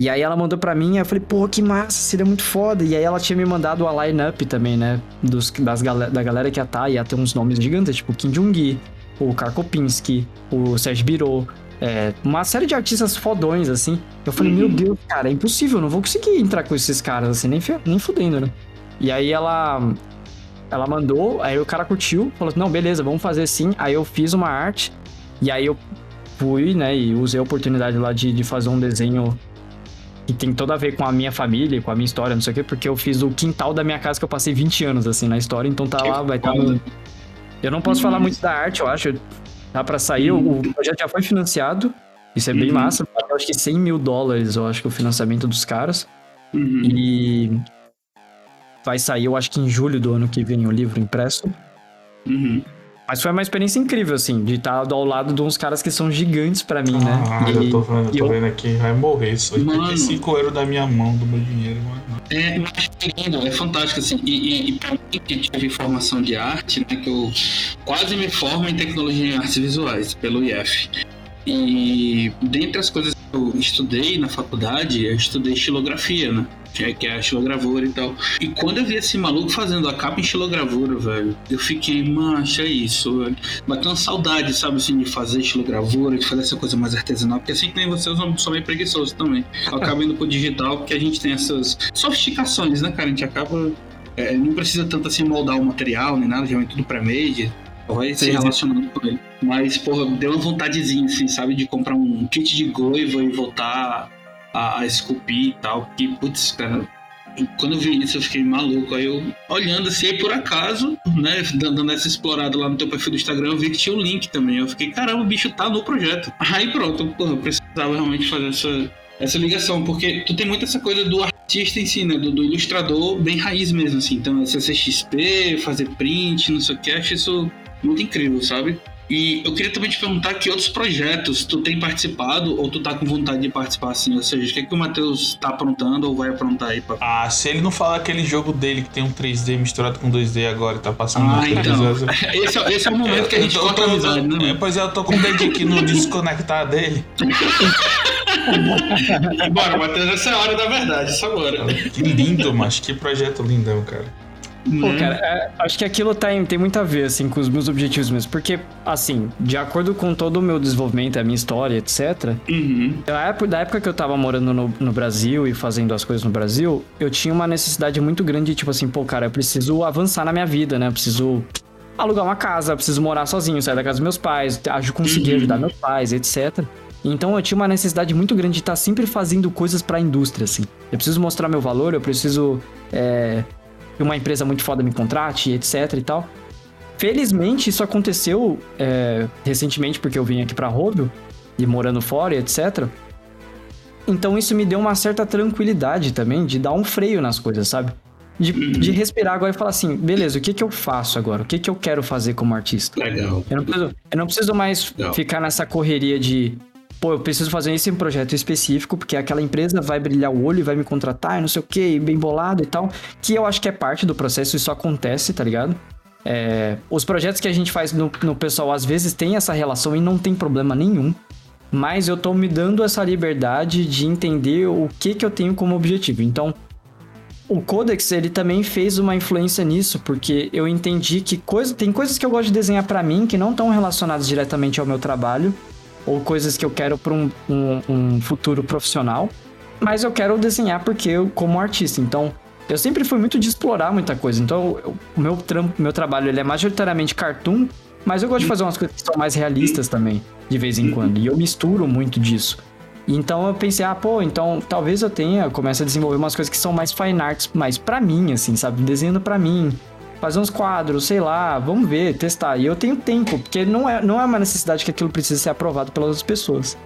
E aí ela mandou pra mim, eu falei, pô, que massa, seria muito foda. E aí ela tinha me mandado a line-up também, né? Dos, das, da galera que ia estar, tá, ia ter uns nomes gigantes, tipo Kim Jong-gi, o Karkopinski, o Serge Biro, é, uma série de artistas fodões, assim. Eu falei, meu Deus, cara, é impossível, não vou conseguir entrar com esses caras, assim, nem, nem fudendo, né? E aí ela, ela mandou, aí o cara curtiu, falou: não, beleza, vamos fazer sim. Aí eu fiz uma arte, e aí eu fui, né, e usei a oportunidade lá de, de fazer um desenho que tem toda a ver com a minha família, com a minha história, não sei o quê, porque eu fiz o quintal da minha casa que eu passei 20 anos, assim, na história, então tá lá, vai estar. Tá no... Eu não posso falar muito da arte, eu acho. Dá pra sair, o projeto já foi financiado, isso é bem uhum. massa. Eu acho que 100 mil dólares, eu acho que é o financiamento dos caras. Uhum. E Vai sair, eu acho que em julho do ano que vem, o livro impresso. Uhum. Mas foi uma experiência incrível, assim, de estar ao lado de uns caras que são gigantes para mim, né? Ah, e, eu tô vendo, tô eu... vendo aqui, vai morrer isso. 85 euros da minha mão, do meu dinheiro, mano. É, é lindo, é fantástico, assim. E, e, e pra mim que tive formação de arte, né, que eu quase me formo em tecnologia em artes visuais, pelo IF. E dentre as coisas que eu estudei na faculdade, eu estudei estilografia, né? que é a estilogravura e tal. E quando eu vi esse maluco fazendo a capa em estilogravura, velho, eu fiquei, mancha, é isso, velho. Bateu uma saudade, sabe, assim, de fazer estilogravura, de fazer essa coisa mais artesanal, porque assim que nem você, eu sou meio preguiçoso também. Eu acabo indo pro digital porque a gente tem essas sofisticações, né, cara? A gente acaba. É, não precisa tanto assim moldar o material nem nada, já vem tudo pré-made vai se relacionando com ele. Mas, porra, deu uma vontadezinha, assim, sabe, de comprar um kit de goiva e voltar a, a esculpir e tal. Porque, putz, cara, quando eu vi isso eu fiquei maluco. Aí eu olhando assim, aí por acaso, né, dando essa explorada lá no teu perfil do Instagram, eu vi que tinha o um link também. Eu fiquei, caramba, o bicho tá no projeto. Aí pronto, porra, eu precisava realmente fazer essa, essa ligação, porque tu tem muito essa coisa do artista em si, né, do, do ilustrador bem raiz mesmo, assim. Então, CCXP, fazer print, não sei o que, acho isso muito incrível, sabe? E eu queria também te perguntar que outros projetos tu tem participado ou tu tá com vontade de participar assim? Ou seja, o que, é que o Matheus tá aprontando ou vai aprontar aí? Pra... Ah, se ele não falar aquele jogo dele que tem um 3D misturado com 2D agora e tá passando ah, então. esse, é, esse é o momento que a gente corta amizade, né? Pois é, eu tô com o dedo aqui no desconectar dele. Bora, Matheus, essa é a hora da verdade, isso agora. Que lindo, mas que projeto lindão, cara. Pô, né? cara, é, acho que aquilo tem, tem muito a ver, assim, com os meus objetivos mesmo. Porque, assim, de acordo com todo o meu desenvolvimento, a minha história, etc., Uhum. da época, da época que eu tava morando no, no Brasil e fazendo as coisas no Brasil, eu tinha uma necessidade muito grande de, tipo assim, pô, cara, eu preciso avançar na minha vida, né? Eu preciso alugar uma casa, eu preciso morar sozinho, sair da casa dos meus pais, conseguir Uhum. ajudar meus pais, etc. Então eu tinha uma necessidade muito grande de estar sempre fazendo coisas pra indústria, assim. Eu preciso mostrar meu valor, eu preciso é, que uma empresa muito foda me contrate, etc e tal. Felizmente, isso aconteceu é, recentemente, porque eu vim aqui pra Róbio, e morando fora, etc. Então isso me deu uma certa tranquilidade também de dar um freio nas coisas, sabe? De, de respirar agora e falar assim, beleza, o que que eu faço agora? O que que eu quero fazer como artista? Legal. Eu não preciso, eu não preciso mais ficar nessa correria de, pô, eu preciso fazer esse projeto específico, porque aquela empresa vai brilhar o olho e vai me contratar e não sei o que, bem bolado e tal. Que eu acho que é parte do processo, isso acontece, tá ligado? É, os projetos que a gente faz no, no pessoal às vezes tem essa relação e não tem problema nenhum. Mas eu tô me dando essa liberdade de entender o que que eu tenho como objetivo. Então, o Codex, ele também fez uma influência nisso, porque eu entendi que coisa, tem coisas que eu gosto de desenhar pra mim que não estão relacionadas diretamente ao meu trabalho, ou coisas que eu quero pra um, um, um futuro profissional, mas eu quero desenhar porque eu, como artista. Então, eu sempre fui muito de explorar muita coisa. Então, o meu, trampo, meu trabalho ele é majoritariamente cartoon, mas eu gosto de fazer umas coisas que são mais realistas também, de vez em quando. E eu misturo muito disso. Então eu pensei, ah, pô, então talvez eu tenha, comece a desenvolver umas coisas que são mais fine arts, mais pra mim, assim, sabe? Desenhando pra mim, fazer uns quadros, sei lá, vamos ver, testar. E eu tenho tempo, porque não é, não é uma necessidade que aquilo precise ser aprovado pelas outras pessoas.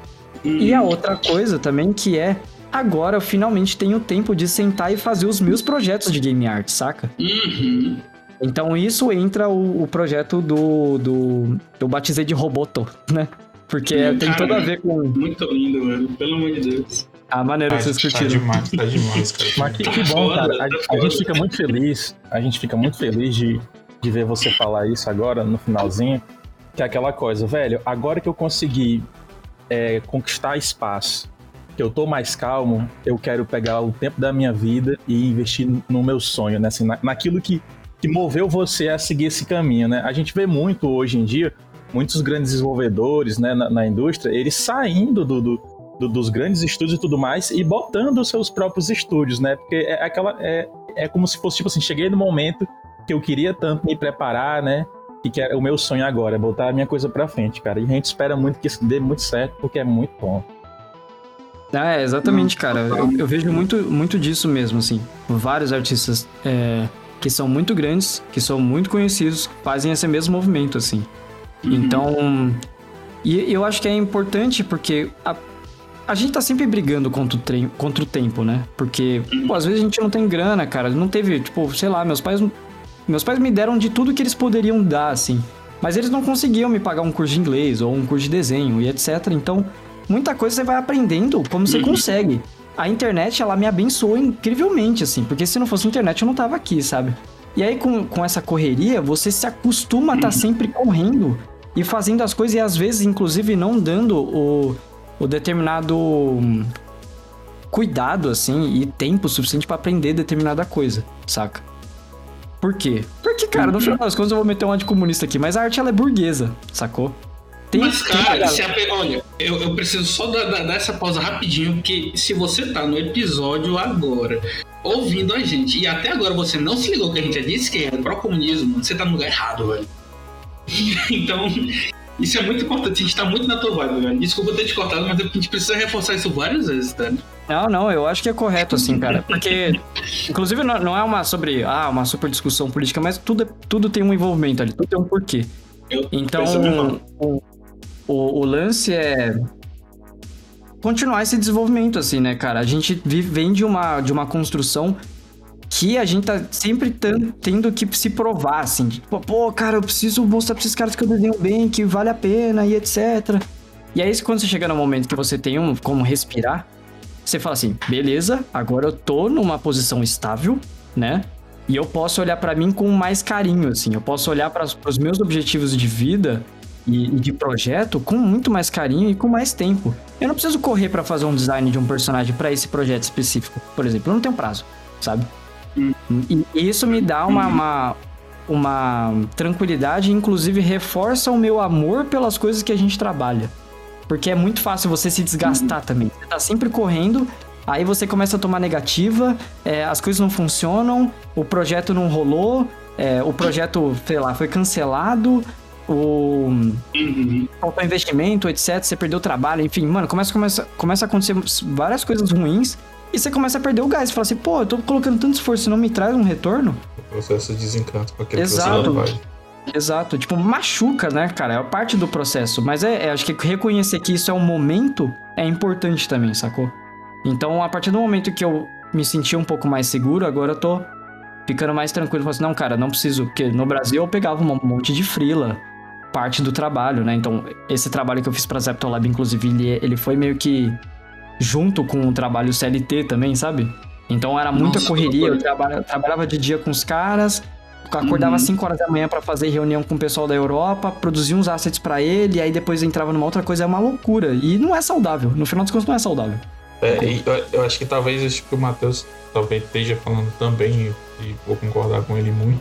E a outra coisa também que é, agora eu finalmente tenho tempo de sentar e fazer os meus projetos de game art, saca? Uhum. Então isso entra o, o projeto do, do. Eu batizei de Roboto, né? Porque Hum, tem cara. tudo a ver com Muito lindo, mano. Pelo amor de Deus. A maneira Tá, que vocês tá curtiram. demais, tá demais, cara. Mas que, que bom, cara. A, a gente fica muito feliz. A gente fica muito feliz de, de ver você falar isso agora, no finalzinho. Que é aquela coisa, velho, agora que eu consegui é, conquistar espaço, que eu tô mais calmo, eu quero pegar o tempo da minha vida e investir no meu sonho, né? Assim, na, naquilo que, que moveu você a seguir esse caminho, né? A gente vê muito hoje em dia, muitos grandes desenvolvedores né, na, na indústria, eles saindo do, do, do- dos grandes estúdios e tudo mais e botando os seus próprios estúdios, né? Porque é aquela é, é como se fosse tipo assim, cheguei no momento que eu queria tanto me preparar, né? E que é o meu sonho agora, é botar a minha coisa pra frente, cara. E a gente espera muito que isso dê muito certo, porque é muito bom. É, exatamente, cara. Eu, eu vejo muito, muito disso mesmo, assim. Vários artistas é, que são muito grandes, que são muito conhecidos, fazem esse mesmo movimento, assim. Então. E eu acho que é importante porque a, a gente tá sempre brigando contra o, trem, contra o tempo, né? Porque, pô, às vezes a gente não tem grana, cara. Não teve, tipo, sei lá, meus pais. Meus pais me deram de tudo que eles poderiam dar, assim. Mas eles não conseguiam me pagar um curso de inglês ou um curso de desenho e etc. Então, muita coisa você vai aprendendo como você consegue. A internet, ela me abençoou incrivelmente, assim. Porque se não fosse a internet, eu não tava aqui, sabe? E aí, com, com essa correria, você se acostuma a estar sempre correndo e fazendo as coisas, e às vezes, inclusive, não dando o, o determinado hum, cuidado, assim, e tempo suficiente pra aprender determinada coisa, saca? Por quê? Porque, cara, no final das contas eu vou meter um anticomunista aqui, mas a arte ela é burguesa, sacou? Tem, Mas, cara, se a olha, eu, eu preciso só dar, dar- dar essa pausa rapidinho, porque se você tá no episódio agora, ouvindo a gente, e até agora você não se ligou que a gente é de esquerda, pró-comunismo, você tá no lugar errado, velho. então, isso é muito importante, a gente tá muito na tua vibe, velho. Desculpa ter te cortado, mas a gente precisa reforçar isso várias vezes, tá? Não, não, eu acho que é correto, assim, cara. Porque, inclusive, não, não é uma sobre, ah, uma super discussão política, mas tudo, é- tudo tem um envolvimento ali, tudo tem um porquê. Eu Então, o, o, o lance é continuar esse desenvolvimento, assim, né, cara? A gente vem de uma, de uma construção que a gente tá sempre tendo que se provar, assim. Tipo, pô, cara, eu preciso mostrar pra esses caras que eu desenho bem, que vale a pena e etc. E aí, quando você chega no momento que você tem um, como respirar, você fala assim, beleza, agora eu tô numa posição estável, né? E eu posso olhar pra mim com mais carinho, assim. Eu posso olhar para os meus objetivos de vida e, e de projeto com muito mais carinho e com mais tempo. Eu não preciso correr pra fazer um design de um personagem pra esse projeto específico, por exemplo. Eu não tenho prazo, sabe? E isso me dá uma, uma, uma tranquilidade, inclusive reforça o meu amor pelas coisas que a gente trabalha. Porque é muito fácil você se desgastar também. Você tá sempre correndo, aí você começa a tomar negativa, é, as coisas não funcionam, o projeto não rolou, é, o projeto, sei lá, foi cancelado, o Uhum. faltou investimento, etc. Você perdeu o trabalho, enfim, mano, começa, começa, começa a acontecer várias coisas ruins e você começa a perder o gás. Você fala assim, pô, eu tô colocando tanto esforço e não me traz um retorno. O processo de desencanto com aquele Exato. vai. Exato, tipo, machuca, né, cara? É parte do processo. Mas é, é, acho que reconhecer que isso é um momento é importante também, sacou? Então, a partir do momento que eu me senti um pouco mais seguro, agora eu tô ficando mais tranquilo. Falei assim, não, cara, não preciso. Porque no Brasil eu pegava um monte de frila, parte do trabalho, né? Então, esse trabalho que eu fiz pra Zeptolab, inclusive, ele, ele foi meio que junto com o trabalho CLT também, sabe? Então era muita Nossa, correria, eu loucura. traba- trabalhava de dia com os caras, acordava Uhum. às 5 horas da manhã pra fazer reunião com o pessoal da Europa, produzia uns assets pra ele, e aí depois entrava numa outra coisa, é uma loucura. E não é saudável, no final das contas não é saudável. É, eu, eu acho que talvez isso que o Matheus talvez esteja falando também, e vou concordar com ele muito,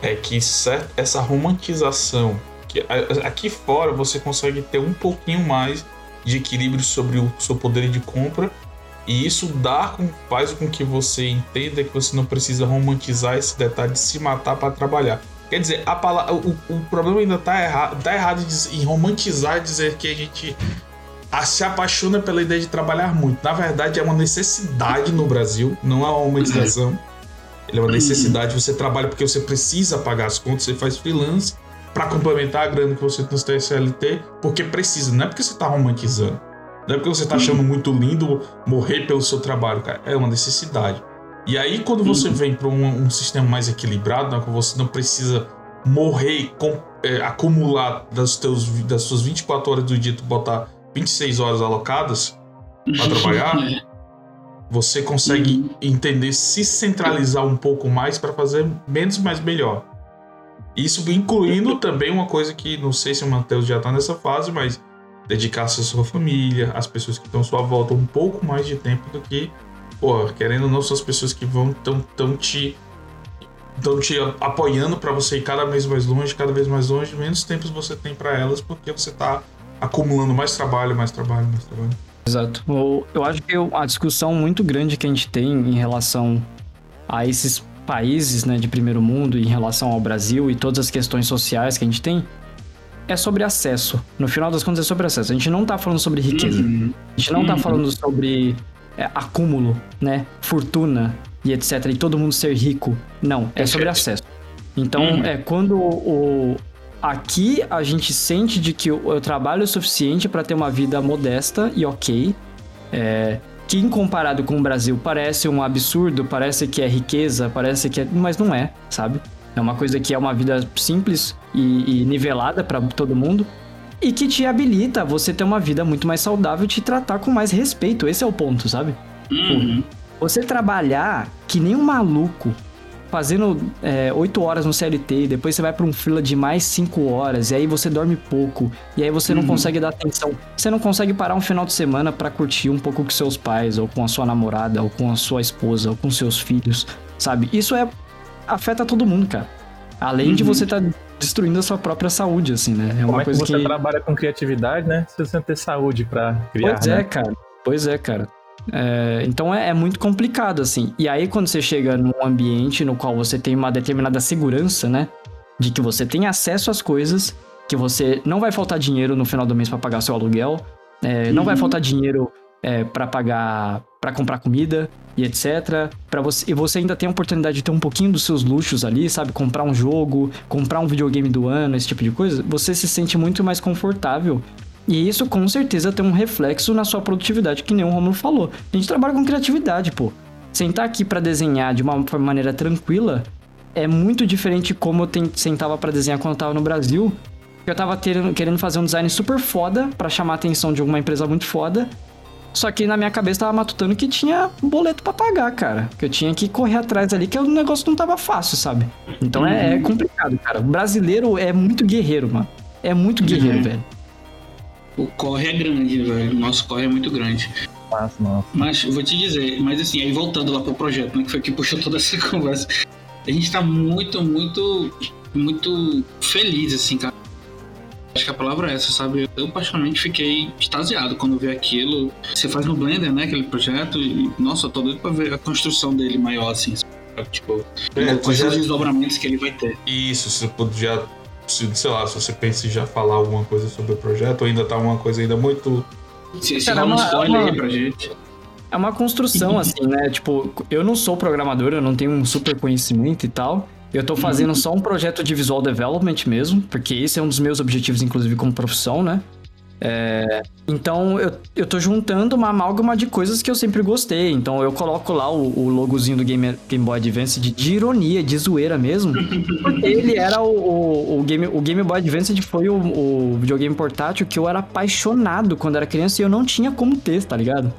é que cer- essa romantização, que aqui fora você consegue ter um pouquinho mais de equilíbrio sobre o seu poder de compra, e isso dá com, faz com que você entenda que você não precisa romantizar esse detalhe de se matar para trabalhar. Quer dizer, a pala- o, o problema ainda tá errado, tá errado em romantizar e dizer que a gente a- se apaixona pela ideia de trabalhar muito. Na verdade, é uma necessidade no Brasil, não é uma romantização. Ele é uma necessidade. Você trabalha porque você precisa pagar as contas, você faz freelance para complementar a grana que você tem no seu CLT, porque precisa, não é porque você tá romantizando. Não é porque você tá achando muito lindo morrer pelo seu trabalho, cara. É uma necessidade. E aí, quando você vem para um, um sistema mais equilibrado, né, que você não precisa morrer com- é, acumular das, teus, das suas 24 horas do dia, tu botar 26 horas alocadas para trabalhar, você consegue entender, se centralizar um pouco mais para fazer menos, mas melhor. Isso incluindo também uma coisa que não sei se o Matheus já tá nessa fase, mas dedicar-se à sua família, às pessoas que estão à sua volta um pouco mais de tempo do que, pô, querendo ou não, são as pessoas que vão tão, tão te estão te apoiando para você ir cada vez mais longe, cada vez mais longe, menos tempos você tem para elas porque você tá acumulando mais trabalho, mais trabalho, mais trabalho. Exato. Eu acho que a discussão muito grande que a gente tem em relação a esses países né, de primeiro mundo, em relação ao Brasil e todas as questões sociais que a gente tem, é sobre acesso. No final das contas, é sobre acesso. A gente não tá falando sobre riqueza. Uhum. A gente não tá Uhum. falando sobre é, acúmulo, né? Fortuna e etc. E todo mundo ser rico. Não, é sobre acesso. Então, Uhum. é quando o. Aqui a gente sente de que eu, eu trabalho o suficiente para ter uma vida modesta e ok. É, que em comparado com o Brasil parece um absurdo, parece que é riqueza, parece que é. Mas não é, sabe? É uma coisa que é uma vida simples e, e nivelada para todo mundo e que te habilita a você ter uma vida muito mais saudável e te tratar com mais respeito. Esse é o ponto, sabe? Uhum. Você trabalhar que nem um maluco, fazendo é, 8 horas no CLT, e depois você vai pra um fila de mais 5 horas, e aí você dorme pouco, e aí você não Uhum. consegue dar atenção. Você não consegue parar um final de semana pra curtir um pouco com seus pais, ou com a sua namorada, ou com a sua esposa, ou com seus filhos, sabe? Isso é afeta todo mundo, cara. Além de Uhum. você estar destruindo a sua própria saúde, assim, né? É Como uma é que coisa você que. trabalha com criatividade, né? Você precisa ter saúde pra criar, Pois né? é, cara. Pois é, cara. É, então é, é muito complicado, assim. E aí, quando você chega num ambiente no qual você tem uma determinada segurança, né? De que você tem acesso às coisas, que você não vai faltar dinheiro no final do mês pra pagar seu aluguel, é, não vai Uhum. faltar dinheiro é, para pagar, para comprar comida e etc. Para você e você ainda tem a oportunidade de ter um pouquinho dos seus luxos ali, sabe? Comprar um jogo, comprar um videogame do ano, esse tipo de coisa. Você se sente muito mais confortável e isso com certeza tem um reflexo na sua produtividade, que nem o Romulo falou. A gente trabalha com criatividade, pô. Sentar aqui pra desenhar de uma maneira tranquila é muito diferente como eu sentava pra desenhar quando eu tava no Brasil. Eu tava ter- querendo fazer um design super foda pra chamar a atenção de alguma empresa muito foda. Só que na minha cabeça tava matutando que tinha boleto pra pagar, cara. Que eu tinha que correr atrás ali, que o negócio não tava fácil, sabe? Então é, é complicado, cara. O brasileiro é muito guerreiro, mano. É muito guerreiro, Uhum. velho. O corre é grande, velho. O nosso corre é muito grande. fácil, não. Mas eu vou te dizer, mas assim, aí voltando lá pro projeto, né, que foi que puxou toda essa conversa, a gente tá muito, muito, muito feliz, assim, cara. Acho que a palavra é essa, sabe? Eu particularmente fiquei extasiado quando vi aquilo. Você faz no Blender, né, aquele projeto, e nossa, eu tô doido pra ver a construção dele maior, assim. sabe? Tipo, É, quais já- os desdobramentos que ele vai ter. Isso, se você podia, se, sei lá, se você pensa em já falar alguma coisa sobre o projeto, ou ainda tá uma coisa ainda muito. Se, se Cara, um é uma- spoiler uma- aí pra gente. É uma construção, assim, né? Tipo, eu não sou programador, eu não tenho um super conhecimento e tal. Eu tô fazendo só um projeto de visual development mesmo, porque esse é um dos meus objetivos, inclusive, como profissão, né? É, Então, eu, eu tô juntando uma amálgama de coisas que eu sempre gostei. Então, eu coloco lá o, o logozinho do Game, Game Boy Advance de, de ironia, de zoeira mesmo. Ele era o, o, o Game, o Game Boy Advance foi o, o videogame portátil que eu era apaixonado quando era criança e eu não tinha como ter, tá ligado?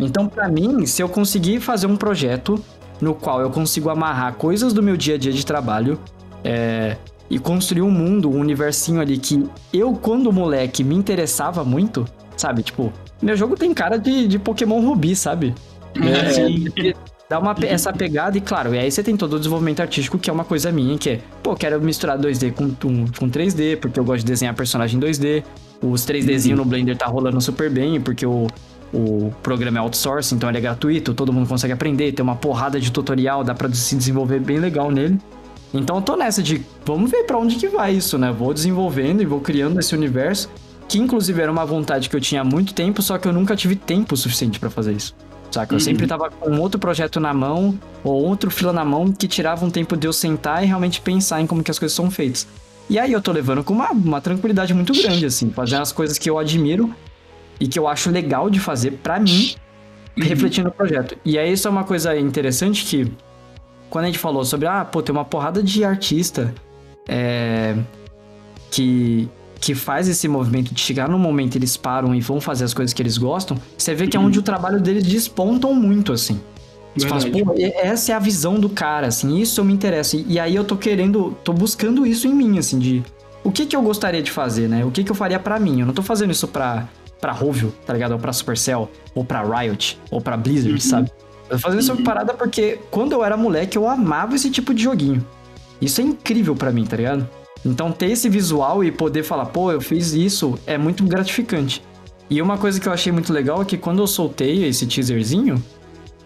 Então, pra mim, se eu conseguir fazer um projeto no qual eu consigo amarrar coisas do meu dia a dia de trabalho é, e construir um mundo, um universinho ali que eu, quando moleque, me interessava muito, sabe? Tipo, meu jogo tem cara de, de Pokémon Ruby, sabe? É, Sim. Dá uma, essa pegada e, claro, e aí você tem todo o desenvolvimento artístico, que é uma coisa minha, que é, pô, quero misturar 2D com, com, com 3D, porque eu gosto de desenhar personagem em 2D. Os 3Dzinho no Blender tá rolando super bem, porque o, o programa é outsource, então ele é gratuito, todo mundo consegue aprender, tem uma porrada de tutorial, dá pra se desenvolver bem legal nele. Então eu tô nessa de, vamos ver pra onde que vai isso, né? Vou desenvolvendo e vou criando esse universo, que inclusive era uma vontade que eu tinha há muito tempo, só que eu nunca tive tempo suficiente pra fazer isso. Saca? Eu sempre tava com outro projeto na mão, ou outro fila na mão, que tirava um tempo de eu sentar e realmente pensar em como que as coisas são feitas. E aí eu tô levando com uma, uma tranquilidade muito grande, assim, fazendo as coisas que eu admiro e que eu acho legal de fazer pra mim, refletindo no projeto. E aí isso é uma coisa interessante que, quando a gente falou sobre, ah, pô, tem uma porrada de artista é, que, que faz esse movimento de chegar num momento eles param e vão fazer as coisas que eles gostam, você vê que é onde o trabalho deles despontam muito, assim. Você fala assim, pô, e- essa é a visão do cara, assim, isso me interessa. E aí eu tô querendo, tô buscando isso em mim, assim, de o que que eu gostaria de fazer, né? O que que eu faria pra mim? Eu não tô fazendo isso pra, pra Rovio, tá ligado? Ou pra Supercell, ou pra Riot, ou pra Blizzard, sabe? Eu fazendo essa parada porque quando eu era moleque eu amava esse tipo de joguinho. Isso é incrível pra mim, tá ligado? Então ter esse visual e poder falar, pô, eu fiz isso, é muito gratificante. E uma coisa que eu achei muito legal é que quando eu soltei esse teaserzinho,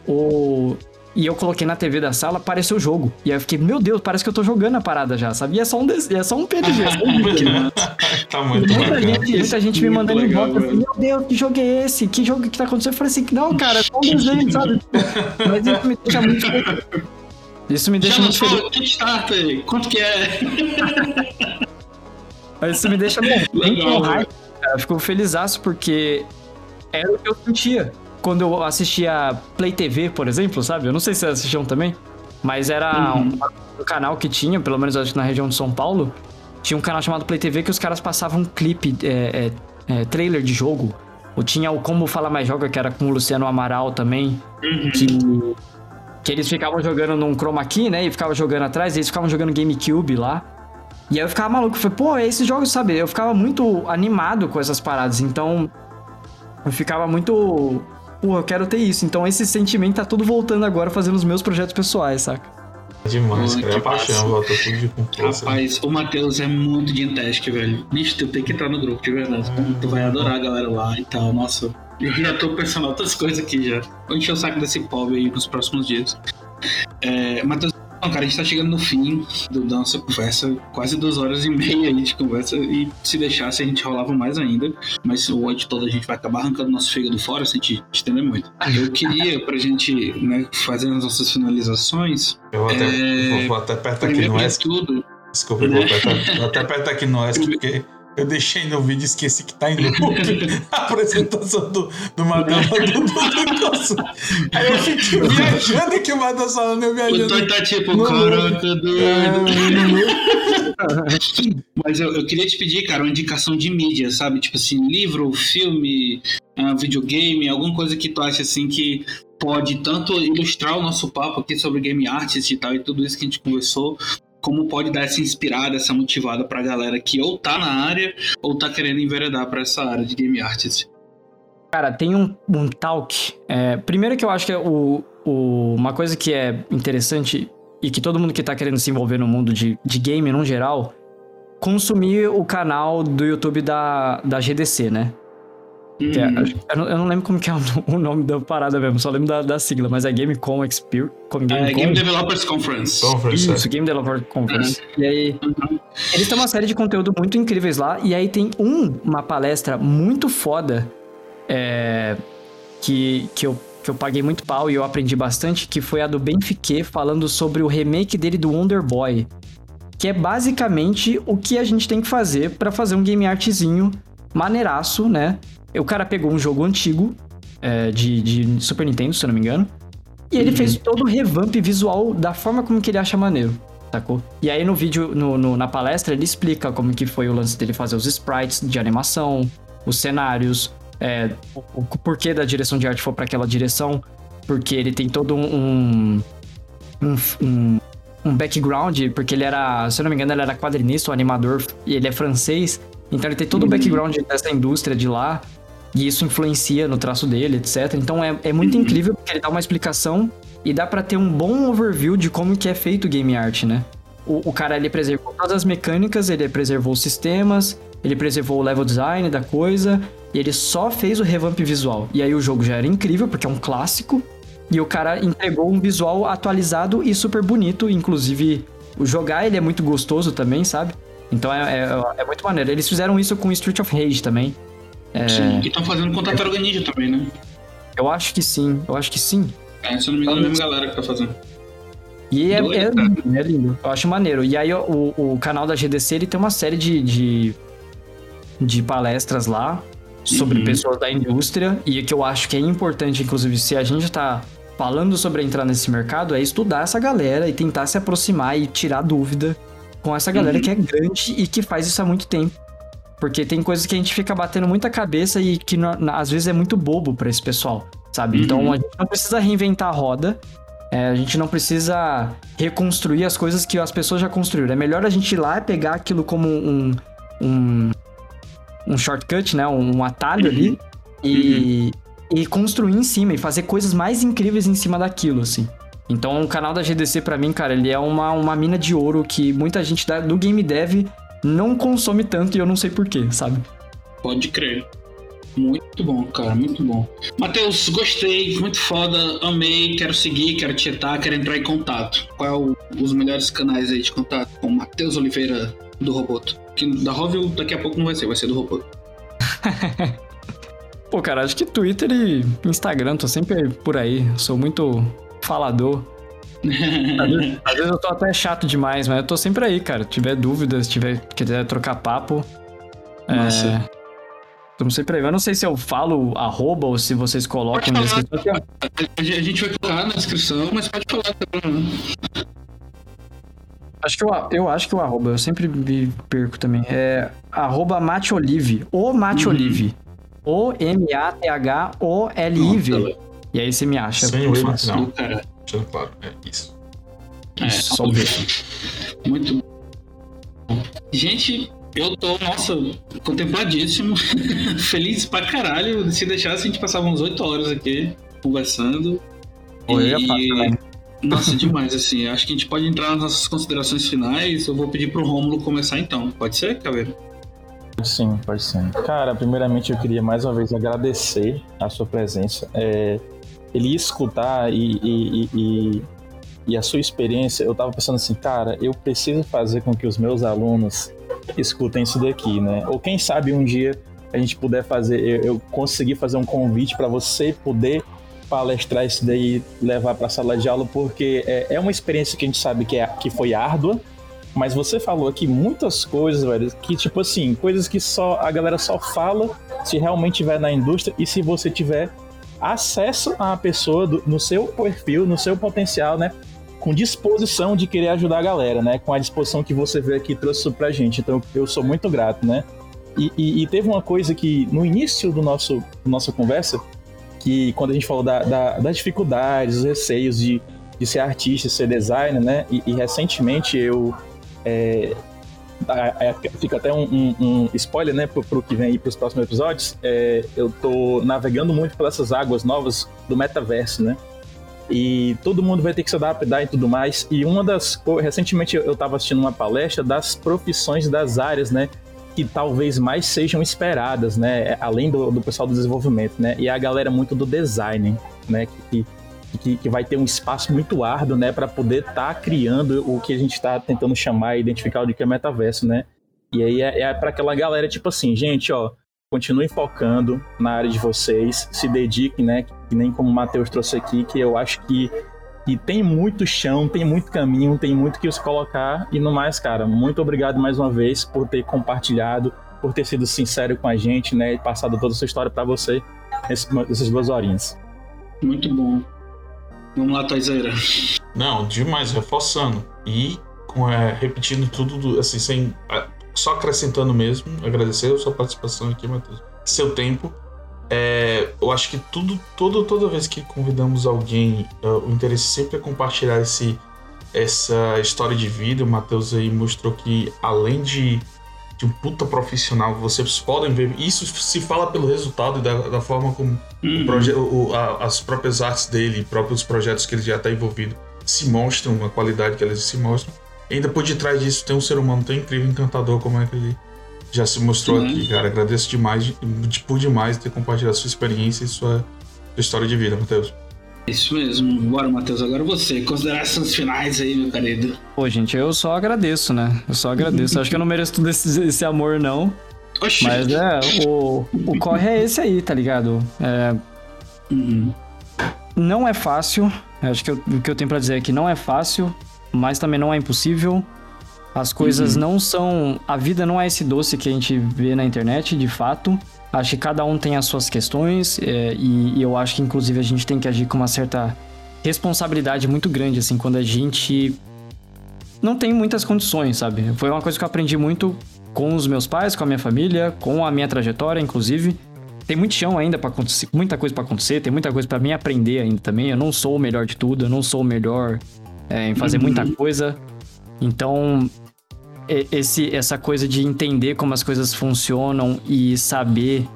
o... e eu coloquei na TV da sala, apareceu o jogo. E aí eu fiquei, meu Deus, parece que eu tô jogando a parada já, sabe? E é só um, des... é só um PNG. tá muito Muita bacana. gente, muita gente me Muito mandando em legal, volta, assim, meu Deus, que jogo é esse? Que jogo que tá acontecendo? Eu falei assim, não, cara, é só um desenho, sabe? Mas isso me deixa muito feliz. Isso me deixa Já muito feliz. Kickstarter, quanto que é? Mas isso me deixa bem, bem Legal, com raiva, cara. Eu fico felizaço porque era o que eu sentia quando eu assistia Play TV, por exemplo, sabe? Eu não sei se vocês assistiam também, mas era Uhum. um, um canal que tinha, pelo menos acho que na região de São Paulo, tinha um canal chamado Play TV que os caras passavam um clipe, é, é, é, trailer de jogo. Ou tinha o Como Fala Mais Joga, que era com o Luciano Amaral também, Uhum. que, que eles ficavam jogando num chroma key, né? E ficavam jogando atrás, e eles ficavam jogando GameCube lá. E aí eu ficava maluco, eu falei, pô, é esses jogos, sabe? Eu ficava muito animado com essas paradas, então eu ficava muito. Pô, eu quero ter isso. Então esse sentimento tá tudo voltando agora fazendo os meus projetos pessoais, saca? Demais, Pô, cara. É que paixão, volta tudo de com força. Rapaz, o Matheus é muito de task, velho. Bicho, tu tem que entrar no grupo, de verdade. Tu vai adorar a galera lá e tal. Nossa, eu já tô pensando outras coisas aqui já. Vou encher o saco desse pobre aí nos próximos dias. É, Matheus, não, cara, a gente tá chegando no fim do- da nossa conversa. Quase duas horas e meia aí de conversa. E se deixasse, a gente rolava mais ainda. Mas o hoje todo a gente vai acabar arrancando nosso fígado fora se a gente estender muito. Eu queria, pra gente né, fazer as nossas finalizações, Eu vou até, É, vou, vou até apertar aqui no ESC. tudo, Desculpa, eu vou, apertar, vou até apertar aqui no ESC, porque eu deixei no vídeo e esqueci que tá em loop a apresentação do, do Matheus do, do, do. Aí eu fiquei viajando que o Matheus falando, eu O viajando. Toy tá tipo, caraca, doido. É, Mas eu, eu queria te pedir, cara, uma indicação de mídia, sabe? Tipo assim, livro, filme, ah, videogame, alguma coisa que tu acha assim que pode tanto ilustrar o nosso papo aqui sobre game artist e tal, e tudo isso que a gente conversou, como pode dar essa inspirada, essa motivada pra galera que ou tá na área ou tá querendo enveredar pra essa área de game artist. Cara, tem um, um talk. É, primeiro que eu acho que é o, o, uma coisa que é interessante e que todo mundo que tá querendo se envolver no mundo de, de game no geral, consumir o canal do YouTube da, da GDC, né? Que é- eu, não, eu não lembro como que é o, o nome da parada mesmo, só lembro da, da sigla, mas é Gamecom Experience. É, Game Developers Conference. Conference. Isso, Game Developer Conference. E aí, eles têm uma série de conteúdo muito incríveis lá. E aí tem um, uma palestra muito foda é, que, que, eu, que eu paguei muito pau e eu aprendi bastante, que foi a do Benfique falando sobre o remake dele do Wonder Boy. Que é basicamente o que a gente tem que fazer pra fazer um game artzinho maneiraço, né? O cara pegou um jogo antigo é, de, de Super Nintendo, se eu não me engano. E ele fez todo o revamp visual da forma como que ele acha maneiro, sacou? E aí no vídeo, no, no- na palestra, ele explica como que foi o lance dele fazer os sprites de animação, os cenários, é, o, o porquê da direção de arte foi pra aquela direção, porque ele tem todo um, um, um, um background, porque ele era, se eu não me engano, ele era quadrinista, o animador, e ele é francês, então ele tem todo o background dessa indústria de lá, e isso influencia no traço dele, etc. Então é, é muito incrível porque ele dá uma explicação e dá pra ter um bom overview de como que é feito o game art, né? O, o cara ele preservou todas as mecânicas, ele preservou os sistemas, ele preservou o level design da coisa, e ele só fez o revamp visual. E aí o jogo já era incrível, porque é um clássico, e o cara entregou um visual atualizado e super bonito, inclusive o jogar ele é muito gostoso também, sabe? Então é, é, é muito maneiro. Eles fizeram isso com Street of Rage também. Sim, e estão fazendo com Tartaruga Ninja também, né? Eu acho que sim, eu acho que sim. É, se eu não me engano, é a mesma galera que tá fazendo. E é, é lindo, é lindo. Eu acho maneiro. E aí o, o canal da GDC ele tem uma série de, de, de palestras lá sobre Uhum. pessoas da indústria. E que eu acho que é importante, inclusive, se a gente tá falando sobre entrar nesse mercado, é estudar essa galera e tentar se aproximar e tirar dúvida com essa galera Uhum. que é grande e que faz isso há muito tempo. Porque tem coisas que a gente fica batendo muita cabeça e que na- na- às vezes é muito bobo pra esse pessoal, sabe? Uhum. Então a gente não precisa reinventar a roda. É, a gente não precisa reconstruir as coisas que as pessoas já construíram. É melhor a gente ir lá e pegar aquilo como um, um, um shortcut, né? Um, atalho ali e, e construir em cima e fazer coisas mais incríveis em cima daquilo, assim. Então o canal da GDC, pra mim, cara, ele é uma, uma mina de ouro que muita gente da- do game dev não consome tanto e eu não sei porquê, sabe? Pode crer. Muito bom, cara, muito bom. Matheus, gostei, muito foda, amei, quero seguir, quero tietar, quero entrar em contato. Qual é o- os melhores canais aí de contato com o Matheus Oliveira do Roboto? Que da Rovio daqui a pouco não vai ser, vai ser do Roboto. Pô, cara, acho que Twitter e Instagram, tô sempre por aí. Sou muito falador. Às vezes, às vezes eu tô até chato demais, mas eu tô sempre aí, cara. Se tiver dúvidas, se tiver, quiser trocar papo. Massa. É, Estamos sempre aí. Eu não sei se eu falo arroba ou se vocês colocam na descrição. A gente vai colocar na descrição, mas pode falar também. né? Acho que eu, eu acho que o arroba, eu sempre me perco também. É arroba Mateolive. O Mateolive. O M-A-T-H-O-L-I-V. E aí você me acha. Sem o não. Cara. Deixando claro, é isso. É, Isso, só ver. Muito bom. Gente, eu tô, nossa, contempladíssimo. Feliz pra caralho. Se deixasse, a gente passava uns 8 horas aqui conversando. Ia falar também. Nossa, demais, assim. Acho que a gente pode entrar nas nossas considerações finais. Eu vou pedir pro Rômulo começar então. Pode ser, Caveiro? Pode sim, pode sim. Cara, primeiramente eu queria mais uma vez agradecer a sua presença. É, ele escutar e, e, e, e- a sua experiência, eu tava pensando assim, cara, eu preciso fazer com que os meus alunos escutem isso daqui, né? Ou quem sabe um dia a gente puder fazer, eu, eu conseguir fazer um convite para você poder palestrar isso daí, levar para a sala de aula, porque é, é uma experiência que a gente sabe que, é, que foi árdua, mas você falou aqui muitas coisas, velho, que tipo assim, coisas que só a galera só fala se realmente tiver na indústria e se você tiver acesso à pessoa do- no seu perfil, no seu potencial, né? Com disposição de querer ajudar a galera, né? Com a disposição que você veio aqui e trouxe pra gente. Então eu sou muito grato, né? E, e- e teve uma coisa que no início do nosso nossa conversa, que quando a gente falou da, da- das dificuldades, os receios de, de ser artista, ser designer, né? E, e recentemente eu é, fica até um, um, um, spoiler, né, pro, pro que vem aí pros próximos episódios. É, eu tô navegando muito pelas águas novas do metaverso, né? E todo mundo vai ter que se adaptar e tudo mais. E uma das. Recentemente eu tava assistindo uma palestra das profissões das áreas, né? Que talvez mais sejam esperadas, né? Além do, do pessoal do desenvolvimento, né? E a galera muito do design, né? Que, que, que vai ter um espaço muito árduo, né, para poder estar tá criando o que a gente está tentando chamar e identificar o que é metaverso, né? E aí é, é para aquela galera tipo assim, gente, ó, continuem focando na área de vocês, se dediquem, né? Que nem como o Matheus trouxe aqui, que eu acho que, que tem muito chão, tem muito caminho, tem muito que se colocar. E no mais, cara, muito obrigado mais uma vez por ter compartilhado, por ter sido sincero com a gente, né? E passado toda a sua história para você essas duas horinhas. Muito bom. Vamos lá, Taizeira. Não, demais, reforçando. E com, é, repetindo tudo, assim, sem. Só acrescentando mesmo, agradecer a sua participação aqui, Matheus. Seu tempo. É, eu acho que tudo, todo, toda vez que convidamos alguém, uh, o interesse sempre é compartilhar esse, essa história de vida. O Matheus aí mostrou que, além de de um puta profissional. Vocês podem ver. Isso se fala pelo resultado e da, da forma como uhum. o o, a, as próprias artes dele, próprios projetos que ele já está envolvido, se mostram, a qualidade que eles se mostram. E ainda por detrás disso tem um ser humano tão incrível, encantador como é que ele já se mostrou uhum. aqui, cara. Agradeço demais, por demais ter compartilhado sua experiência e sua, sua história de vida, Matheus. Isso mesmo. Bora, Matheus. Agora você. Considerações finais aí, meu querido. Pô, gente, eu só agradeço, né? Eu só agradeço. Acho que eu não mereço todo esse, esse amor, não. Oxi. Mas é, o, o corre é esse aí, tá ligado? É, uhum. Não é fácil. Acho que eu, o que eu tenho pra dizer é que não é fácil, mas também não é impossível. As coisas uhum. não são. A vida não é esse doce que a gente vê na internet, de fato. Acho que cada um tem as suas questões é, e, e, eu acho que inclusive a gente tem que agir com uma certa responsabilidade muito grande, assim, quando a gente não tem muitas condições, sabe? Foi uma coisa que eu aprendi muito com os meus pais, com a minha família, com a minha trajetória, inclusive. Tem muito chão ainda para acontecer, muita coisa para acontecer, tem muita coisa para mim aprender ainda também. Eu não sou o melhor de tudo, eu não sou o melhor é, em fazer uhum. muita coisa. Então, esse, essa coisa de entender como as coisas funcionam e saber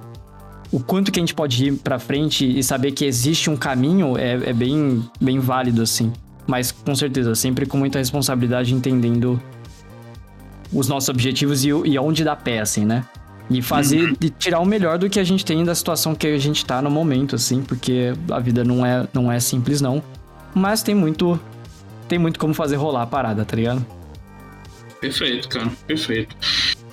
o quanto que a gente pode ir para frente e saber que existe um caminho é, é, bem, bem válido, assim. Mas com certeza, sempre com muita responsabilidade, entendendo os nossos objetivos e, e onde dá pé, assim, né? E fazer, uhum. e tirar o melhor do que a gente tem da situação que a gente tá no momento, assim, porque a vida não é, não é simples, não. Mas tem muito, tem muito como fazer rolar a parada, tá ligado? Perfeito, cara, perfeito.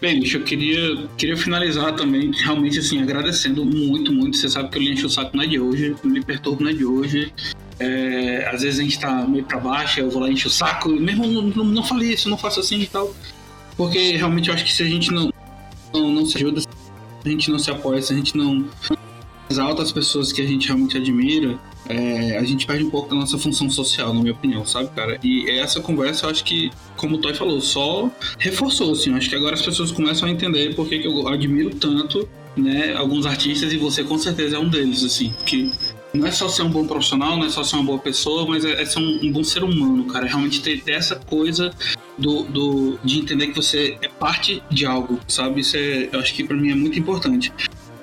Bem, bicho, eu queria, queria finalizar também, realmente, assim, agradecendo muito, muito. Você sabe que eu lhe encho o saco não é de hoje, eu lhe perturbo não é de hoje. É, às vezes a gente tá meio pra baixo, eu vou lá e encho o saco, mesmo não, não, não falei isso, não faço assim e tal. Porque realmente eu acho que se a gente não, não, não se ajuda, se a gente não se apoia, se a gente não exalta as pessoas que a gente realmente admira, é, a gente perde um pouco da nossa função social, na minha opinião, sabe, cara? E essa conversa, eu acho que, como o Toy falou, só reforçou, assim. Eu acho que agora as pessoas começam a entender por que, eu admiro tanto, né, alguns artistas e você com certeza é um deles, assim. Que não é só ser um bom profissional, não é só ser uma boa pessoa, mas é, é ser um, um, bom ser humano, cara. Realmente ter, ter essa coisa do, do, de entender que você é parte de algo, sabe? Isso é, eu acho que para mim é muito importante.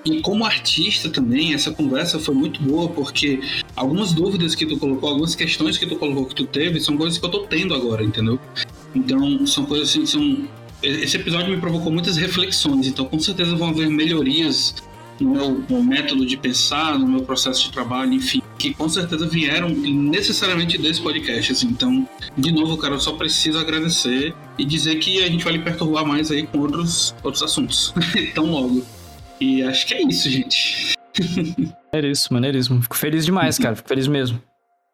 E como artista também, essa conversa foi muito boa, porque algumas dúvidas que tu colocou, algumas questões que tu colocou, que tu teve, são coisas que eu tô tendo agora, entendeu? Então, são coisas assim, são... Esse episódio me provocou muitas reflexões, então com certeza vão haver melhorias no meu, no método de pensar, no meu processo de trabalho, enfim, que com certeza vieram necessariamente desse podcast. Assim. Então, de novo, cara, eu só preciso agradecer e dizer que a gente vai lhe perturbar mais aí com outros, outros assuntos. tão logo. E acho que é isso, gente. Maneiríssimo, maneiríssimo. Fico feliz demais, cara. Fico feliz mesmo.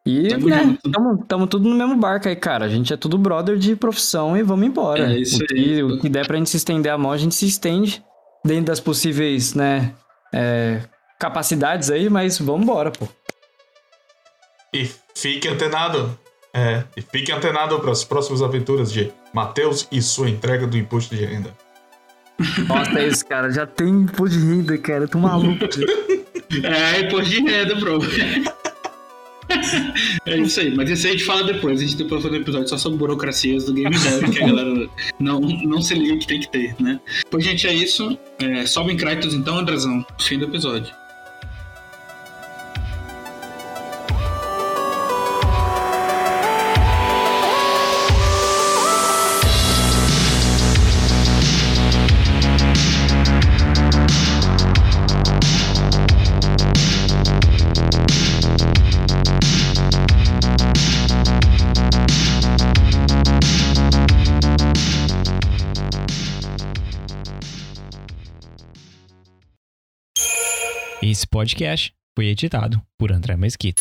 E, tamo, né, tamo, tamo, tudo no mesmo barco aí, cara. A gente é tudo brother de profissão e vamos embora. É isso o que, aí. O que der pra gente se estender a mão, a gente se estende dentro das possíveis, né, é, capacidades aí, mas vamos embora, pô. E fique antenado. É, e fique antenado para as próximas aventuras de Matheus e sua entrega do imposto de renda. Nossa, é isso, cara. Já tem imposto de renda, cara. Eu tô maluco. é, imposto de renda, bro. É isso aí, mas isso aí a gente fala depois. A gente depois fazer um episódio só sobre burocracias do Game Dev, que a galera não, não se liga que tem que ter, né? Pois, gente, é isso. É, sobe em Kratos então, Andrezão. Fim do episódio. Esse podcast foi editado por André Mesquita.